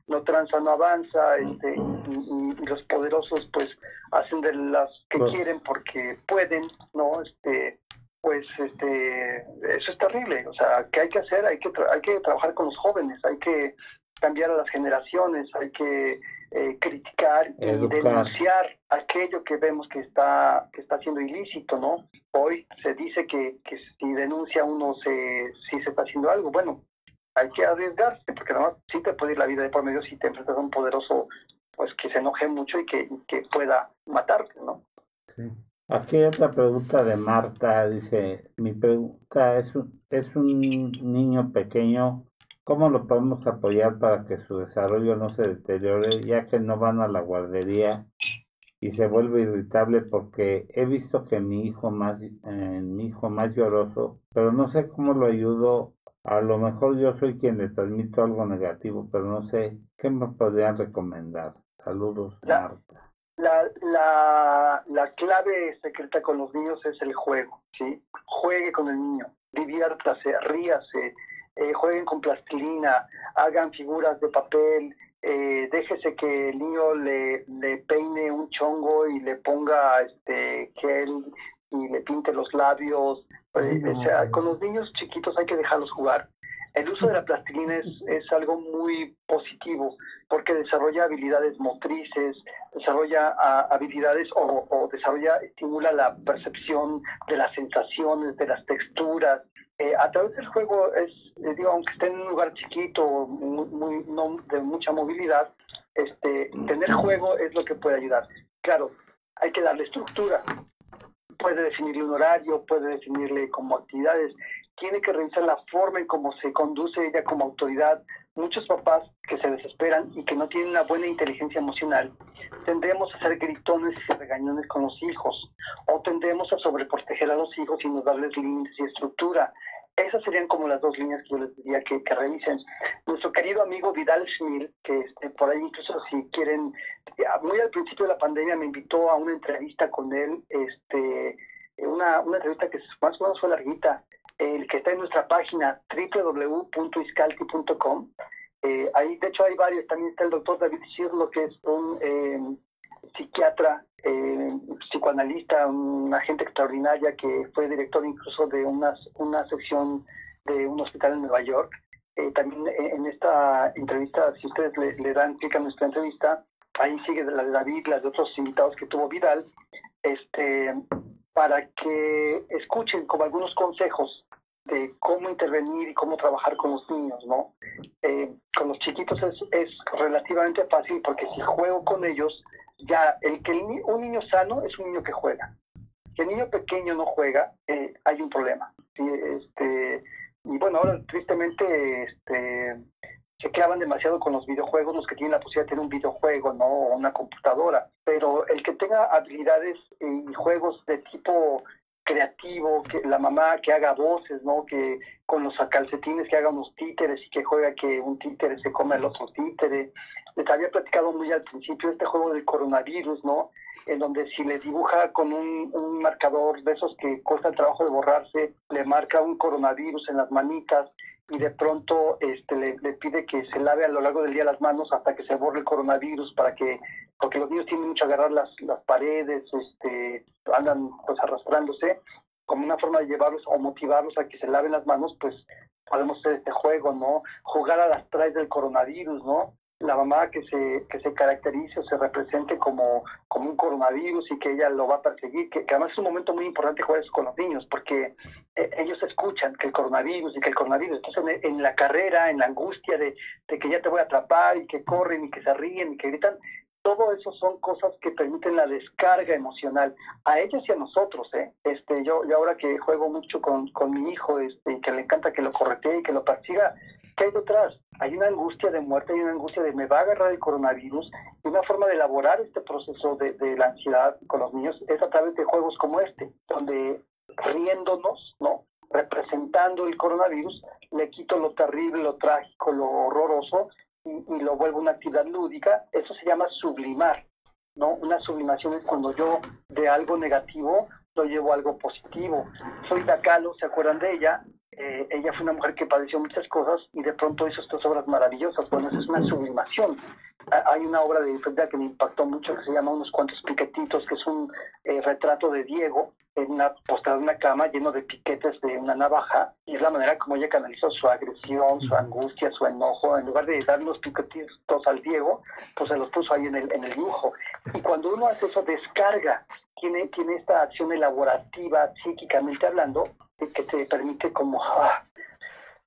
no tranza no avanza, este, y, y- y los poderosos pues hacen de las que Pues- quieren porque pueden, ¿no? Este, pues este, eso es terrible. O sea, ¿qué hay que hacer? Hay que, tra- hay que trabajar con los jóvenes, hay que cambiar a las generaciones, hay que eh, criticar y denunciar aquello que vemos que está que está siendo ilícito, ¿no? Hoy se dice que, que si denuncia uno se si se está haciendo algo, bueno, hay que arriesgarse porque además sí te puede ir la vida de por medio si te enfrentas a un poderoso pues que se enoje mucho y que, y que pueda matarte, ¿no? Sí. Aquí hay otra pregunta de Marta. Dice, mi pregunta es, es un niño pequeño, ¿cómo lo podemos apoyar para que su desarrollo no se deteriore, ya que no van a la guardería y se vuelve irritable porque he visto que mi hijo más, eh, mi hijo más lloroso, pero no sé cómo lo ayudo. A lo mejor yo soy quien le transmito algo negativo, pero no sé qué me podrían recomendar. Saludos, Marta. La, la, la clave secreta con los niños es el juego, ¿sí? Juegue con el niño, diviértase, ríase, eh, jueguen con plastilina, hagan figuras de papel, eh, déjese que el niño le, le peine un chongo y le ponga este gel y le pinte los labios. Eh, o sea, con los niños chiquitos hay que dejarlos jugar. El uso de la plastilina es, es algo muy positivo porque desarrolla habilidades motrices, desarrolla habilidades o, o, desarrolla, estimula la percepción de las sensaciones, de las texturas, eh, a través del juego es, eh, digo, aunque esté en un lugar chiquito, muy, no, de mucha movilidad, este, tener juego es lo que puede ayudar. Claro, hay que darle estructura. Puede definirle un horario, puede definirle como actividades. Tiene que revisar la forma en cómo se conduce ella como autoridad. Muchos papás que se desesperan y que no tienen una buena inteligencia emocional, tendemos a ser gritones y regañones con los hijos, o tendemos a sobreproteger a los hijos y no darles límites y estructura. Esas serían como las dos líneas que yo les diría que, revisen. Nuestro querido amigo Vidal Schmil, que este, por ahí incluso si quieren, muy al principio de la pandemia me invitó a una entrevista con él, este, una entrevista que más o menos fue larguita, el que está en nuestra página www.iscalti.com. Eh, ahí, de hecho, hay varios. También está el doctor David Shirlo, que es un eh, psiquiatra, eh, psicoanalista, una gente extraordinaria que fue director incluso de una, una sección de un hospital en Nueva York. Eh, también en esta entrevista, si ustedes le, dan clic a nuestra entrevista, ahí sigue la de David, las de otros invitados que tuvo Vidal, este, para que escuchen como algunos consejos de cómo intervenir y cómo trabajar con los niños, ¿no? con los chiquitos es, es relativamente fácil porque si juego con ellos, ya el que un niño sano es un niño que juega. Si el niño pequeño no juega, eh, hay un problema. Este, y bueno, ahora tristemente este, se clavan demasiado con los videojuegos, los que tienen la posibilidad de tener un videojuego, ¿no? O una computadora. Pero el que tenga habilidades y juegos de tipo creativo, que la mamá que haga voces, ¿no? Que con los calcetines que haga unos títeres y que juega que un títere se come el otro títere, les había platicado muy al principio este juego del coronavirus, ¿no? En donde si le dibuja con un, un marcador de esos que cuesta el trabajo de borrarse, le marca un coronavirus en las manitas y de pronto este, le, pide que se lave a lo largo del día las manos hasta que se borre el coronavirus para que, porque los niños tienen mucho agarrar las, las paredes, este, andan pues arrastrándose, como una forma de llevarlos o motivarlos a que se laven las manos, pues podemos hacer este juego, ¿no? Jugar a las traes del coronavirus, ¿no? La mamá que se, que se caracterice o se represente como, como un coronavirus y que ella lo va a perseguir, que, además es un momento muy importante jugar eso con los niños, porque eh, ellos escuchan que el coronavirus y que el coronavirus, entonces en, la carrera, en la angustia de, de, que ya te voy a atrapar y que corren y que se ríen y que gritan, todo eso son cosas que permiten la descarga emocional a ellos y a nosotros, ¿eh? Este, yo, yo ahora que juego mucho con, con mi hijo, este, que le encanta que lo corretee y que lo persiga, ¿qué hay detrás? Hay una angustia de muerte, hay una angustia de me va a agarrar el coronavirus, y una forma de elaborar este proceso de, de la ansiedad con los niños es a través de juegos como este, donde riéndonos, ¿no? representando el coronavirus, le quito lo terrible, lo trágico, lo horroroso y, lo vuelvo una actividad lúdica, eso se llama sublimar, ¿no? Una sublimación es cuando yo de algo negativo lo llevo a algo positivo. Soy Calo, ¿se acuerdan de ella? Eh, ella fue una mujer que padeció muchas cosas y de pronto hizo estas obras maravillosas. Bueno, eso es una sublimación. Hay una obra de Frida que me impactó mucho que se llama Unos cuantos piquetitos, que es un eh, retrato de Diego en una postrada en una cama lleno de piquetes de una navaja y es la manera como ella canalizó su agresión, su angustia, su enojo. En lugar de dar los piquetitos al Diego, pues se los puso ahí en el, en el dibujo. Y cuando uno hace eso, descarga, tiene, tiene esta acción elaborativa, psíquicamente hablando, que te permite como ah,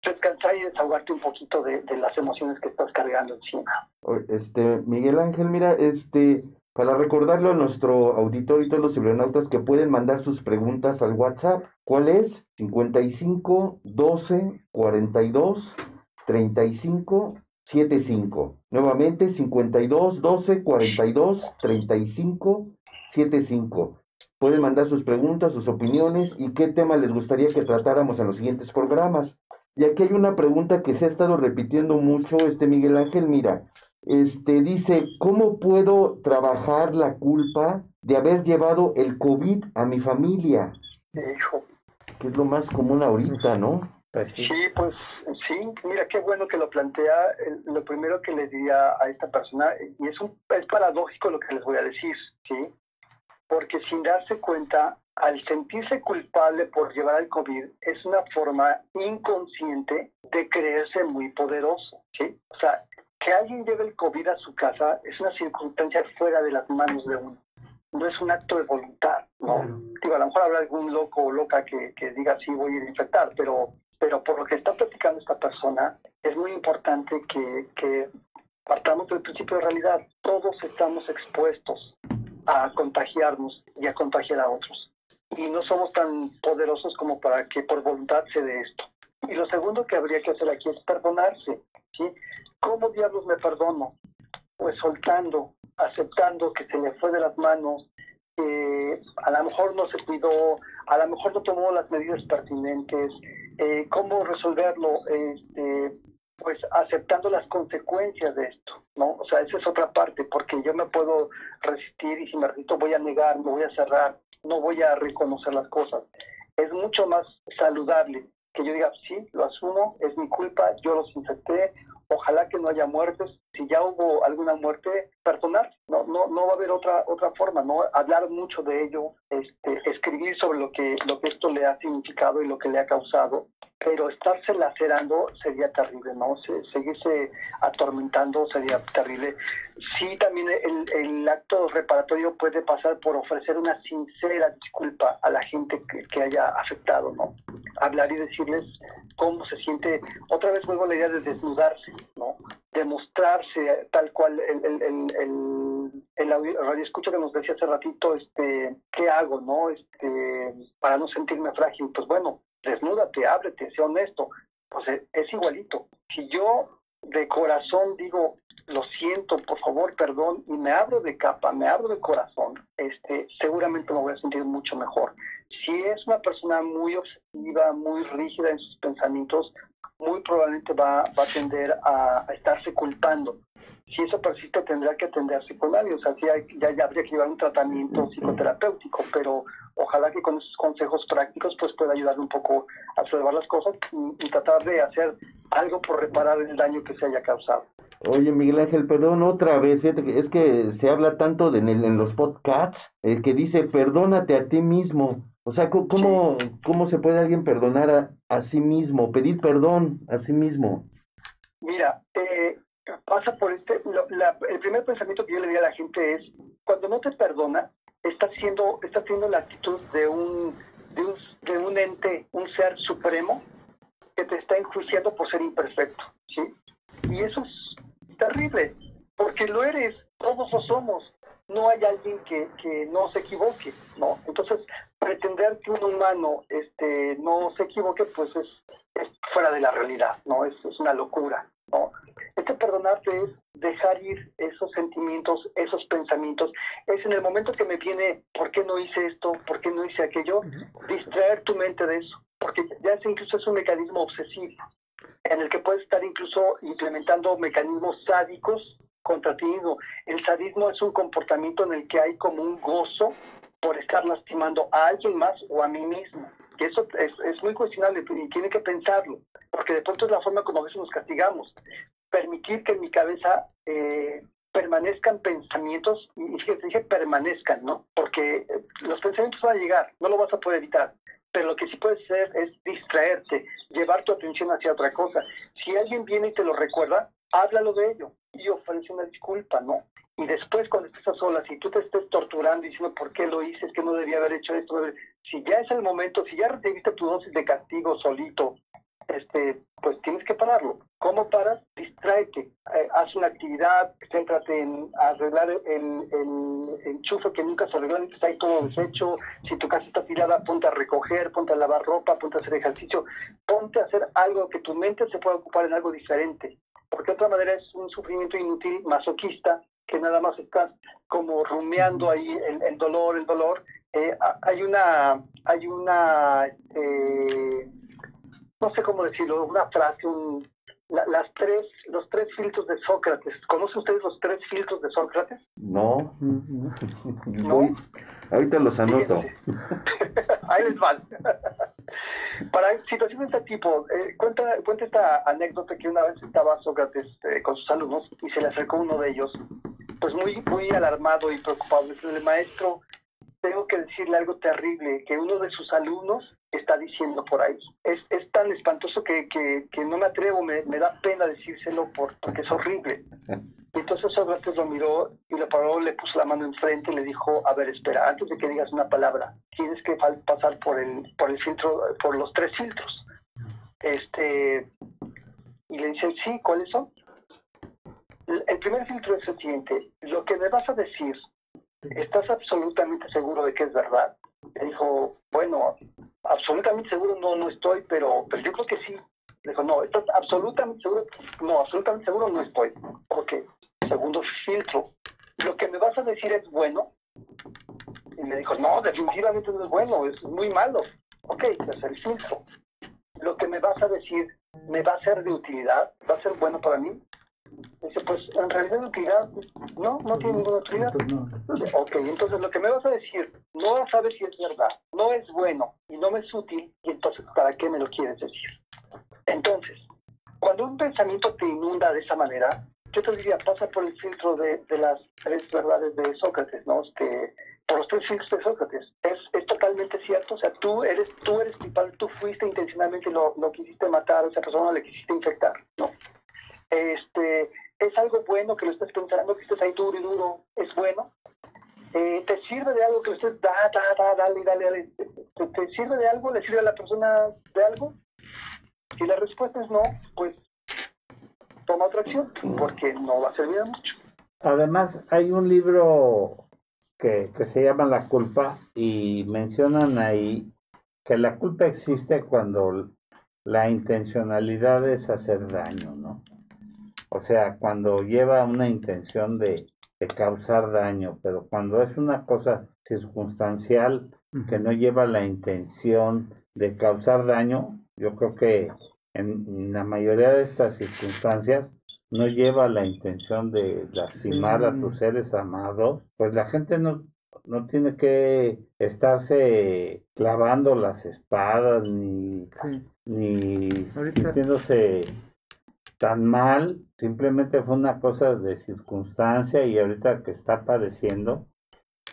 descansar y desahogarte un poquito de, las emociones que estás cargando encima. Este, Miguel Ángel, mira, este, Para recordarlo a nuestro auditorio y todos los cibernautas que pueden mandar sus preguntas al WhatsApp, ¿cuál es? 55 12 42 35 75. Nuevamente 52 12 42 35 75. Pueden mandar sus preguntas, sus opiniones y qué tema les gustaría que tratáramos en los siguientes programas. Y aquí hay una pregunta que se ha estado repitiendo mucho, este Miguel Ángel, mira, este dice, ¿cómo puedo trabajar la culpa de haber llevado el COVID a mi familia? Hijo. Que es lo más común ahorita, ¿no? Pues sí. Sí, pues sí, mira qué bueno que lo plantea. El- Lo primero que le diría a esta persona, y es, un, es paradójico lo que les voy a decir, ¿sí? Porque sin darse cuenta, al sentirse culpable por llevar al COVID, es una forma inconsciente de creerse muy poderoso, ¿sí? O sea, que alguien lleve el COVID a su casa es una circunstancia fuera de las manos de uno. No es un acto de voluntad, ¿no? Digo, a lo mejor habrá algún loco o loca que, que diga sí voy a ir a infectar, pero, pero por lo que está platicando esta persona, es muy importante que, que partamos del principio de realidad. Todos estamos expuestos a contagiarnos y a contagiar a otros. Y no somos tan poderosos como para que por voluntad se dé esto. Y lo segundo que habría que hacer aquí es perdonarse. ¿sí? ¿Cómo diablos me perdono? Pues soltando, aceptando que se me fue de las manos, que a lo mejor no se cuidó, a lo mejor no tomó las medidas pertinentes. Eh, ¿Cómo resolverlo? Este, pues aceptando las consecuencias de esto, ¿no? O sea, esa es otra parte, porque yo me puedo resistir y si me resisto voy a negar, me voy a cerrar, no voy a reconocer las cosas. Es mucho más saludable que yo diga, sí, lo asumo, es mi culpa, yo los infecté, ojalá que no haya muertes, si ya hubo alguna muerte, perdonar, no, no, no va a haber otra, otra forma, ¿no? Hablar mucho de ello, este, escribir sobre lo que, lo que esto le ha significado y lo que le ha causado, pero estarse lacerando sería terrible, ¿no? Se- seguirse atormentando sería terrible. Sí, también el, el acto reparatorio puede pasar por ofrecer una sincera disculpa a la gente que, que haya afectado, ¿no? Hablar y decirles cómo se siente. Otra vez vuelvo a la idea de desnudarse, ¿no? Tal cual el, el, el, el, el audio- radio escucha que nos decía hace ratito, este, ¿qué hago, no? Este, para no sentirme frágil. Pues bueno, desnúdate, ábrete, sé honesto. Pues eh, es igualito. Si yo de corazón digo, lo siento, por favor, perdón, y me abro de capa, me abro de corazón, este, seguramente me voy a sentir mucho mejor. Si es una persona muy obsesiva, muy rígida en sus pensamientos, muy probablemente va, va a tender a, a estarse culpando. Si eso persiste, tendrá que atenderse con alguien, o sea, sí hay- ya, ya habría que llevar un tratamiento psicoterapéutico, pero ojalá que con esos consejos prácticos pues pueda ayudar un poco a observar las cosas y, y tratar de hacer algo por reparar el daño que se haya causado. Oye, Miguel Ángel, perdón otra vez, fíjate que es que se habla tanto de, en, el- en los podcasts, el que dice, perdónate a ti mismo. O sea, ¿cómo, cómo, cómo se puede alguien perdonar a, a sí mismo, pedir perdón a sí mismo? Mira, eh, pasa por este, lo- la- el primer pensamiento que yo le diría a la gente es, cuando no te perdona, estás siendo, estás teniendo la actitud de un, de un, de un ente, un ser supremo, que te está enjuiciando por ser imperfecto, ¿sí? Y eso es terrible, porque lo eres, todos lo somos, no hay alguien que, que no se equivoque, ¿no? Entonces, pretender que un humano este, no se equivoque, pues es, es fuera de la realidad, ¿no? Es, es una locura, ¿no? Este perdonarte es dejar ir esos sentimientos, esos pensamientos. Es en el momento que me viene, ¿por qué no hice esto? ¿Por qué no hice aquello? Distraer tu mente de eso, porque ya es incluso es un mecanismo obsesivo en el que puedes estar incluso implementando mecanismos sádicos contra ti mismo. El sadismo es un comportamiento en el que hay como un gozo por estar lastimando a alguien más o a mí mismo. Y eso es, muy cuestionable y tiene que pensarlo, porque de pronto es la forma como a veces nos castigamos. Permitir que en mi cabeza eh, permanezcan pensamientos, y fíjate, dije permanezcan, ¿no? Porque eh, los pensamientos van a llegar, no lo vas a poder evitar pero lo que sí puedes hacer es distraerte, llevar tu atención hacia otra cosa. Si alguien viene y te lo recuerda, háblalo de ello y ofrece una disculpa, ¿no? Y después cuando estés a solas, si tú te estés torturando diciendo por qué lo hice, es que no debía haber hecho esto, si ya es el momento, si ya recibiste tu dosis de castigo solito, este, pues tienes que pararlo. ¿Cómo paras? Distráete, eh, haz una actividad, céntrate en arreglar el, el, enchufe que nunca se arregló, está ahí todo deshecho. Si tu casa está tirada, ponte a recoger, ponte a lavar ropa, ponte a hacer ejercicio, ponte a hacer algo que tu mente se pueda ocupar en algo diferente. Porque de otra manera es un sufrimiento inútil, masoquista, que nada más estás como rumiando ahí el, el dolor, el dolor. Eh, hay una, hay una, eh, no sé cómo decirlo, una frase, un, las tres, los tres filtros de Sócrates. ¿Conocen ustedes los tres filtros de Sócrates? No. ¿No? Ahorita los anoto. Ahí les van. Para situaciones de este tipo, eh, cuenta, cuenta esta anécdota que una vez estaba Sócrates eh, con sus alumnos y se le acercó uno de ellos, pues muy, muy alarmado y preocupado. Dice, el maestro, tengo que decirle algo terrible, que uno de sus alumnos está diciendo por ahí. Es, es tan espantoso que, que, no me atrevo, me, me, da pena decírselo por, porque es horrible. Y entonces Sócrates lo miró y lo paró, le puso la mano enfrente y le dijo, a ver, espera, antes de que digas una palabra, tienes que pasar por el, por el filtro, por los tres filtros. Este, y le dice, sí, ¿cuáles son? El primer filtro es el siguiente, lo que me vas a decir, ¿estás absolutamente seguro de que es verdad? Le dijo, bueno, absolutamente seguro no, no estoy, pero, pero yo creo que sí. Le dijo, no, ¿estás absolutamente seguro? No, absolutamente seguro no estoy. Ok, segundo filtro, ¿lo que me vas a decir es bueno? Y le dijo, no, definitivamente no es bueno, es muy malo. Ok, el filtro. Lo que me vas a decir, ¿me va a ser de utilidad? ¿Va a ser bueno para mí? Dice, pues en realidad utilidad, no, no tiene ninguna utilidad. Ok, entonces lo que me vas a decir, no sabes si es verdad, no es bueno y no me es útil, y entonces ¿para qué me lo quieres decir? Entonces, cuando un pensamiento te inunda de esa manera, yo te diría, pasa por el filtro de, de las tres verdades de Sócrates, ¿no? Este, por los tres filtros de Sócrates. Es, es totalmente cierto, o sea, tú eres, tú eres culpable, tú fuiste intencionalmente, lo, lo quisiste matar a esa persona, le quisiste infectar, ¿no? Este, es algo bueno que lo estés pensando, que estés ahí duro y duro, es bueno. Eh, ¿Te sirve de algo que estés, da, da, da, dale, dale, dale? ¿Te, ¿Te, sirve de algo? ¿Le sirve a la persona de algo? Si la respuesta es no, pues toma otra acción, porque no va a servir mucho. Además, hay un libro que, que se llama La culpa y mencionan ahí que la culpa existe cuando la intencionalidad es hacer daño, ¿no? O sea, cuando lleva una intención de, de, causar daño, pero cuando es una cosa circunstancial que no lleva la intención de causar daño, yo creo que en la mayoría de estas circunstancias no lleva la intención de lastimar a tus seres amados, pues la gente no, no tiene que estarse clavando las espadas ni, sí. ni sintiéndose tan mal, simplemente fue una cosa de circunstancia y ahorita que está padeciendo,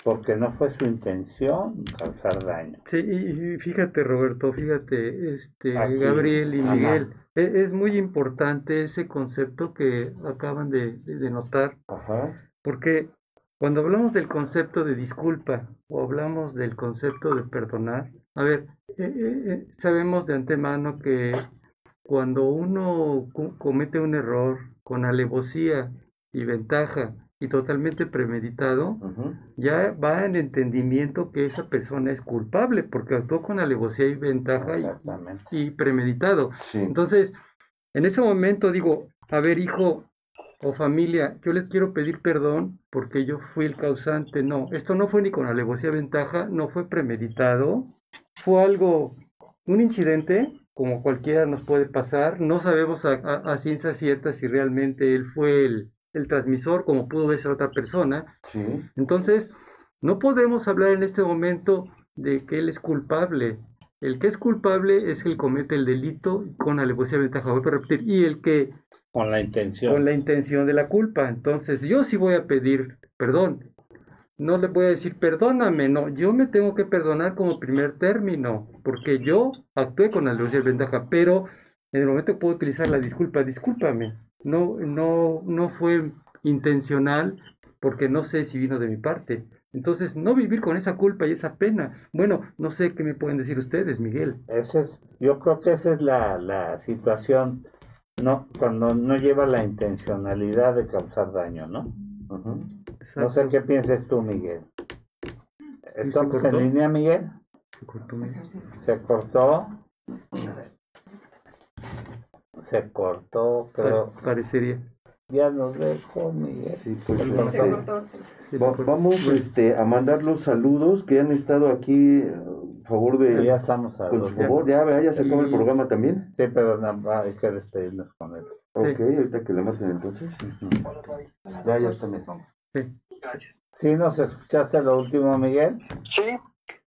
porque no fue su intención causar daño. Sí, y fíjate Roberto, fíjate, este Aquí, Gabriel y Miguel, es, es, muy importante ese concepto que acaban de, de notar, Ajá. porque cuando hablamos del concepto de disculpa o hablamos del concepto de perdonar, a ver, eh, eh, sabemos de antemano que cuando uno comete un error con alevosía y ventaja y totalmente premeditado, Uh -huh. ya va en entendimiento que esa persona es culpable porque actuó con alevosía y ventaja y, premeditado. Sí. Entonces, en ese momento digo, a ver, hijo o familia, yo les quiero pedir perdón porque yo fui el causante. No, esto no fue ni con alevosía ventaja, no fue premeditado, fue algo, un incidente como cualquiera nos puede pasar. No sabemos a, a, a ciencia cierta si realmente él fue el, el transmisor, como pudo ser otra persona. Sí. Entonces, no podemos hablar en este momento de que él es culpable. El que es culpable es el que comete el delito con alevosía ventaja, voy a repetir, y el que con la intención. Con la intención de la culpa. Entonces, yo sí voy a pedir perdón. No le voy a decir, perdóname, no, yo me tengo que perdonar como primer término, porque yo actué con alevosía ventaja, pero en el momento puedo utilizar la disculpa, discúlpame, no, no, no fue intencional, porque no sé si vino de mi parte. Entonces, no vivir con esa culpa y esa pena. Bueno, no sé qué me pueden decir ustedes, Miguel. Ese es, yo creo que esa es la, la situación, no, cuando no lleva la intencionalidad de causar daño, ¿no? No sé qué pienses tú, Miguel. ¿Estamos en línea, Miguel? Se cortó, Miguel. Se cortó. Se cortó, pero Pa- Parecería. ya nos dejó, Miguel. Sí, pues, este, va- cortó. vamos este, a mandar los saludos que han estado aquí eh, a favor de... Ya estamos a su favor, ya, vea, ya se acaba el programa también. Sí, pero nada más hay que despedirnos con él. Ok, ahorita que le marquen entonces. Ya, ya está. mejor. ¿Sí nos escuchaste lo último, Miguel? Sí,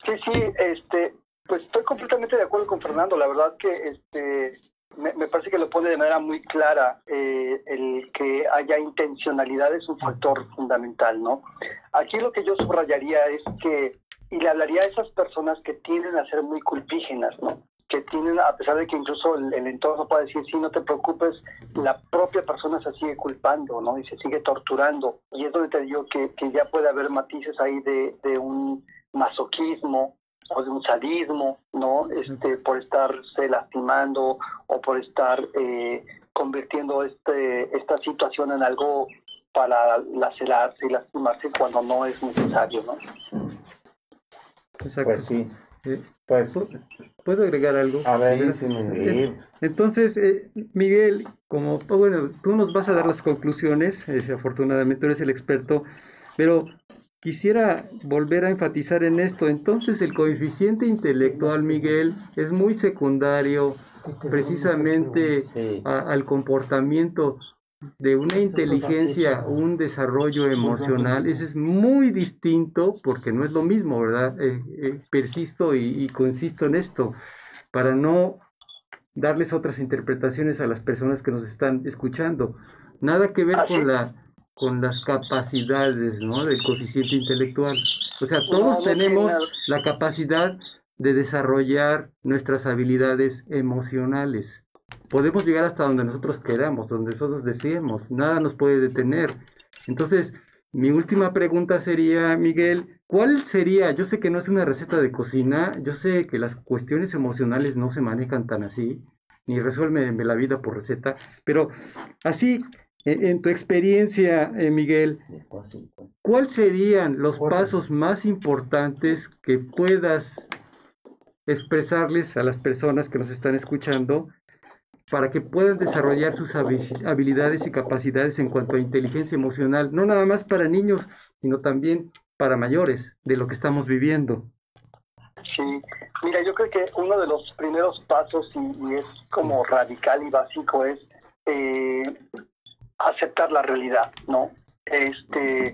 sí, sí, este, pues estoy completamente de acuerdo con Fernando. La verdad que este, me, me parece que lo pone de manera muy clara. eh, el que haya intencionalidad es un factor fundamental, ¿no? Aquí lo que yo subrayaría es que, y le hablaría a esas personas que tienden a ser muy culpígenas, ¿no? Que tienen, a pesar de que incluso el, el entorno puede decir, sí, no te preocupes, la propia persona se sigue culpando, ¿no? Y se sigue torturando. Y es donde te digo que, que ya puede haber matices ahí de, de un masoquismo o de un sadismo, ¿no? Este, por estarse lastimando o por estar eh, convirtiendo este, esta situación en algo para lacerarse y lastimarse cuando no es necesario, ¿no? Exacto. Pues sí. Eh, Pues, ¿Puedo agregar algo? a ver, Sí, sí, Entonces, eh, Miguel, como oh, bueno, tú nos vas a dar las conclusiones, eh, afortunadamente tú eres el experto, pero quisiera volver a enfatizar en esto. Entonces, el coeficiente intelectual, Miguel, es muy secundario precisamente sí. a- al comportamiento de una inteligencia, un desarrollo emocional, ese es muy distinto porque no es lo mismo, ¿verdad? Eh, eh, persisto y, y consisto en esto para no darles otras interpretaciones a las personas que nos están escuchando. Nada que ver con la con las capacidades, ¿no? Del coeficiente intelectual. O sea, todos tenemos la capacidad de desarrollar nuestras habilidades emocionales. Podemos llegar hasta donde nosotros queramos, donde nosotros deseemos, nada nos puede detener. Entonces, mi última pregunta sería, Miguel, ¿cuál sería? Yo sé que no es una receta de cocina, yo sé que las cuestiones emocionales no se manejan tan así, ni resuelven la vida por receta, pero así, en, en tu experiencia, eh, Miguel, ¿cuáles serían los pasos más importantes que puedas expresarles a las personas que nos están escuchando para que puedan desarrollar sus habi- habilidades y capacidades en cuanto a inteligencia emocional, no nada más para niños, sino también para mayores de lo que estamos viviendo. Sí, mira, yo creo que uno de los primeros pasos, y, y es como radical y básico, es eh, aceptar la realidad, ¿no? Este,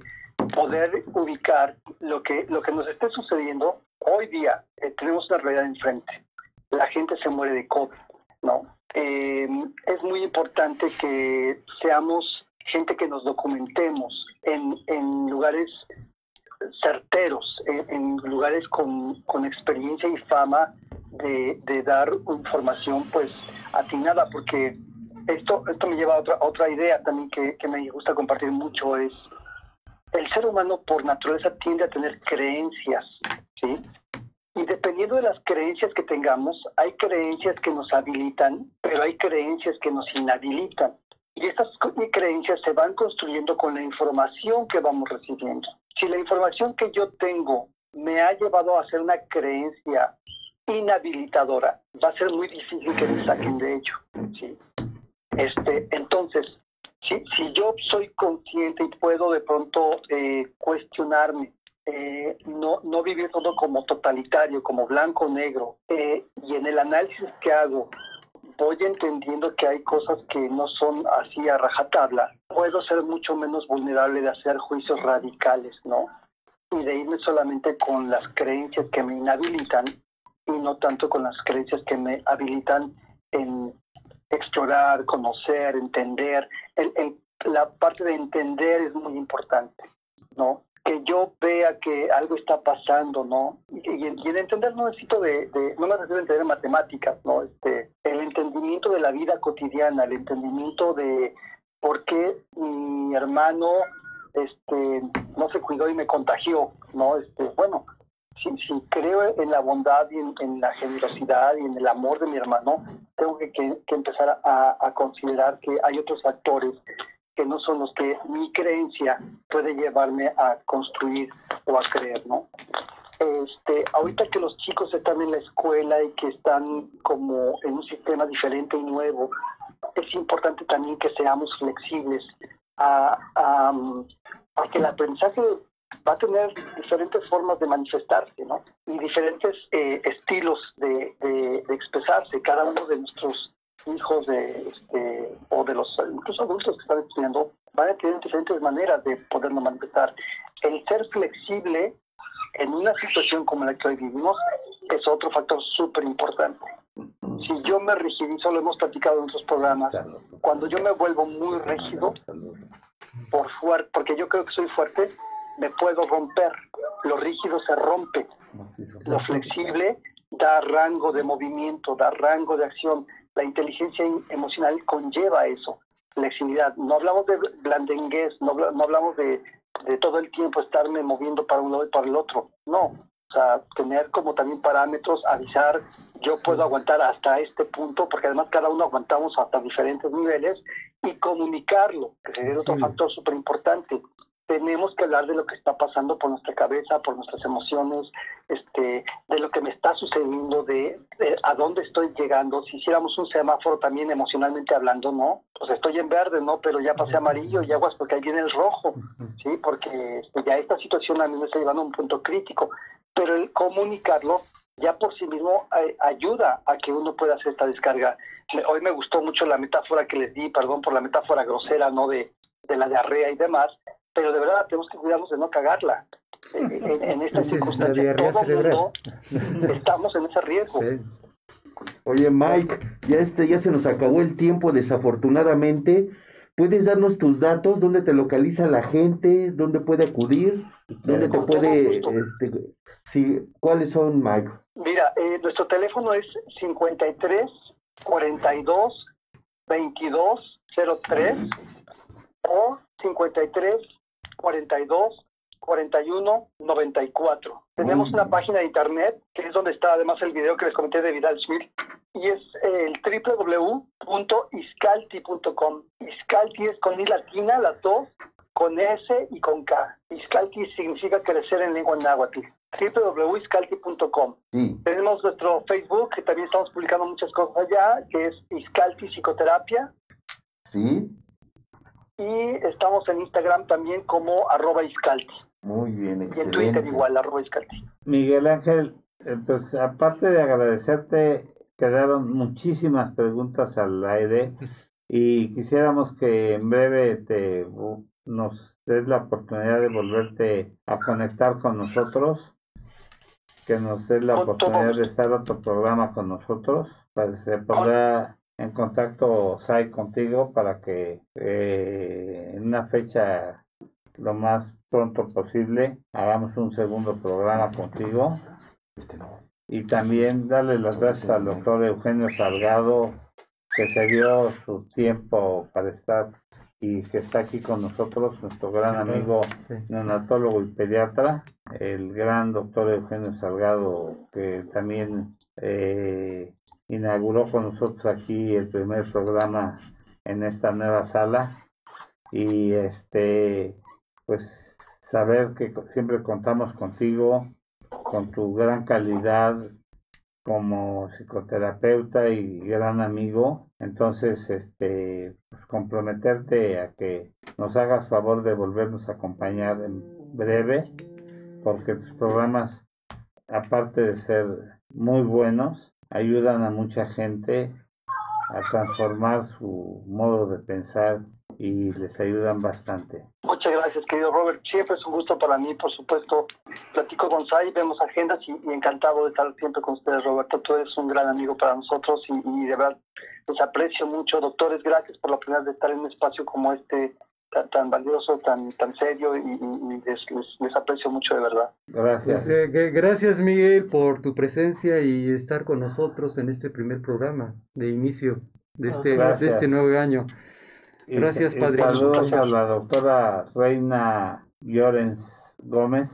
poder ubicar lo que, lo que nos esté sucediendo hoy día. eh, tenemos una realidad enfrente. La gente se muere de COVID, ¿no? Eh, es muy importante que seamos gente que nos documentemos en, en lugares certeros, en, lugares con, experiencia y fama de, dar información pues atinada, porque esto, esto me lleva a otra, otra idea también que, que me gusta compartir mucho, es el ser humano por naturaleza tiende a tener creencias, ¿sí? Y dependiendo de las creencias que tengamos, hay creencias que nos habilitan, pero hay creencias que nos inhabilitan. Y estas creencias se van construyendo con la información que vamos recibiendo. Si la información que yo tengo me ha llevado a hacer una creencia inhabilitadora, va a ser muy difícil que me saquen de ello. ¿sí? Este, entonces, si, si yo soy consciente y puedo de pronto eh, cuestionarme, eh, no, no vivir todo como totalitario, como blanco o negro, eh, y en el análisis que hago voy entendiendo que hay cosas que no son así a rajatabla, puedo ser mucho menos vulnerable de hacer juicios radicales, ¿no? Y de irme solamente con las creencias que me inhabilitan y no tanto con las creencias que me habilitan en explorar, conocer, entender. La parte de entender es muy importante, ¿no? Que yo vea que algo está pasando, ¿no? Y, y en entender no necesito de, no me refiero a entender matemáticas, ¿no? Este, el entendimiento de la vida cotidiana, el entendimiento de por qué mi hermano este, no se cuidó y me contagió, ¿no? Este, bueno, si, si creo en la bondad y en, la generosidad y en el amor de mi hermano, tengo que, empezar a, considerar que hay otros factores que no son los que mi creencia puede llevarme a construir o a creer, ¿no? Este, ahorita que los chicos están en la escuela y que están como en un sistema diferente y nuevo, es importante también que seamos flexibles a, a, que el aprendizaje va a tener diferentes formas de manifestarse, ¿no? Y diferentes eh, estilos de, de, expresarse. Cada uno de nuestros hijos de, este, o de los incluso adultos que están estudiando van a tener diferentes maneras de poderlo manifestar. El ser flexible en una situación como la que hoy vivimos es otro factor súper importante. Si yo me rigidizo, lo hemos platicado en otros programas, cuando yo me vuelvo muy rígido, por fuerte, porque yo creo que soy fuerte, me puedo romper. Lo rígido se rompe. Lo flexible da rango de movimiento, da rango de acción. La inteligencia emocional conlleva eso, flexibilidad. No hablamos de blandenguez, no, no hablamos de de todo el tiempo estarme moviendo para un lado y para el otro. No, o sea, tener como también parámetros, avisar, yo puedo aguantar hasta este punto, porque además cada uno aguantamos hasta diferentes niveles, y comunicarlo, que sería otro factor súper importante tenemos que hablar de lo que está pasando por nuestra cabeza, por nuestras emociones, este, de lo que me está sucediendo, de, a dónde estoy llegando. Si hiciéramos un semáforo también emocionalmente hablando, ¿no? Pues estoy en verde, ¿no? Pero ya pasé amarillo y aguas porque ahí viene el rojo, ¿sí? Porque este, ya esta situación a mí me está llevando a un punto crítico. Pero el comunicarlo ya por sí mismo eh, ayuda a que uno pueda hacer esta descarga. Hoy me gustó mucho la metáfora que les di, perdón por la metáfora grosera, ¿no? De, de la diarrea y demás, pero de verdad tenemos que cuidarnos de no cagarla. En, en esta circunstancia, todo mundo estamos en ese riesgo. Oye, Mike, ya este ya se nos acabó el tiempo, desafortunadamente. ¿Puedes darnos tus datos? ¿Dónde te localiza la gente? ¿Dónde puede acudir? ¿Dónde te puede...? Este, sí, ¿Cuáles son, Mike? Mira, eh, nuestro teléfono es 53 42 22 03 o 53 42 41 94. Tenemos una página de internet que es donde está además el video que les comenté de Vidal Smith y es el www.iscalti.com. Iscalti es con I latina, las dos, con S y con K. Iscalti significa crecer en lengua náhuatl www.iscalti.com. Tenemos nuestro Facebook, que también estamos publicando muchas cosas allá, que es Iscalti Psicoterapia. Sí y estamos en Instagram también como arroba iscalti. Muy bien, excelente. Y en Twitter igual, arroba iscalti. Miguel Ángel, pues aparte de agradecerte, quedaron muchísimas preguntas al aire y quisiéramos que en breve te nos des la oportunidad de volverte a conectar con nosotros, que nos des la oportunidad de estar otro programa con nosotros, para que se podrá en contacto SAI contigo para que eh, en una fecha lo más pronto posible hagamos un segundo programa contigo. Y también darle las gracias al doctor Eugenio Salgado que se dio su tiempo para estar y que está aquí con nosotros, nuestro gran amigo neonatólogo y pediatra, el gran doctor Eugenio Salgado, que también eh, inauguró con nosotros aquí el primer programa en esta nueva sala. Y este pues saber que siempre contamos contigo con tu gran calidad como psicoterapeuta y gran amigo. Entonces este pues comprometerte a que nos hagas favor de volvernos a acompañar en breve porque tus programas aparte de ser muy buenos ayudan a mucha gente a transformar su modo de pensar y les ayudan bastante. Muchas gracias, querido Robert. Siempre es un gusto para mí, por supuesto. Platico con Sai, vemos agendas y, encantado de estar siempre con ustedes, Roberto. Tú eres un gran amigo para nosotros y, y de verdad les aprecio mucho. Doctores, gracias por la oportunidad de estar en un espacio como este tan, valioso, tan, tan serio y, les, aprecio mucho de verdad. Gracias. Eh, gracias Miguel por tu presencia y estar con nosotros en este primer programa de inicio de este, de este nuevo año. Gracias, y padre. Saludos a la doctora Reina Llorens Gómez.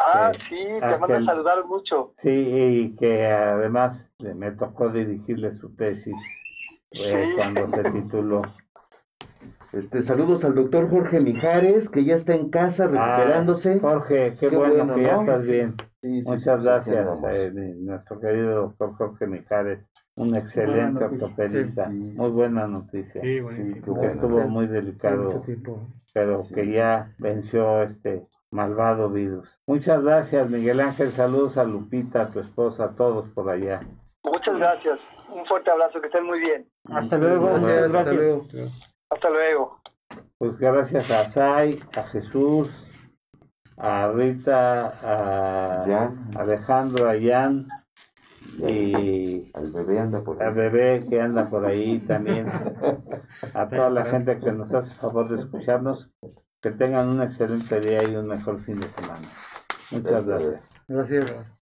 Ah, sí, te mando a saludar mucho. Sí, y que además me tocó dirigirle su tesis eh, Sí. cuando se tituló. Este, saludos al doctor Jorge Mijares, que ya está en casa recuperándose. Ah, Jorge, qué, Qué bueno, bueno, que ya estás Sí. bien. Sí, sí, Muchas sí, gracias, eh, nuestro querido doctor Jorge Mijares, un excelente ortopedista, Sí. muy buena noticia, Sí, buenísimo. que bueno. estuvo muy delicado, pero Sí. que ya venció este malvado virus. Muchas gracias, Miguel Ángel, saludos a Lupita, a tu esposa, a todos por allá. Muchas gracias. Un fuerte abrazo, que estén muy bien. Hasta luego. Gracias, muchas hasta gracias. luego. Hasta luego. Pues gracias a Sai, a Jesús, a Rita, a Jan. Alejandro, a Jan y Al bebé anda por al ahí. bebé que anda por ahí también, a toda la gente que nos hace favor de escucharnos, que tengan un excelente día y un mejor fin de semana. Muchas gracias. Gracias.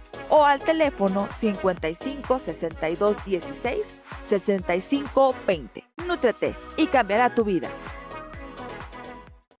o al teléfono 55 62 16 65 20. Nútrete y cambiará tu vida.